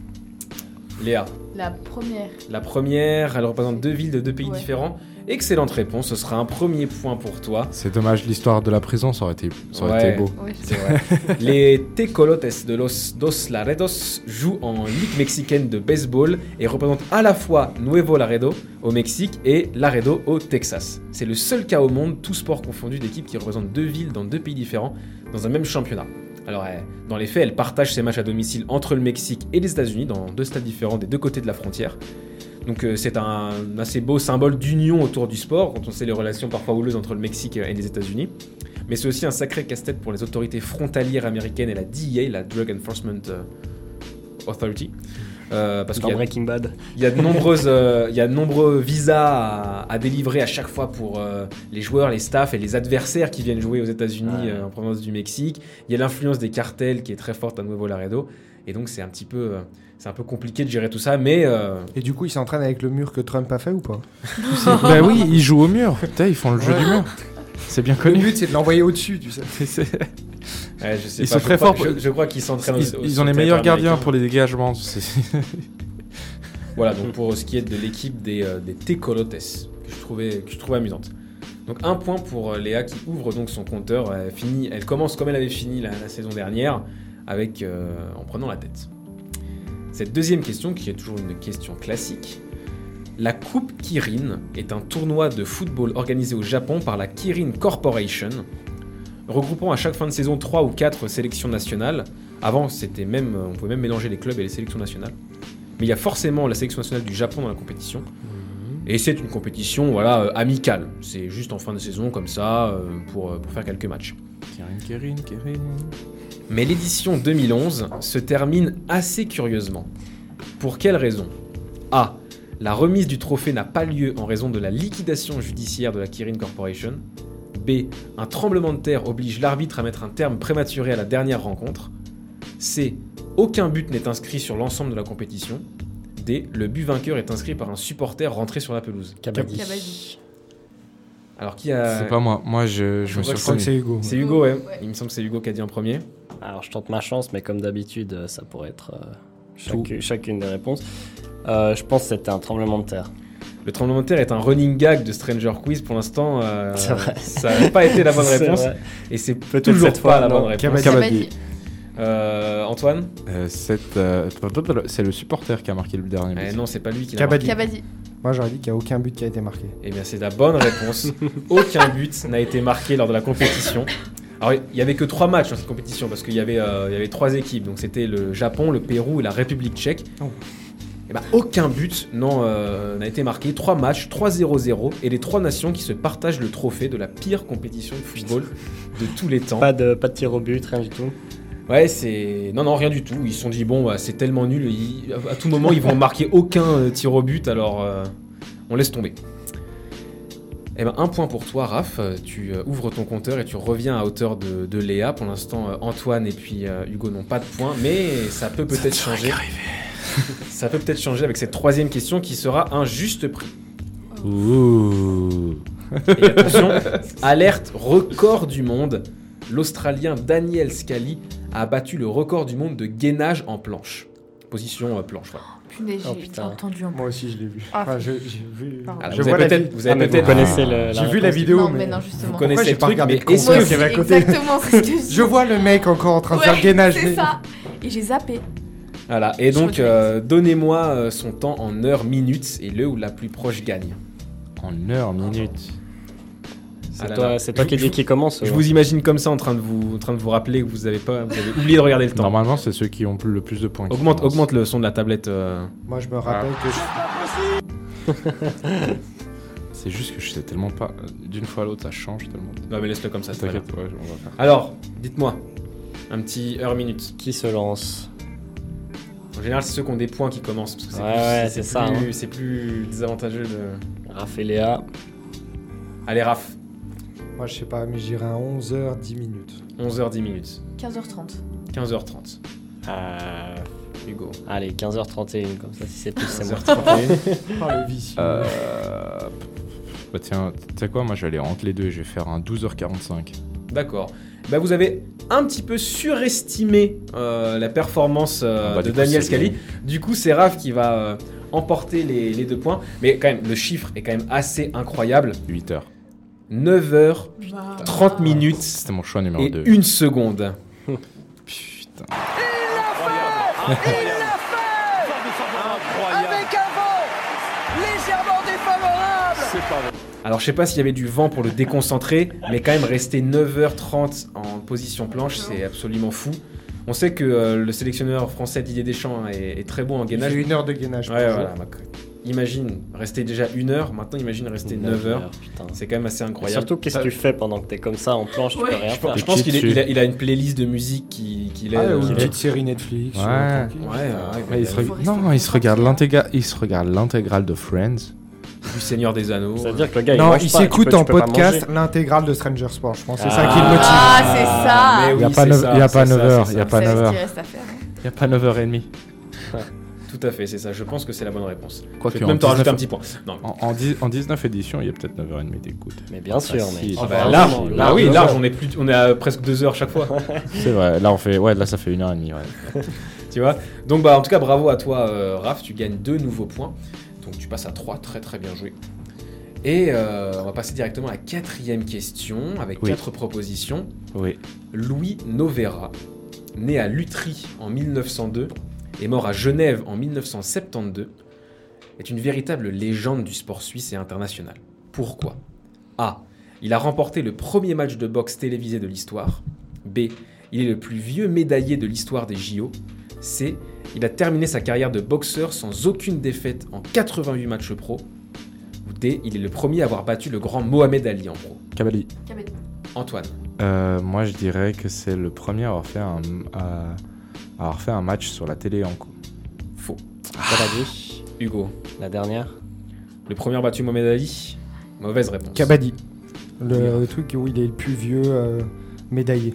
Léa. La première. La première, elle représente deux villes de deux pays Ouais. différents. Excellente réponse, ce sera un premier point pour toi. C'est dommage, l'histoire de la prison, ça aurait été, ça aurait Ouais. été beau. Ouais, C'est vrai. [laughs] Les Tecolotes de los Dos Laredos jouent en Ligue mexicaine de baseball et représentent à la fois Nuevo Laredo au Mexique et Laredo au Texas. C'est le seul cas au monde, tout sport confondu, d'équipe qui représente deux villes dans deux pays différents dans un même championnat. Alors, euh, dans les faits, elle partage ses matchs à domicile entre le Mexique et les États-Unis, dans deux stades différents des deux côtés de la frontière. Donc, euh, c'est un assez beau symbole d'union autour du sport, quand on sait les relations parfois houleuses entre le Mexique et les États-Unis. Mais c'est aussi un sacré casse-tête pour les autorités frontalières américaines et la DEA, la Drug Enforcement euh, Authority. Euh, parce Dans qu'il y a- Breaking Bad. il y a de nombreuses, euh, il y a de nombreux visas à, à délivrer à chaque fois pour euh, les joueurs, les staffs et les adversaires qui viennent jouer aux États-Unis en provenance du Mexique. Il y a l'influence des cartels qui est très forte à Nuevo Laredo. Et donc c'est un petit peu, c'est un peu compliqué de gérer tout ça, mais euh, Et du coup, il s'entraîne avec le mur que Trump a fait ou pas? [laughs] Bah oui, ils jouent au mur. Putain, ils font le jeu Ouais. du mur. C'est bien Le connu. but, c'est de l'envoyer au-dessus, tu sais. ouais, je sais Ils pas, sont je très forts pour- Je, je crois qu'ils s'entraînent. Ils, au- ils ont les le meilleurs gardiens américain. pour les dégagements. [laughs] Voilà, donc pour ce qui est de l'équipe des, euh, des Tecolotes, que je, trouvais, que je trouvais amusante. Donc un point pour euh, Léa qui ouvre donc son compteur. Elle, finit, elle commence comme elle avait fini la, la saison dernière, avec, euh, en prenant la tête. Cette deuxième question, qui est toujours une question classique. La Coupe Kirin est un tournoi de football organisé au Japon par la Kirin Corporation, regroupant à chaque fin de saison 3 ou 4 sélections nationales. Avant, c'était même, on pouvait même mélanger les clubs et les sélections nationales. Mais il y a forcément la sélection nationale du Japon dans la compétition. Et c'est une compétition voilà, euh, amicale. C'est juste en fin de saison, comme ça, euh, pour, euh, pour faire quelques matchs. Kérin, Kérin, Kérin. Mais l'édition 2011 se termine assez curieusement. Pour quelle raison? A. La remise du trophée n'a pas lieu en raison de la liquidation judiciaire de la Kirin Corporation. B. Un tremblement de terre oblige l'arbitre à mettre un terme prématuré à la dernière rencontre. C. Aucun but n'est inscrit sur l'ensemble de la compétition. D. Le but vainqueur est inscrit par un supporter rentré sur la pelouse. Kabaddi. Alors qui a... C'est pas moi. Moi, je, je me Je suis crois Je crois que c'est Hugo. C'est Hugo, ouais. Ouais. Il me semble que c'est Hugo qui a dit en premier. Alors je tente ma chance, mais comme d'habitude, euh, ça pourrait être euh, chaque- chacune des réponses. Euh, je pense que c'était un tremblement de terre. Le tremblement de terre est un running gag de Stranger Quiz. Pour l'instant, euh, ça n'a pas été la bonne [laughs] réponse. vrai. Et c'est Peut-être toujours cette pas fois, la non. bonne réponse. Kabaddi. Euh, Antoine Euh, c'est euh, c'est le supporter qui a marqué le dernier. Eh but. Non, c'est pas lui qui l'a Kabaddi. marqué. Kabaddi. Moi, j'aurais dit qu'il n'y a aucun but qui a été marqué. Eh bien, c'est la bonne réponse. [laughs] Aucun but n'a été marqué lors de la compétition. Alors, il y avait que trois matchs dans cette compétition parce qu'il y avait, euh, il y avait trois équipes. Donc, c'était le Japon, le Pérou et la République tchèque. Oh. Eh ben, aucun but non, euh, n'a été marqué. Trois matchs, 3-0-0. Et les trois nations qui se partagent le trophée de la pire compétition de football de tous les temps. Pas de, pas de tir au but, rien du tout. Ouais, c'est. Non, non, rien du tout. Ils se sont dit, bon, bah, c'est tellement nul. ils- À tout moment, ils vont [laughs] marquer aucun euh, tir au but, alors euh, on laisse tomber. Eh ben, un point pour toi, Raph. Tu euh, ouvres ton compteur et tu reviens à hauteur de, de Léa. Pour l'instant, euh, Antoine et puis euh, Hugo n'ont pas de points, mais ça peut peut-être changer. [laughs] ça peut peut-être changer avec cette troisième question qui sera un juste prix. Ouh. Et attention, [laughs] alerte record du monde. L'Australien Daniel Scali a battu le record du monde de gainage en planche. Position euh, planche, voilà. Punaise, Oh, j'ai putain. entendu un peu. Moi aussi, je l'ai vu. Ah. Enfin, je- j'ai vu. Pardon. Alors, je vous vois avez la peut-être, vous avez Ah, mais vous peut-être, connaissez le- J'ai vu réponse. la vidéo, non, mais. mais non, justement. vous connaissez j'ai le pas truc, regardé mais le est-ce contenu que qu'il y avait à côté? Exactement, c'est ce que je Je vois le mec encore en train de faire gainage. C'est ça. Et j'ai zappé. Voilà, et Je donc euh, donnez-moi euh, son temps en heures, minutes, et le ou la plus proche gagne. En heure, minute. C'est Ah toi, c'est toi Je- qui je- dis qui commence. Je ou- vous imagine comme ça en train de vous, en train de vous rappeler que vous avez pas, vous avez oublié de regarder le temps. Normalement, c'est ceux qui ont plus- le plus de points. Augmente, augmente le son de la tablette. euh. Moi, je me rappelle que je... [laughs] C'est juste que je sais tellement pas. D'une fois à l'autre, ça change tellement. Non mais laisse-le comme ça. T'inquiète, ouais, on va faire. Alors, dites-moi, un petit heure minute. Qui se lance En général, c'est ceux qui ont des points qui commencent. Parce que c'est Ouais, plus- ouais, plus- hein. C'est plus désavantageux de. Raph et Léa. Allez, Raph, Moi, je sais pas, mais j'irai à 11h, 10 minutes. 11h10 minutes. 15h30. 15h30. Euh, Hugo. allez, 15h31, comme ça, si c'est plus, c'est moi. 15h31. [laughs] Oh, le vicieux. Euh... Bah tiens, tu sais quoi, moi je vais aller entre les deux, je vais faire un 12h45. D'accord. Bah, vous avez un petit peu surestimé euh, la performance euh, Bah, de coup, Daniel c'est Scali. bien. Du coup, c'est Raph qui va euh, emporter les, les deux points. Mais quand même, le chiffre est quand même assez incroyable. 8h. 9h30 minutes C'était mon choix numéro et 2. une seconde. [laughs] Putain. Avec un vent légèrement défavorable. Alors je sais pas s'il y avait du vent pour le déconcentrer, mais quand même rester 9h30 en position planche, c'est absolument fou. On sait que euh, le sélectionneur français Didier Deschamps est, est très bon en gainage. J'ai une heure de gainage. Ouais, voilà imagine rester déjà une heure, maintenant imagine rester 9 heures. heures c'est quand même assez incroyable. Et surtout, qu'est-ce que tu fais pendant que t'es comme ça en planche tu peux rien Je, pense qu'il a, une playlist de musique qui, qui ah, ou une petite série Netflix. Ouais, euh, ouais, il Non, il se regarde l'intégrale de Friends du Seigneur des Anneaux. Ça veut dire que le gars, non, il, s'écoute en podcast l'intégrale de Stranger Things. Je pense c'est ça ah, qui le motive. Ah, c'est ça. Il n'y a pas 9 heures. Il n'y hein. a pas 9 heures. Il n'y a pas 9 h 30 tout à fait, c'est ça. Je pense que c'est la bonne réponse. Quoi Je vais que même en te rajouter 19 un petit point. Non. En, en, dix- en 19 éditions, il y a peut-être 9h30 d'écoute. Mais bien sûr, mais. Facile. Ah bah, large, large, bah oui, large. on est, plus, on est à presque deux heures chaque fois. [laughs] C'est vrai, là on fait. Ouais, là ça fait 1h30. Ouais. [laughs] tu vois? Donc bah en tout cas bravo à toi euh, Raph, tu gagnes deux nouveaux points. Donc tu passes à 3, très très bien joué. Et euh, on va passer directement à la quatrième question avec Oui. quatre propositions. Oui. Louis Novera, né à Lutry en 1902 et mort à Genève en 1972, est une véritable légende du sport suisse et international. Pourquoi? A. Il a remporté le premier match de boxe télévisé de l'histoire. B. Il est le plus vieux médaillé de l'histoire des JO. C. Il a terminé sa carrière de boxeur sans aucune défaite en 88 matchs pro. Ou D. Il est le premier à avoir battu le grand Mohamed Ali en pro. Kabali. Antoine. Euh, moi je dirais que c'est le premier à avoir fait un, à- avoir fait un match sur la télé en coup. Faux. Kabaddi, Hugo. la dernière. Le premier battu Mohamed Ali Mauvaise réponse. Kabaddi. Le truc où il est le plus vieux euh, médaillé.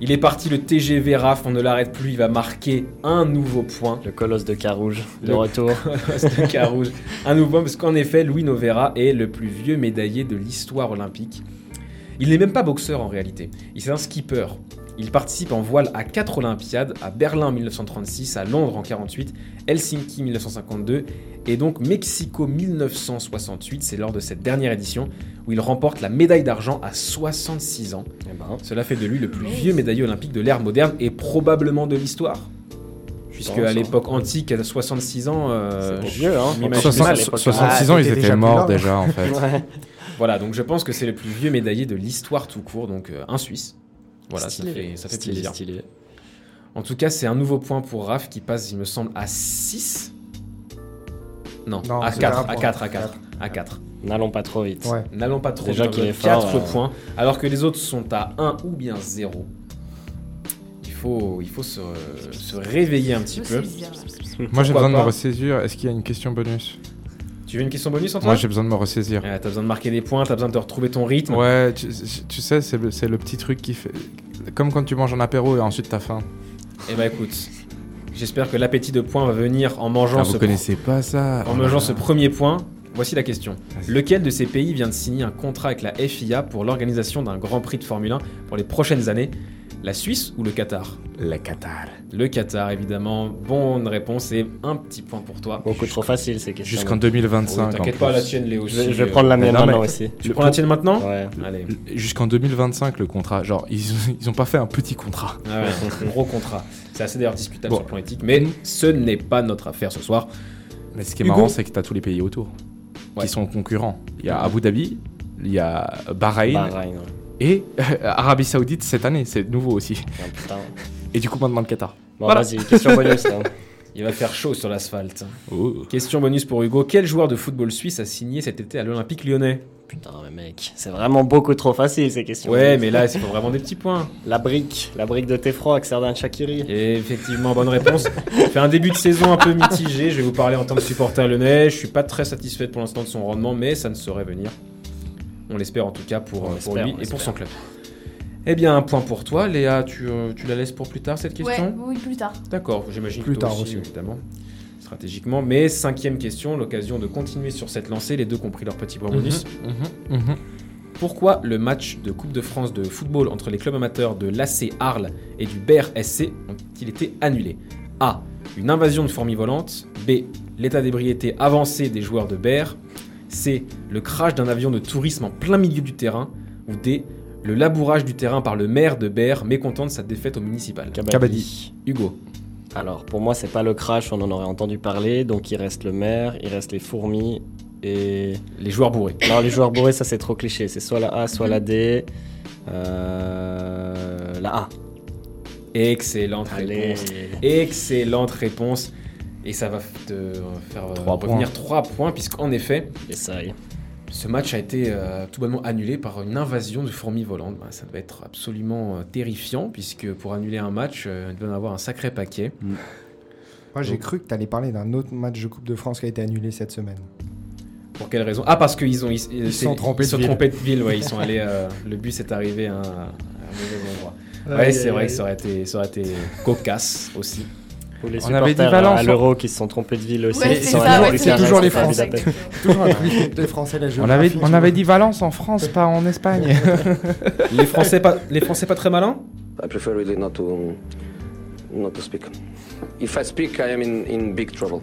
Il est parti le TGV RAF, on ne l'arrête plus, il va marquer un nouveau point. Le colosse de Carouge, de Le- retour. [laughs] C'est le cas rouge. Un nouveau point, parce qu'en effet, Louis Novera est le plus vieux médaillé de l'histoire olympique. Il n'est même pas boxeur en réalité, il est un skipper. Il participe en voile à 4 Olympiades, à Berlin en 1936, à Londres en 48, Helsinki 1952 et donc Mexico 1968. C'est lors de cette dernière édition où il remporte la médaille d'argent à 66 ans. Eh ben, Cela fait de lui le plus vieux médaillé olympique de l'ère moderne et probablement de l'histoire. Puisque à hein. l'époque antique, à 66 ans, euh, vieux, hein. m'imagine Soixante- mal. 60 l'époque. 66 ans, Ah, ils t'étais étaient déjà morts déjà en fait. [laughs] ouais. Voilà, donc je pense que c'est le plus vieux médaillé de l'histoire tout court, donc euh, un Suisse. Voilà, ça fait, ça fait Stylé, plaisir. stylé. En tout cas, c'est un nouveau point pour Raph qui passe, il me semble, à 6. Non, Non, à c'est 4, un à point. 4, à 4, à 4. N'allons pas trop vite. Ouais. N'allons pas trop Déjà vite, qu'il est 4 fort, euh. points, alors que les autres sont à 1 ou bien 0. Il faut, il faut se, se réveiller un petit peu. Moi j'ai besoin de me ressaisir. Est-ce qu'il y a une question bonus? Tu veux une question bonus, Antoine Moi j'ai besoin de me ressaisir. Ouais, T'as besoin de marquer des points, t'as besoin de retrouver ton rythme. Ouais, tu, tu sais, c'est le, c'est le petit truc qui fait. Comme quand tu manges un apéro et ensuite t'as faim. Et bah écoute, j'espère que l'appétit de points va venir en mangeant, Ah, ce, vous connaissez pas ça en mangeant ce premier point. Voici la question. Lequel de ces pays vient de signer un contrat avec la FIA pour l'organisation d'un Grand Prix de Formule 1 pour les prochaines années? La Suisse ou le Qatar? Le Qatar. Le Qatar, évidemment. Bonne réponse et un petit point pour toi. Beaucoup trop facile ces questions. Jusqu'en Oui, 2025. T'inquiète pas, la tienne, Léo. Je vais, je vais prendre la mienne non, mais- maintenant aussi. Tu prends la tienne maintenant? Ouais. Allez. Jusqu'en 2025, le contrat. Genre, ils, [laughs] ils ont pas fait un petit contrat. Ah ouais, un gros contrat. C'est assez d'ailleurs discutable Bon. sur le plan éthique, mais ce n'est pas notre affaire ce soir. Mais ce qui est Hugo marrant, c'est que tu as tous les pays autour Ouais. qui sont concurrents. Il y a Abu Dhabi, il y a Bahreïn Bahreïn, ouais. Et Arabie Saoudite cette année. C'est nouveau aussi. Ah. Et du coup, maintenant le Qatar. Bon, Voilà. vas-y, question bonus. là. Il va faire chaud sur l'asphalte. Oh. Question bonus pour Hugo. Quel joueur de football suisse a signé cet été à l'Olympique lyonnais? Putain, mais mec, c'est vraiment beaucoup trop facile ces questions. Ouais, mais là, c'est vraiment des petits points. La brique, la brique de Tefroc, Serdan Shakiri. Et effectivement, bonne réponse. fait un début de saison un peu mitigé. Je vais vous parler en tant que supporter lyonnais. Je suis pas très satisfait pour l'instant de son rendement, mais ça ne saurait venir. On l'espère en tout cas pour, euh, pour lui et pour son club. Eh bien, un point pour toi. Léa, tu, euh, tu la laisses pour plus tard cette question Ouais, oui, plus tard. D'accord, j'imagine Plus que toi tard aussi, aussi. évidemment. Stratégiquement. Mais cinquième question, l'occasion de continuer sur cette lancée. Les deux compris leur petit point bonus. Mhm, mhm. Pourquoi le match de Coupe de France de football entre les clubs amateurs de l'AC Arles et du BER SC ont-ils été annulés? A. Une invasion de fourmis volantes. B. L'état d'ébriété avancé des joueurs de BER. C. Le crash d'un avion de tourisme en plein milieu du terrain. Ou D. Le labourage du terrain par le maire de BER mécontent de sa défaite au municipal. Kabaddi. Hugo. Alors, pour moi, c'est pas le crash, on en aurait entendu parler. Donc, il reste le maire, il reste les fourmis et. Les joueurs bourrés. Non, les joueurs bourrés, ça c'est trop cliché. C'est soit la A, soit la D. [laughs] Euh, La A. Excellente Allez. réponse. Excellente réponse. Et ça va te faire euh, Trois revenir 3 points, puisqu'en effet, Essaye. Ce match a été euh, tout bonnement annulé par une invasion de fourmis volantes. Bah, ça devait être absolument euh, terrifiant, puisque pour annuler un match, euh, il devait en avoir un sacré paquet. Moi, j'ai cru que tu allais parler d'un autre match de Coupe de France qui a été annulé cette semaine. Pour quelle raison? Ah, parce qu'ils ont ils, sont trompés ils de sont ville. trompés de ville. Ouais, ils sont allés. euh, [laughs] le bus est arrivé à un, à un mauvais endroit. Ouais, c'est vrai que ça aurait été, ça aurait été cocasse aussi. Ou les On avait dit Valence, à l'Euro qui se sont trompés de ville aussi. Ouais, c'est toujours allés [laughs] [laughs] les Français. Toujours des Français, la On avait, on avait dit Valence en France, pas en Espagne. [laughs] Les Français pas, les Français pas très malins I prefer really not to not to speak. If I speak, I am in, in big trouble.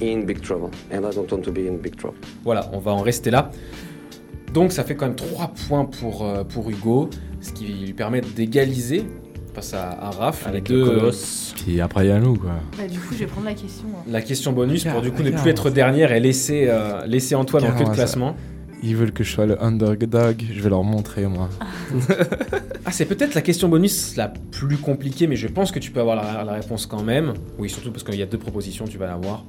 In big trouble. And I don't want to be in big trouble. Voilà, on va en rester là. Donc ça fait quand même 3 points pour, euh, pour Hugo, ce qui lui permet d'égaliser face à, à Raph. Avec les le deux, colosse. Puis après, il y a nous, quoi. Bah, du coup, je vais prendre la question. hein. La question bonus pour du coup ne plus être dernière et laisser, euh, laisser Antoine en queue de ça. classement. Ils veulent que je sois le underdog. Je vais leur montrer, moi. [laughs] Ah, c'est peut-être la question bonus la plus compliquée, mais je pense que tu peux avoir la, la réponse quand même. Oui, surtout parce qu'il y a deux propositions, tu vas l'avoir.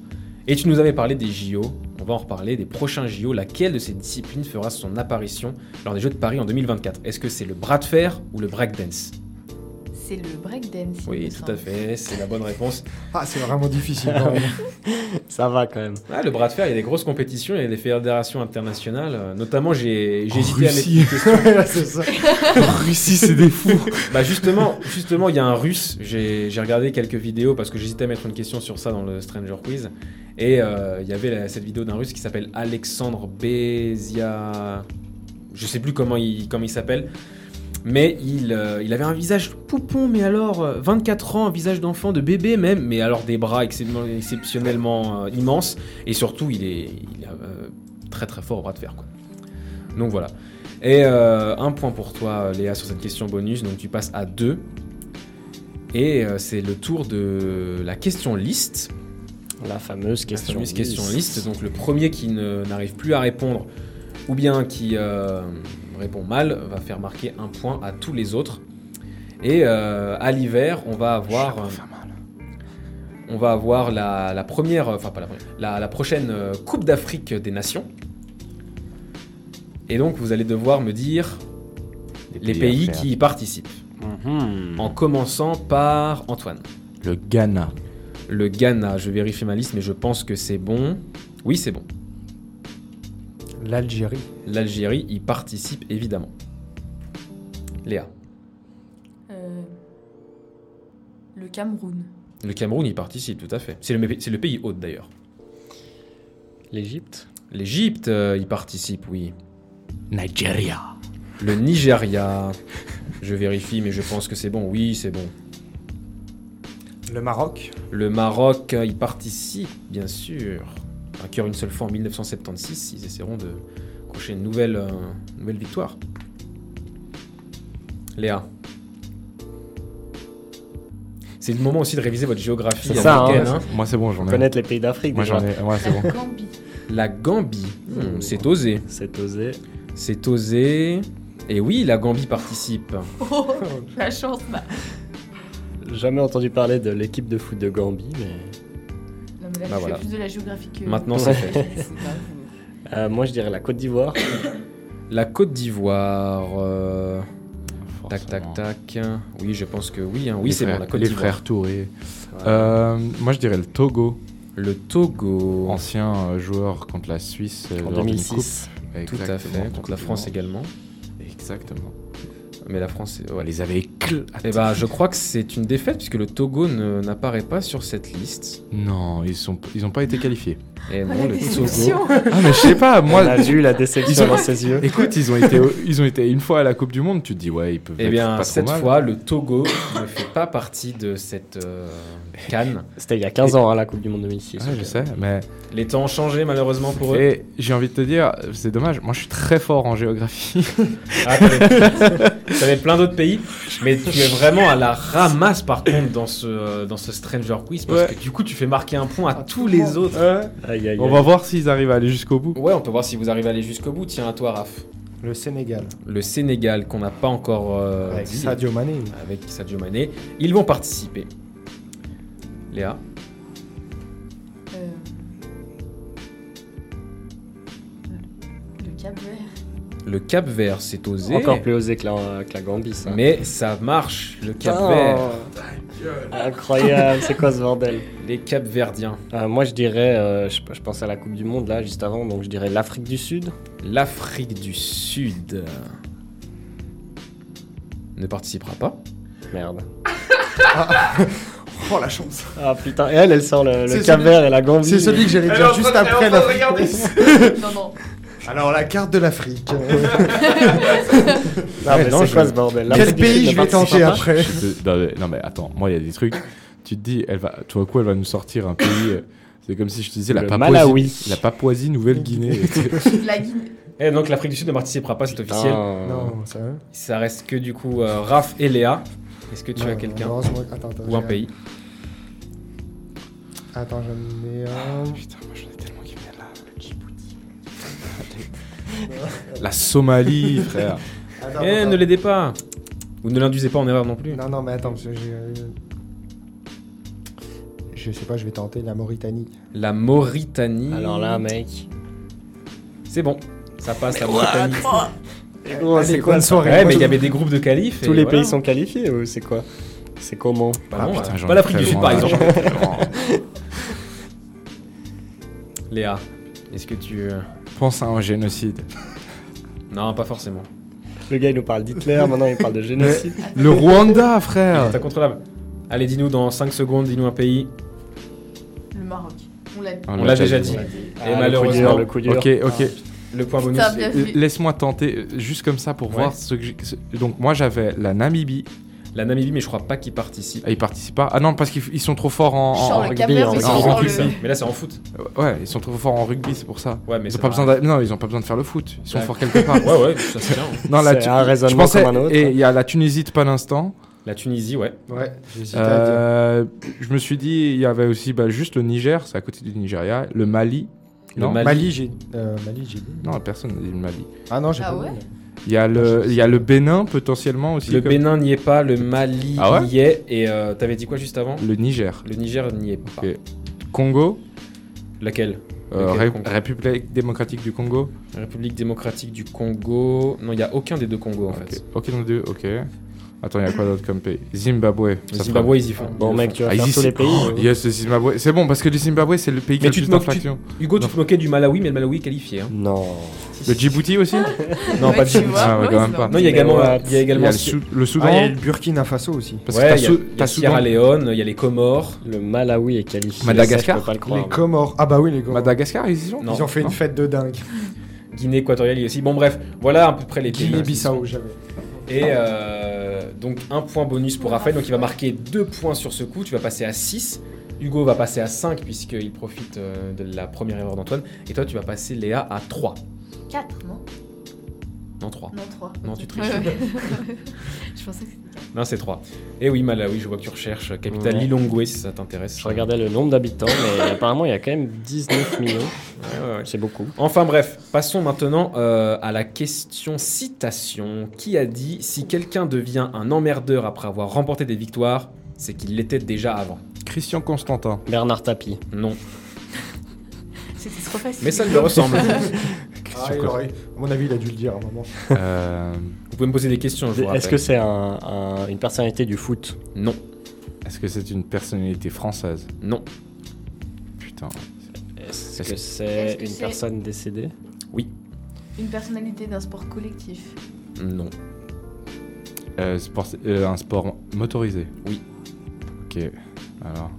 Et tu nous avais parlé des JO, on va en reparler, des prochains JO. Laquelle de ces disciplines fera son apparition lors des Jeux de Paris en 2024 Est-ce que c'est le bras de fer ou le breakdance? C'est le breakdance. Oui, tout à fait, c'est la bonne réponse. [laughs] Ah, c'est vraiment difficile. quand [laughs] même. Ça va quand même. Ah, le bras de fer, il y a des grosses compétitions, il y a des fédérations internationales. Notamment, j'ai hésité à mettre Russie. une question. [laughs] Ouais, c'est ça. Russie, c'est des fous. Bah justement, justement, il y a un russe. J'ai regardé quelques vidéos parce que j'hésitais à mettre une question sur ça dans le Stranger Quiz. Et euh, il y avait la- cette vidéo d'un russe qui s'appelle Alexandre Bezia. Je sais plus comment il, comment il s'appelle. Mais il, euh, il avait un visage poupon, mais alors euh, 24 ans, un visage d'enfant, de bébé même, mais alors des bras exceptionnellement, euh, immenses. Et surtout, il est, il est euh, très très fort au bras de fer. Quoi. Donc voilà. Et euh, un point pour toi, Léa, sur cette question bonus. Donc tu passes à 2. Et euh, c'est le tour de la question liste. La fameuse La question. fameuse question liste. liste. Donc le premier qui n'arrive plus à répondre, ou bien qui euh, répond mal, va faire marquer un point à tous les autres. Et euh, à l'hiver, on va avoir, euh, on va avoir la, la première, enfin pas la première, la, la prochaine euh, Coupe d'Afrique des Nations. Et donc vous allez devoir me dire les pays qui y participent. Mhm. En commençant par Antoine. Le Ghana. Le Ghana, je vérifie ma liste, mais je pense que c'est bon. Oui, c'est bon. L'Algérie. L'Algérie y participe évidemment. Léa. Euh, le Cameroun. Le Cameroun y participe, tout à fait. C'est le, c'est le pays hôte d'ailleurs. L'Égypte. L'Égypte euh, y participe, oui. Nigeria. Le Nigeria. Je vérifie, mais je pense que c'est bon. Oui, c'est bon. Le Maroc. Le Maroc, euh, il participe, bien sûr. Vainqueur une seule fois en 1976. Ils essaieront de crocher une nouvelle, euh, nouvelle victoire. Léa. C'est le moment aussi de réviser votre géographie C'est ça, hein. hein. Moi, c'est bon, j'en ai. Connaître les pays d'Afrique Moi, j'en ai. Ouais, c'est bon. Gambie. La Gambie. Hmm, c'est osé. C'est osé. C'est osé. Et oui, la Gambie participe. Oh, la chance là. Jamais entendu parler de l'équipe de foot de Gambie, mais. Là, Bah je voilà. fais plus de la géographie que. Maintenant, c'est fait. [laughs] Euh, moi, je dirais la Côte d'Ivoire. La Côte d'Ivoire. euh, Tac, tac, tac. Oui, je pense que oui. hein. Oui, Les c'est bon, frères- la Côte Les d'Ivoire. frères Touré. Euh, moi, je dirais le Togo. Le Togo. Ancien euh, joueur contre la Suisse en lors d'une 2006. coupe. Tout à fait. Contre la France également. Exactement. Mais la France, ouais. Les avait éclatés. Eh ben, je crois que c'est une défaite puisque le Togo ne- n'apparaît pas sur cette liste. Non, ils sont, ils ont pas été qualifiés. Et Oh, non, la le. Togo. [laughs] Ah, mais je sais pas, Moi, on a vu la déception Ils ont- dans ses yeux. Écoute, ils ont été, ils ont été une fois à la Coupe du Monde. Tu te dis ouais, ils peuvent. Eh être bien, pas trop cette mal. fois, le Togo ne fait pas partie de cette euh, canne. C'était il y a 15 ans, hein, la Coupe du Monde 2006. Ouais, je sais, mais Les temps ont changé malheureusement pour eux. et j'ai envie de te dire, c'est dommage. Moi, je suis très fort en géographie. Ah, [laughs] t'avais plein d'autres pays, mais tu es vraiment à la ramasse par contre dans ce, euh, dans ce Stranger Quiz parce Ouais. que du coup tu fais marquer un point à À tous les monde. autres. Aïe, aïe, On aïe. va voir s'ils arrivent à aller jusqu'au bout. Ouais, on peut voir si vous arrivez à aller jusqu'au bout. Tiens, à toi, Raph. Le Sénégal. Le Sénégal qu'on n'a pas encore euh, avec dit, Sadio Mané. avec Sadio Mané. Ils vont participer. Léa. Le Cap Vert, c'est osé. Encore plus osé que la, que la Gambie, ça. Mais ça marche, le Cap Oh. Vert. Incroyable, c'est quoi ce bordel? Les Cap Verdiens. Euh, Moi, je dirais, euh, je, je pense à la Coupe du Monde là, juste avant, donc je dirais l'Afrique du Sud. L'Afrique du Sud ne participera pas. Merde. Oh la chance. Ah putain, et elle, elle sort le, Cap Vert et la Gambie. C'est celui que j'allais dire juste après la [laughs] Non, non. Alors la carte de l'Afrique. [laughs] [laughs] Non, mais non, c'est je- quoi ce bordel Quel pays je vais tenter après non, mais, non, mais attends, moi il y a des trucs. Tu te dis, elle va, tout à coup elle va nous sortir un pays. euh, C'est comme si je te disais la Papouasie, Malawi. la Papouasie Nouvelle-Guinée. [laughs] La Guinée. Et donc l'Afrique du Sud ne participera pas, c'est officiel. Non, ça Ça reste que du coup euh, Raph et Léa. Est-ce que tu Non, as quelqu'un ou un pays Attends, j'en ai un. Putain, moi j'en ai [laughs] la Somalie, frère. Attends, Eh, attends. ne l'aidez pas Ou ne l'induisez pas en erreur non plus. Non, non, mais attends, parce que j'ai. euh, Je sais pas, je vais tenter la Mauritanie. La Mauritanie. Alors là, mec. C'est bon, ça passe la Mauritanie. [laughs] Allez, c'est quoi soirée. Ouais, mais il y je- avait des groupes de qualifs. Tous et les voilà. pays sont qualifiés ou c'est quoi? C'est comment? Bah Ah, non, putain, euh, pas l'Afrique du Sud par exemple. [laughs] Léa, est-ce que tu. Pense à un génocide. Non, pas forcément. Le gars il nous parle d'Hitler, maintenant il parle de génocide. Le Rwanda, frère. C'est incontrôlable. Allez, dis-nous dans 5 secondes, dis-nous un pays. Le Maroc. On l'a dit. Ah, On l'a déjà dit. Dit. Et Ah, malheureusement- le coup dur, le coup Ok, dur. ok. Le point bonus. Laisse-moi tenter, euh, juste comme ça pour Ouais. voir ce que j'ai. Donc moi j'avais la Namibie. La Namibie, mais je crois pas qu'ils participent. Ah, ils participent pas. Ah non, parce qu'ils ils sont trop forts en. en- en rugby. En en rugby, le. Mais là, c'est en foot. Ouais, ils sont trop forts en rugby, c'est pour ça. Ouais, mais Ils ont pas besoin d'a- Non, ils ont pas besoin de faire le foot. Ils sont Ouais. forts quelque part. [laughs] Ouais, ouais, ça c'est bien. Non, la C'est Tu- un je raisonnement pensais, comme un autre. Et il y a la Tunisie de pas l'instant. La Tunisie, ouais. Ouais. Euh, je me suis dit, il y avait aussi bah, juste le Niger, c'est à côté du Nigeria. Le Mali. Le non, Mali. Mali, j'ai. euh, Mali, j'ai dit. non, personne n'a dit le Mali. Ah non, j'ai Ah pas ouais dit. Il y a le, il y a le Bénin potentiellement aussi. Le comme- Bénin n'y est pas, le Mali Ah ouais y est. Et euh, t'avais dit quoi juste avant Le Niger. Le Niger n'y est pas. Congo. Laquelle euh, Lequel Ré- Congo République démocratique du Congo. République démocratique du Congo. Non, il n'y a aucun des deux Congos en Ok. fait. Ok, donc deux, ok. Attends, il y a quoi d'autre comme pays? Zimbabwe. Le ça Zimbabwe, ils y font. Bon le mec, tu vas Ah, faire ils y tous les pays. Oh, yes, le Zimbabwe. C'est bon parce que le Zimbabwe c'est le pays qui a le plus tu- d'infractions. Hugo, tu te moquais du Malawi, mais le Malawi est qualifié. hein. Non. Le Djibouti aussi? [laughs] Non, Ouais, pas tu Djibouti. Ah ouais, quand même pas. Non, il y a également, what il y a Il y également a le, Sou- le Soudan. Ah, il y a le Burkina Faso aussi. Parce que Ouais, t'as il y a, Sierra Soudan. Leone, il y a les Comores. Le Malawi est qualifié. Madagascar? le. Les Comores. Ah bah oui, les Comores. Madagascar, ils y sont? Non. Ils ont fait une fête de dingue. Guinée équatoriale aussi. Bon, bref, voilà à peu près les pays. Guinée-Bissau, j'avais. Et, euh, Donc un point bonus pour Raphaël, donc il va marquer 2 points sur ce coup, tu vas passer à 6. Hugo va passer à 5 puisqu'il profite euh, de la première erreur d'Antoine. Et toi tu vas passer Léa à 3. 4, non? Non 3. Non, 3. Non tu triches. Ouais, ouais. [laughs] Je pensais que c'était 4. Non c'est 3. Et oui Malawi, je vois que tu recherches euh, capitale Ouais. Lilongwe si ça t'intéresse. Je regardais le nombre d'habitants, mais [laughs] apparemment il y a quand même 19 millions. Ouais, ouais, ouais. C'est beaucoup. Enfin bref, passons maintenant euh, à la question citation. Qui a dit si quelqu'un devient un emmerdeur après avoir remporté des victoires, c'est qu'il l'était déjà avant? Christian Constantin. Bernard Tapie. Non, trop facile. mais ça lui ressemble. [laughs] Ah, il aurait- à mon avis, il a dû le dire à un moment. Euh, Vous pouvez me poser des questions, je vous Est-ce rappelle. que c'est un- un- une personnalité du foot Non, Est-ce que c'est une personnalité française non, Putain. Est-ce Est-ce- que c'est Est-ce que une c'est- personne décédée Une personnalité d'un sport collectif. non. Euh, sport- euh, un sport motorisé Oui. Ok. Alors.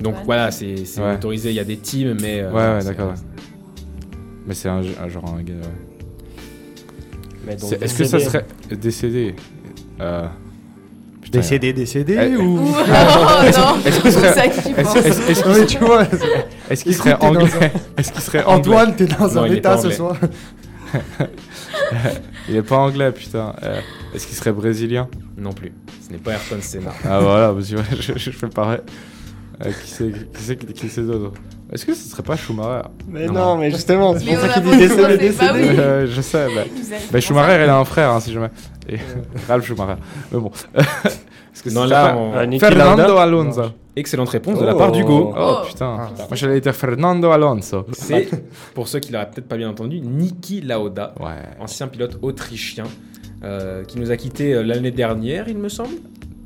Donc voilà, c'est c'est Ouais. autorisé, il y a des teams, mais... euh, Ouais, ouais, c'est- d'accord. Mais c'est un, un genre un gars. Est-ce que ça serait décédé? Euh... putain, Décédé, décédé Eh, ou. [laughs] Oh non Est-ce que ce serait- C'est ça que tu Est-ce qu'il mais tu vois, est-ce qu'il Écoute, serait anglais? Est-ce qu'il serait anglais? Antoine, t'es dans Non, un état ce soir. [laughs] Il est pas anglais, putain. Euh, Est-ce qu'il serait brésilien? Non plus. Ce n'est pas Ayrton Senna. Ah voilà, parce que ouais, je, je fais pareil. Euh, qui c'est qui c'est qui c'est d'autre Est-ce que ce serait pas Schumacher Mais Non. non, mais justement, c'est pour ça qu'il dit décédé, décédé. Euh, Je sais, bah. Bah, Schumacher, il a un frère, hein, si jamais. Et [laughs] Ralph Schumacher. Mais bon. [laughs] Est-ce que Non, c'est là, pas- on- Euh, Niki Fernando Alonso. Excellente réponse de Oh. la part d'Hugo. Oh, Oh. putain. Ah. Moi j'allais dire Fernando Alonso. C'est, pour ceux qui l'auraient peut-être pas bien entendu, Niki Lauda, Ouais. ancien pilote autrichien, euh, qui nous a quitté euh, l'année dernière, il me semble.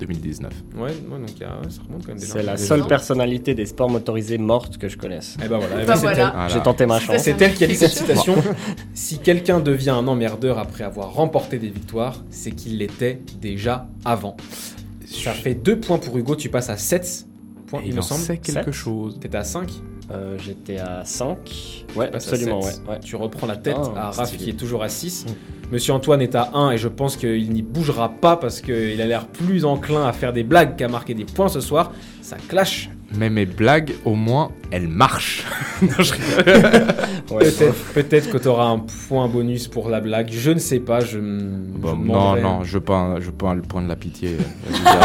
2019. Ouais, ouais, donc y a- ça remonte quand même. C'est la seule personnalité des sports motorisés morte que je connaisse. Eh ben voilà, ben Bah c'est voilà. elle. Voilà. J'ai tenté ma chance. C'est elle qui a dit cette citation. [laughs] si quelqu'un devient un emmerdeur après avoir remporté des victoires, c'est qu'il l'était déjà avant. Ça fait 2 points pour Hugo, tu passes à 7 points, il, Il me en semble. sait quelque Sept. chose. T'étais à 5, Euh, J'étais à 5. Ouais, à absolument, ouais. Tu reprends la tête Ah, à Raph stylé. qui est toujours à 6. Mm. Monsieur Antoine est à 1 et je pense qu'il n'y bougera pas parce qu'il a l'air plus enclin à faire des blagues qu'à marquer des points ce soir. Ça clash. Mais mes blagues, au moins, elles marchent. [laughs] [laughs] je. Ouais, Peut-être que tu auras un point bonus pour la blague. Je ne sais pas. Je, m- Bon, je non, non, je un- je veux pas un- le point de la pitié. [laughs] Vas-y,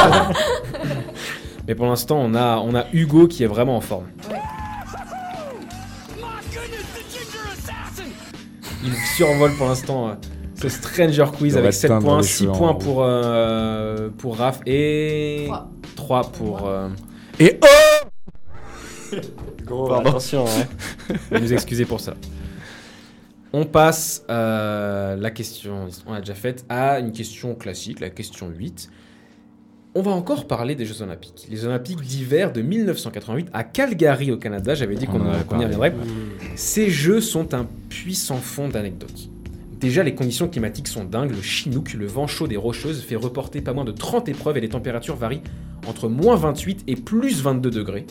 Mais pour l'instant, on a, on a Hugo qui est vraiment en forme. Il survole pour l'instant euh, ce Stranger Quiz avec restant 7 dans points, les 6 cheveux en points pour, euh, pour Raph et Trois. 3 pour... euh, Et oh Gros, Pardon. attention, hein. [laughs] Nous excusez pour ça. On passe euh, la question, on l'a déjà faite, à une question classique, la question 8. On va encore parler des Jeux Olympiques. Les Olympiques d'hiver de 1988 à Calgary au Canada, j'avais dit qu'on y reviendrait. Ces Jeux sont un puissant fond d'anecdotes. Déjà, les conditions climatiques sont dingues. Le chinook, le vent chaud des rocheuses, fait reporter pas moins de 30 épreuves et les températures varient entre moins 28 et plus 22 degrés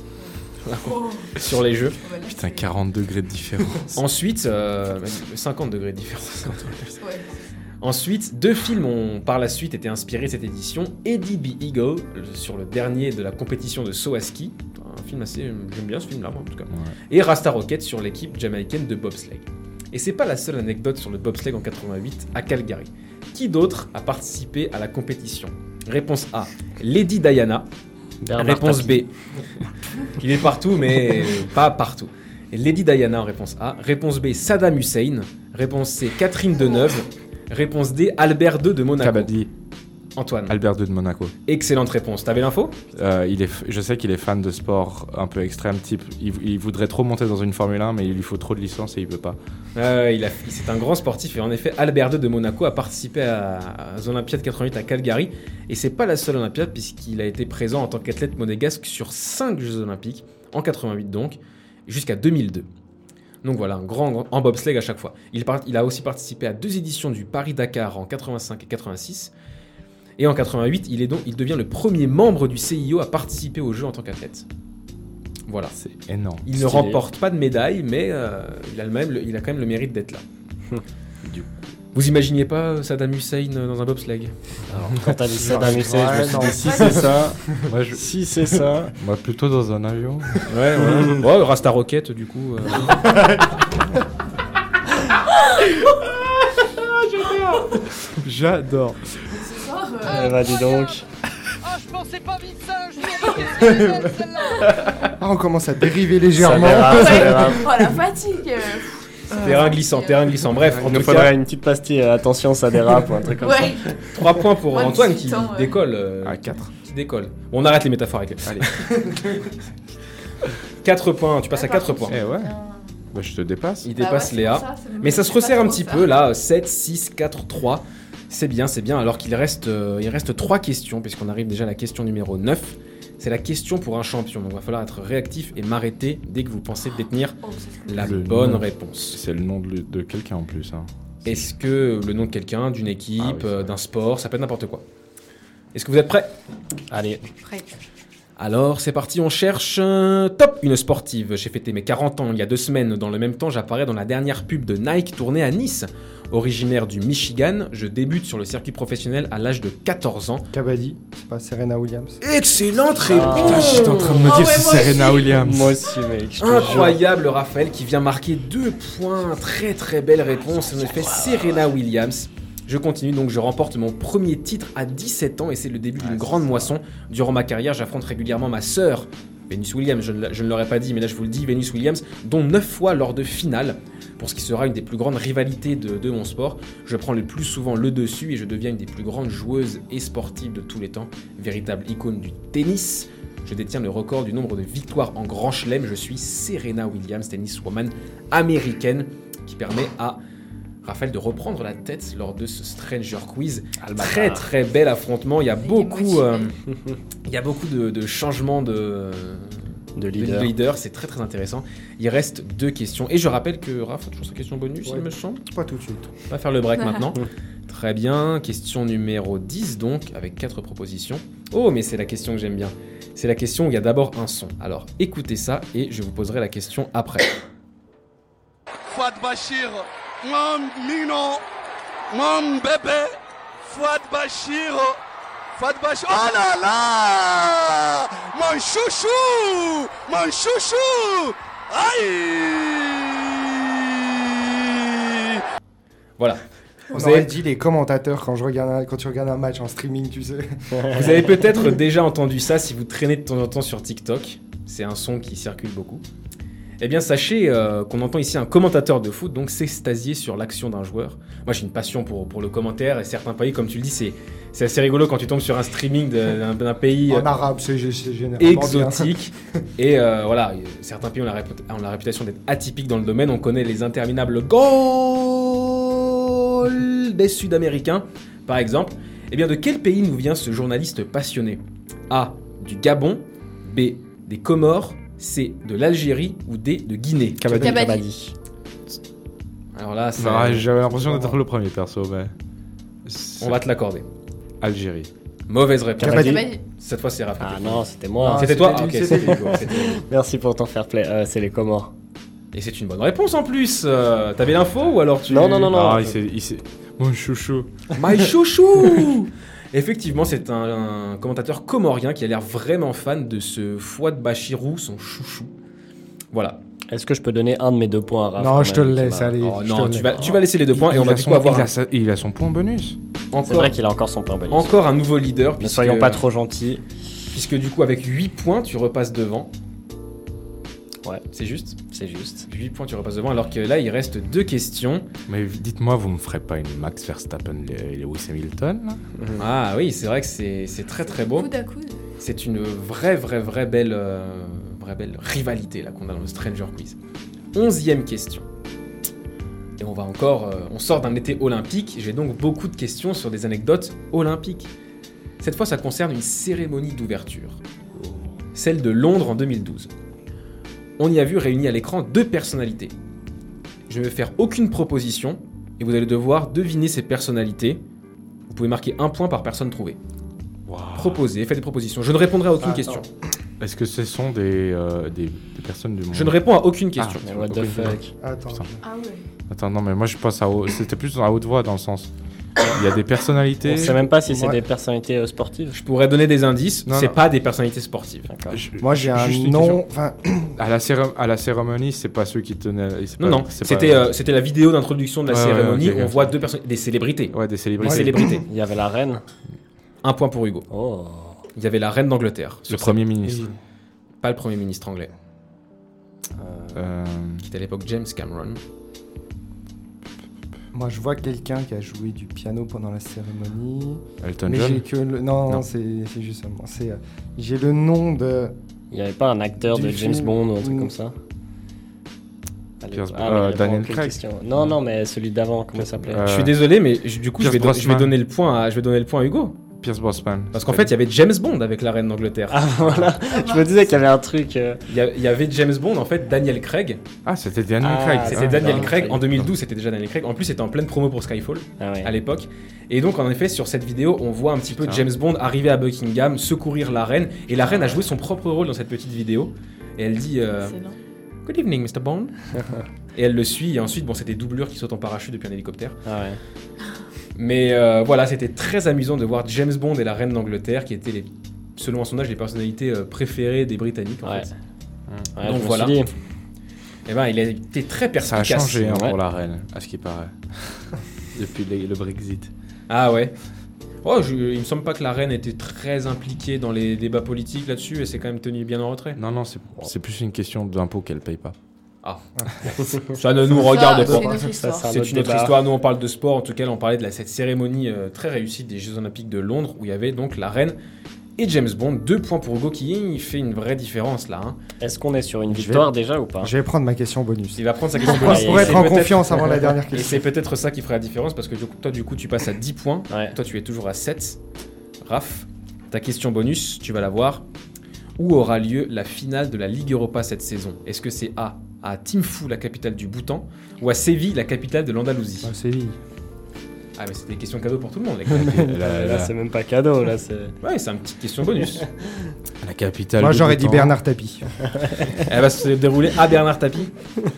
Oh. sur les Jeux. Putain, laisser. 40 degrés de différence. [laughs] Ensuite, euh, 50 degrés de différence. Ouais. Ensuite, deux films ont par la suite été inspirés de cette édition. Eddie B. Eagle, le- sur le dernier de la compétition de saut à ski. Un film assez... J'aime bien ce film-là, moi, en tout cas. Ouais. Et Rasta Rocket sur l'équipe jamaïcaine de bobsleigh. Et c'est pas la seule anecdote sur le bobsleigh en 88 à Calgary. Qui d'autre a participé à la compétition? Réponse A, Lady Diana. Bernard réponse Tapie. B, [laughs] il est partout, mais pas partout. Et Lady Diana en réponse A. Réponse B, Saddam Hussein. Réponse C, Catherine Deneuve. Réponse D, Albert II de Monaco. Kabaddi, Antoine, Albert II de Monaco. excellente réponse. T'avais l'info? Euh, il est, f- je sais qu'il est fan de sport un peu extrême, type il, il voudrait trop monter dans une Formule 1, mais il lui faut trop de licence et il peut pas. Euh, il C'est un grand sportif et en effet, Albert II de Monaco a participé à, aux Olympiades 88 à Calgary. Et c'est pas la seule Olympiade puisqu'il a été présent en tant qu'athlète monégasque sur 5 Jeux Olympiques, en 88 donc, jusqu'à 2002. Donc voilà, un grand, grand- en bobsleigh à chaque fois. Il, part- il a aussi participé à deux éditions du Paris-Dakar en 85 et 86. Et en 88, il, est donc, il devient le premier membre du CIO à participer aux Jeux en tant qu'athlète. Voilà. C'est énorme. Il ne remporte pas de médaille, mais euh, il, a le même, il a quand même le mérite d'être là. [laughs] Du- Vous imaginiez pas Saddam Hussein euh, dans un bobsleigh? Alors, quand t'as dit Saddam Hussein, je me suis non. dit, si c'est ça, [laughs] Moi, je... si c'est ça. Moi, plutôt dans un avion. Ouais, ouais. [laughs] ouais, Rasta Rocket, du coup. euh. J'adore. Euh, Eh bah, dis donc. Ah, je pensais pas vite ça, je [laughs] celle-là Ah, on commence à dériver Ça légèrement. dérape, ça dérape. Oh la fatigue euh, Terrain glissant, terrain glissant. Bref, en Il nous tout faudrait cas, une petite pastille, euh, attention, ça dérape ou un truc comme ça. Ouais, 3 points pour Moi, Antoine 18 qui ans, ouais. décolle. euh, À 4. qui décolle. Bon, on arrête les métaphores avec Allez. [laughs] 4 points, tu passes à 4 points. Eh ouais. Bah, je te dépasse. Il Bah ouais, dépasse c'est Léa. ça, ça Mais ça se resserre un petit ça. peu là, 7, 6, 4, 3. C'est bien, c'est bien, alors qu'il reste, euh, il reste 3 questions, puisqu'on arrive déjà à la question numéro 9. C'est la question pour un champion, donc il va falloir être réactif et m'arrêter dès que vous pensez détenir Oh, la Le bonne nom. réponse. C'est le nom de, de quelqu'un en plus. Hein. Est-ce que le nom de quelqu'un, d'une équipe, Ah oui, euh, d'un sport, ça peut être n'importe quoi? Est-ce que vous êtes prêts? Allez, Prête. Alors c'est parti, on cherche top une sportive. J'ai fêté mes 40 ans il y a deux semaines. Dans le même temps, j'apparais dans la dernière pub de Nike tournée à Nice. Originaire du Michigan, je débute sur le circuit professionnel à l'âge de 14 ans. Kabaddi, c'est pas Serena Williams. Excellente Ah, réponse Putain, j'étais en train de me Ah dire ouais, c'est moi aussi. Serena Williams. moi aussi, mec. jure. Incroyable Raphaël qui vient marquer deux points. Très très belle réponse. En effet, Serena Williams. Je continue donc, je remporte mon premier titre à 17 ans et c'est le début d'une grande moisson. Durant ma carrière, j'affronte régulièrement ma sœur, Venus Williams, je ne, l'aurais pas dit, mais là je vous le dis, Venus Williams, dont 9 fois lors de finale. Pour ce qui sera une des plus grandes rivalités de, de mon sport, je prends le plus souvent le dessus et je deviens une des plus grandes joueuses et sportives de tous les temps. Véritable icône du tennis. Je détiens le record du nombre de victoires en grand chelem. Je suis Serena Williams, tenniswoman américaine, qui permet à Raphaël de reprendre la tête lors de ce Stranger Quiz. Très très bel affrontement. Il y a Il beaucoup, euh, il y a beaucoup de, de changements de, De de leader. leader. C'est très très intéressant. Il reste deux questions. Et je rappelle que Raph a toujours sa question bonus, Ouais. il me semble. Pas tout de suite. On va faire le break [laughs] maintenant. Très bien. Question numéro 10 donc, avec quatre propositions. Oh, mais c'est la question que j'aime bien. C'est la question où il y a d'abord un son. Alors écoutez ça et je vous poserai la question après. Fouad Bachir, mon mino, mon bébé, Fouad Bachir, Fouad Bachir, oh là là, mon chouchou, mon chouchou, aïe. Voilà. On Vous aurait avez, dit les commentateurs quand, je regarde un- quand tu regardes un match en streaming, tu sais. [laughs] vous avez peut-être déjà entendu ça si vous traînez de temps en temps sur TikTok. C'est un son qui circule beaucoup. Eh bien, sachez euh, qu'on entend ici un commentateur de foot donc s'extasier sur l'action d'un joueur. Moi, j'ai une passion pour, pour le commentaire et certains pays, comme tu le dis, c'est, c'est assez rigolo quand tu tombes sur un streaming d'un, d'un pays euh, En arabe, c'est c'est généralement bien. exotique. [laughs] Et euh, voilà, euh, certains pays ont la, réput- ont la réputation d'être atypiques dans le domaine. On connaît les interminables goals des Sud-Américains, par exemple. Eh bien, de quel pays nous vient ce journaliste passionné? A. Du Gabon. B. Des Comores. C. De l'Algérie. Ou D. De Guinée. Kabaddi. Alors là, c'est- Bah, J'avais l'impression d'être le premier perso, mais. on va te l'accorder. Algérie. Mauvaise réponse. Kabaddi. Kabaddi. Cette fois, c'est Raph. Ah non, c'était moi. Ah, C'était toi Ok, c'était Hugo. [laughs] Merci pour ton fair play. Euh, c'est les Comores. Et c'est une bonne réponse en plus. Euh, T'avais l'info ou alors tu... Non, non, non, non. Ah, il s'est- il s'est. Mon chouchou. My chouchou [laughs] Effectivement, c'est un, un commentateur comorien qui a l'air vraiment fan de ce Fouad Bachirou, son chouchou. Voilà. Est-ce que je peux donner un de mes deux points à Raph Non, je te le laisse, allez. Oh je non, te tu vas, laisse. tu vas laisser les deux points et on il, va a du son, coup avoir il, a un- sa- il a son point bonus. C'est encore, vrai qu'il a encore son point bonus. encore un nouveau leader. Ne Puisque, soyons pas trop gentils. Puisque du coup, avec 8 points, tu repasses devant. Ouais. C'est juste C'est juste. 8 points, tu repasses devant, alors que là, il reste deux questions. Mais dites-moi, vous me ferez pas une Max Verstappen et Lewis Hamilton là? Ah oui, c'est vrai que c'est c'est très très beau. Coude à coude. C'est une vraie, vraie, vraie belle, euh, vraie belle rivalité là qu'on a dans le Stranger Quiz. Onzième question. Et on va encore, euh, on sort d'un été olympique. J'ai donc beaucoup de questions sur des anecdotes olympiques. Cette fois, ça concerne une cérémonie d'ouverture, celle de Londres en 2012. On y a vu réunies à l'écran deux personnalités. Je ne vais faire aucune proposition et vous allez devoir deviner ces personnalités. Vous pouvez marquer un point par personne trouvée. Proposez, faites des propositions. Je ne répondrai à aucune Ah, question. Est-ce que ce sont des, euh, des, des personnes du monde Je ne réponds à aucune question. Mais what the fuck Attends. Ah ouais. Attends, non, mais moi je pense à. haut- C'était plus dans la haute voix dans le sens. Il y a des personnalités. On sait même pas si c'est Ouais. des personnalités euh, sportives. Je pourrais donner des indices, c'est pas des personnalités sportives. Je- Moi, j'ai un nom. À la, cérémonie, à la cérémonie, c'est pas ceux qui tenaient. Non, pas- non, c'est c'était pas- euh, c'était la vidéo d'introduction de la Ouais, ouais, cérémonie. ok, on voit deux personnes, des célébrités. Ouais, des Des célébrités. célébrités. Il y avait la reine. Un point pour Hugo. Oh. Il y avait la reine d'Angleterre. Le premier ministre. Pas le premier ministre anglais. Euh, Qui était à l'époque James Cameron. Moi, je vois quelqu'un qui a joué du piano pendant la cérémonie. Elton mais j'ai John. que le. Non, Non. c'est c'est justement. C'est. euh, J'ai le nom de. Il y avait pas un acteur Du de James film. Bond ou un truc Mm. comme ça? Allez, Pierce- ah, euh, mais il y a Daniel aucune Craig. question. Non, non, mais celui d'avant, comment il s'appelait? Euh, Je suis désolé, mais je- du coup, je Pierce vais, don- je vais Brosnan. donner le point à, je vais donner le point à Hugo. Pierce Brosnan. Parce qu'en fait, il y avait James Bond avec la reine d'Angleterre. Ah voilà, je me disais qu'il y avait un truc. euh, Il y, a- il y avait James Bond, en fait, Daniel Craig. Ah, c'était Daniel Ah, Craig. C'était Ah, Daniel non, Craig. En 2012, c'était déjà Daniel Craig. En plus, c'était en pleine promo pour Skyfall Ah ouais. à l'époque. Et donc, en effet, sur cette vidéo, on voit un petit peu Putain. James Bond arriver à Buckingham, secourir la reine. Et la reine a joué son propre rôle dans cette petite vidéo. Et elle dit euh, Excellent. Good evening, Mr. Bond. [laughs] et elle le suit. Et ensuite, bon, c'est des doublures qui sautent en parachute depuis un hélicoptère. Ah ouais. Mais euh, voilà, c'était très amusant de voir James Bond et la reine d'Angleterre, qui étaient, les, selon un sondage, les personnalités euh, préférées des Britanniques. En Ouais. fait. Ouais, Donc voilà. dit, Et ben, il a été très Ça a perspicace. changé hein, pour la reine, à ce qui paraît. [laughs] Depuis les- le Brexit. Ah ouais. Oh, je- il me semble pas que la reine était très impliquée dans les débats politiques là-dessus, et s'est quand même tenue bien en retrait. Non, non, c'est c'est plus une question d'impôt qu'elle paye pas. Ça ne nous regarde Ça, pas. C'est une autre histoire. Nous, on parle de sport. En tout cas, on parlait de la, cette cérémonie euh, très réussie des Jeux Olympiques de Londres, où il y avait donc la reine et James Bond. Deux points pour Hugo, qui il fait une vraie différence là. hein. Est-ce qu'on est sur une vais- victoire déjà ou pas? Je vais prendre ma question bonus. Il va prendre sa question bonus. pour Et être en confiance avant la dernière [laughs] Et question. c'est peut-être ça qui ferait la différence, parce que du coup, toi, du coup, tu passes à 10 points. Ouais. Toi, tu es toujours à 7. Raph, ta question bonus, tu vas la voir. Où aura lieu la finale de la Ligue Europa cette saison? Est-ce que c'est A, à Thimphu, la capitale du Bhoutan, ou à Séville, la capitale de l'Andalousie Ah, Séville. Ah, mais c'est des questions cadeaux pour tout le monde, les gars. [laughs] Là, c'est même pas cadeau, là, c'est. ouais, c'est une petite question bonus. la capitale. Moi, du j'aurais dit Bhoutan. Bernard Tapie. [laughs] Elle va se dérouler à Bernard Tapie,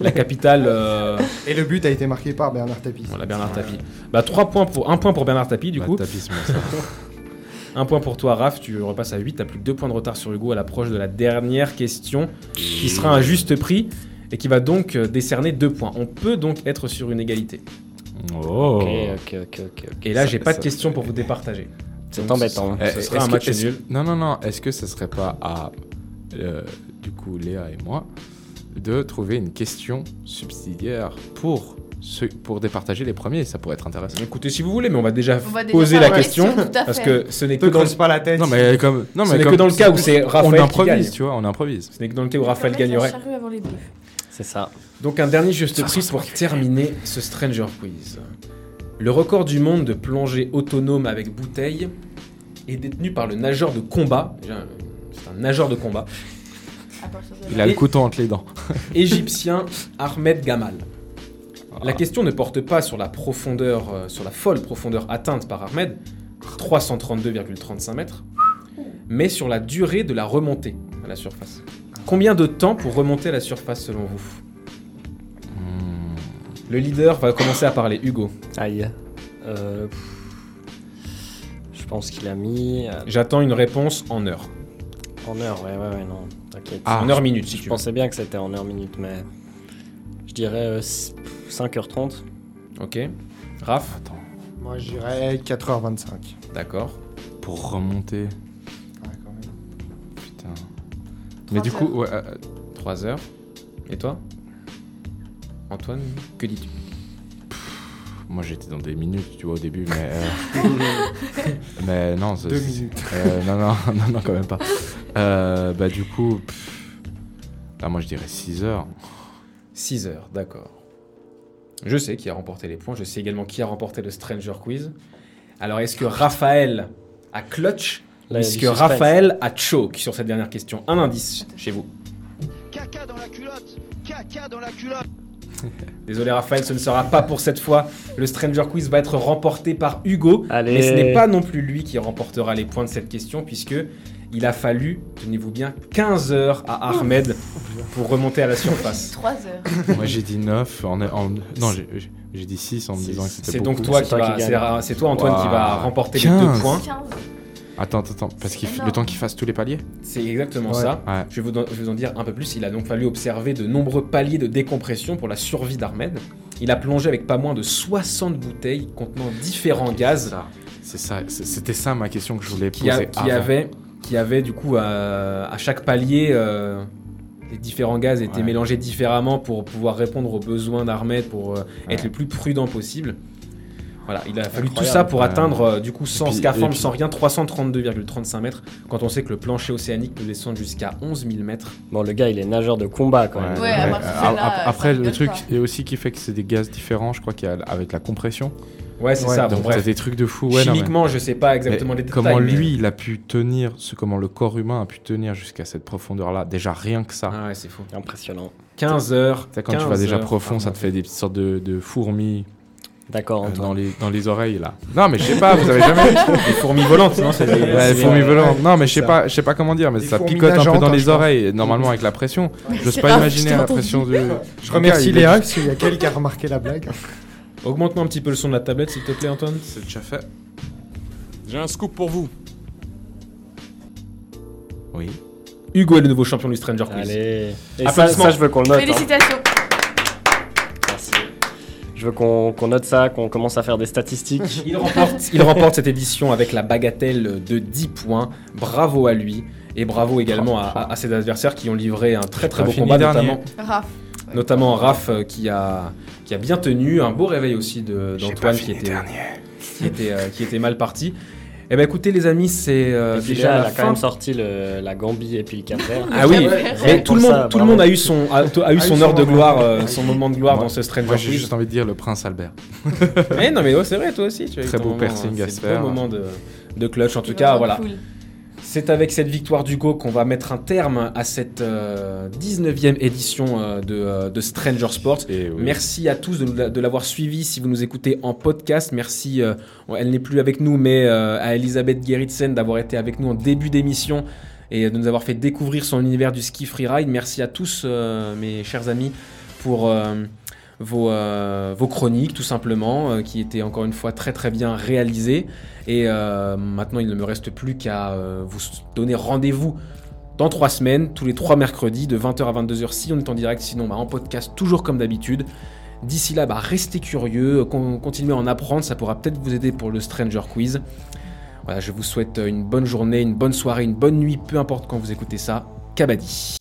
la capitale. euh, Et le but a été marqué par Bernard Tapie. Voilà, Bernard Tapie. Bah, 3 points pour, 1 point pour Bernard Tapie, du Bah, coup. tapisme, ça. [laughs] Un point pour toi, Raph. Tu repasses à 8. T'as plus que 2 points de retard sur Hugo à l'approche de la dernière question, qui sera un juste prix et qui va donc euh, décerner 2 points. On peut donc être sur une égalité. Oh. Ok, ok, ok, ok. ok. Et là, j'ai Ça- pas de question pour vous départager. C'est embêtant. Eh, Ce sera est-ce un que- match nul. Non, non, non. Est-ce que ce serait pas à, euh, du coup, Léa et moi, de trouver une question subsidiaire pour, pour départager les premiers? Ça pourrait être intéressant. Écoutez, si vous voulez, mais on va déjà On va déjà poser la question. question, parce que ce n'est que Te dans le, pas la tête. Non, mais comme. Non, ce mais comme que dans le cas où c'est Raphaël on qui gagne. improvise, tu vois, on improvise. Ce n'est que dans le cas où Raphaël gagnerait. avant les bœufs. C'est ça. Donc un dernier juste prix pour terminer ce Stranger Quiz. Le record du monde de plongée autonome avec bouteille est détenu par le nageur de combat. C'est un nageur de combat Il a le couteau entre les dents. [laughs] égyptien Ahmed Gamal. La question ne porte pas sur la profondeur, euh, sur la folle profondeur atteinte par Ahmed, 332,35 mètres, mais sur la durée de la remontée à la surface. Combien de temps pour remonter à la surface selon vous Hmm. Le leader va commencer à parler, Hugo. Aïe. Euh, Je pense qu'il a mis. euh, J'attends une réponse en heure. En heure, ouais, ouais, ouais, non. T'inquiète. Ah, en heure minute, si je tu veux. pensais bien que c'était en heure minute, mais. Je dirais euh, s- 5h30. Ok. Raph? Attends, Moi, je dirais 4h25. D'accord. pour remonter. Mais du coup, ouais, euh, 3 heures. Et toi? Antoine, que dis-tu? Moi j'étais dans des minutes, tu vois, au début, mais. euh, [laughs] mais non, c'est- Deux minutes. Euh, non, non, [laughs] non, non, quand même pas. Euh, bah, du coup, pff, là, moi je dirais 6 heures. 6 heures, d'accord. Je sais qui a remporté les points, je sais également qui a remporté le Stranger Quiz. Alors, est-ce que Raphaël a clutch? Là, il y ou a est-ce du que suspense. Raphaël a choke sur cette dernière question Un indice chez vous. Caca dans la culotte Caca dans la culotte [laughs] Désolé Raphaël, ce ne sera pas pour cette fois. Le Stranger Quiz va être remporté par Hugo. Allez. Mais ce n'est pas non plus lui qui remportera les points de cette question puisque il a fallu, tenez-vous bien, 15 heures à Ahmed pour remonter à la surface. [laughs] 3 heures. Moi j'ai dit 9. En, en- non, j'ai- dit 6 en me disant que c'était C'est donc toi C'est qui toi va, qui c'est toi Antoine qui va remporter les 15. deux points. 15. Attends, attends, attends, parce qu'il f- le temps qu'il fasse tous les paliers C'est exactement Ouais. ça. Ouais. Je vais, vous, en- je vais vous en dire un peu plus. Il a donc fallu observer de nombreux paliers de décompression pour la survie d'Armed. Il a plongé avec pas moins de 60 bouteilles contenant différents gaz C'est ça, c'était ça ma question que je voulais qui, a- poser. qui avait, qui avait du coup à, à chaque palier, euh, les différents gaz étaient Ouais. mélangés différemment pour pouvoir répondre aux besoins d'Armed, pour euh, être le plus prudent possible. Voilà, il a fallu tout ça pour Ouais. atteindre, euh, du coup, sans scaphandre, sans rien, 332,35 mètres, quand on sait que le plancher océanique peut descendre jusqu'à 11 000 mètres. Bon, le gars, il est nageur de combat quand même. Ouais, A- là, Après, le truc et aussi qui fait que c'est des gaz différents, je crois qu'il y a avec la compression. Ouais, c'est Ouais, ça. Bon, Donc bref. des trucs de fou. Ouais, non, mais- Chimiquement, je sais pas exactement mais les détails. comment mais- lui, il a pu tenir, ce, comment le corps humain a pu tenir jusqu'à cette profondeur-là. Déjà rien que ça. Ah ouais, c'est fou. Impressionnant. 15 heures. Quand tu 15 vas déjà heures profond, ça te fait des petites sortes de, de fourmis D'accord, euh, Antoine. dans, les, dans les oreilles là. Non, mais je sais pas, vous avez jamais. [laughs] Des fourmis volantes, non c'est des- Ouais, c'est- fourmis volantes. Non, mais je sais pas, je sais pas comment dire, mais Des ça picote un peu dans les je oreilles. Normalement, avec la pression, j'ose C'est pas grave, imaginer je la pression de. [laughs] Je remercie Léa, parce qu'il y a quelqu'un qui a remarqué la blague. Augmente-moi un petit peu le son de la tablette, s'il te plaît, Antoine. C'est déjà fait. J'ai un scoop pour vous. Oui. Hugo est le nouveau champion du Stranger Quiz. Allez. Et ça, je veux qu'on le note. hein. Félicitations. Je veux qu'on note ça, qu'on commence à faire des statistiques. [laughs] Il remporte, il remporte cette édition avec la bagatelle de 10 points. Bravo à lui. Et bravo également à, à- à ses adversaires qui ont livré un très très beau combat, notamment, Raph. notamment Raph euh, qui a, qui a bien tenu. Un beau réveil aussi de- d'Antoine qui était, qui, était, euh, qui était mal parti. Eh ben écoutez les amis, c'est euh, déjà la elle a quand fin. même sorti le- la Gambie et puis le Cap-Vert. Ah oui, mais tout le monde, ça, tout le monde a eu son, a, a eu son eu heure de moment. gloire, euh, son moment de gloire Moi- dans ce Stranger Moi, j'ai juste envie de dire le prince Albert. Eh non mais ouais, c'est vrai toi aussi. Tu as eu Très beau moment, piercing hein, à c'est se beau faire. moment de, de clutch. En tout cas, voilà. cool. C'est avec cette victoire d'Hugo qu'on va mettre un terme à cette euh, 19e édition euh, de, euh, de Stranger Sports. Et oui. Merci à tous de, l'avoir suivi si vous nous écoutez en podcast. Merci, euh, elle n'est plus avec nous, mais euh, à Elisabeth Gerritsen d'avoir été avec nous en début d'émission et de nous avoir fait découvrir son univers du ski freeride. Merci à tous, euh, mes chers amis, pour euh, vos, euh, vos chroniques, tout simplement, euh, qui étaient encore une fois très très bien réalisées. Et euh, maintenant, il ne me reste plus qu'à vous donner rendez-vous dans trois semaines, tous les trois mercredis, de 20h à 22h si on est en direct, sinon bah, en podcast, toujours comme d'habitude. D'ici là, bah, restez curieux, con- continuez à en apprendre, ça pourra peut-être vous aider pour le Stranger Quiz. Voilà, je vous souhaite une bonne journée, une bonne soirée, une bonne nuit, peu importe quand vous écoutez ça. Kabaddi.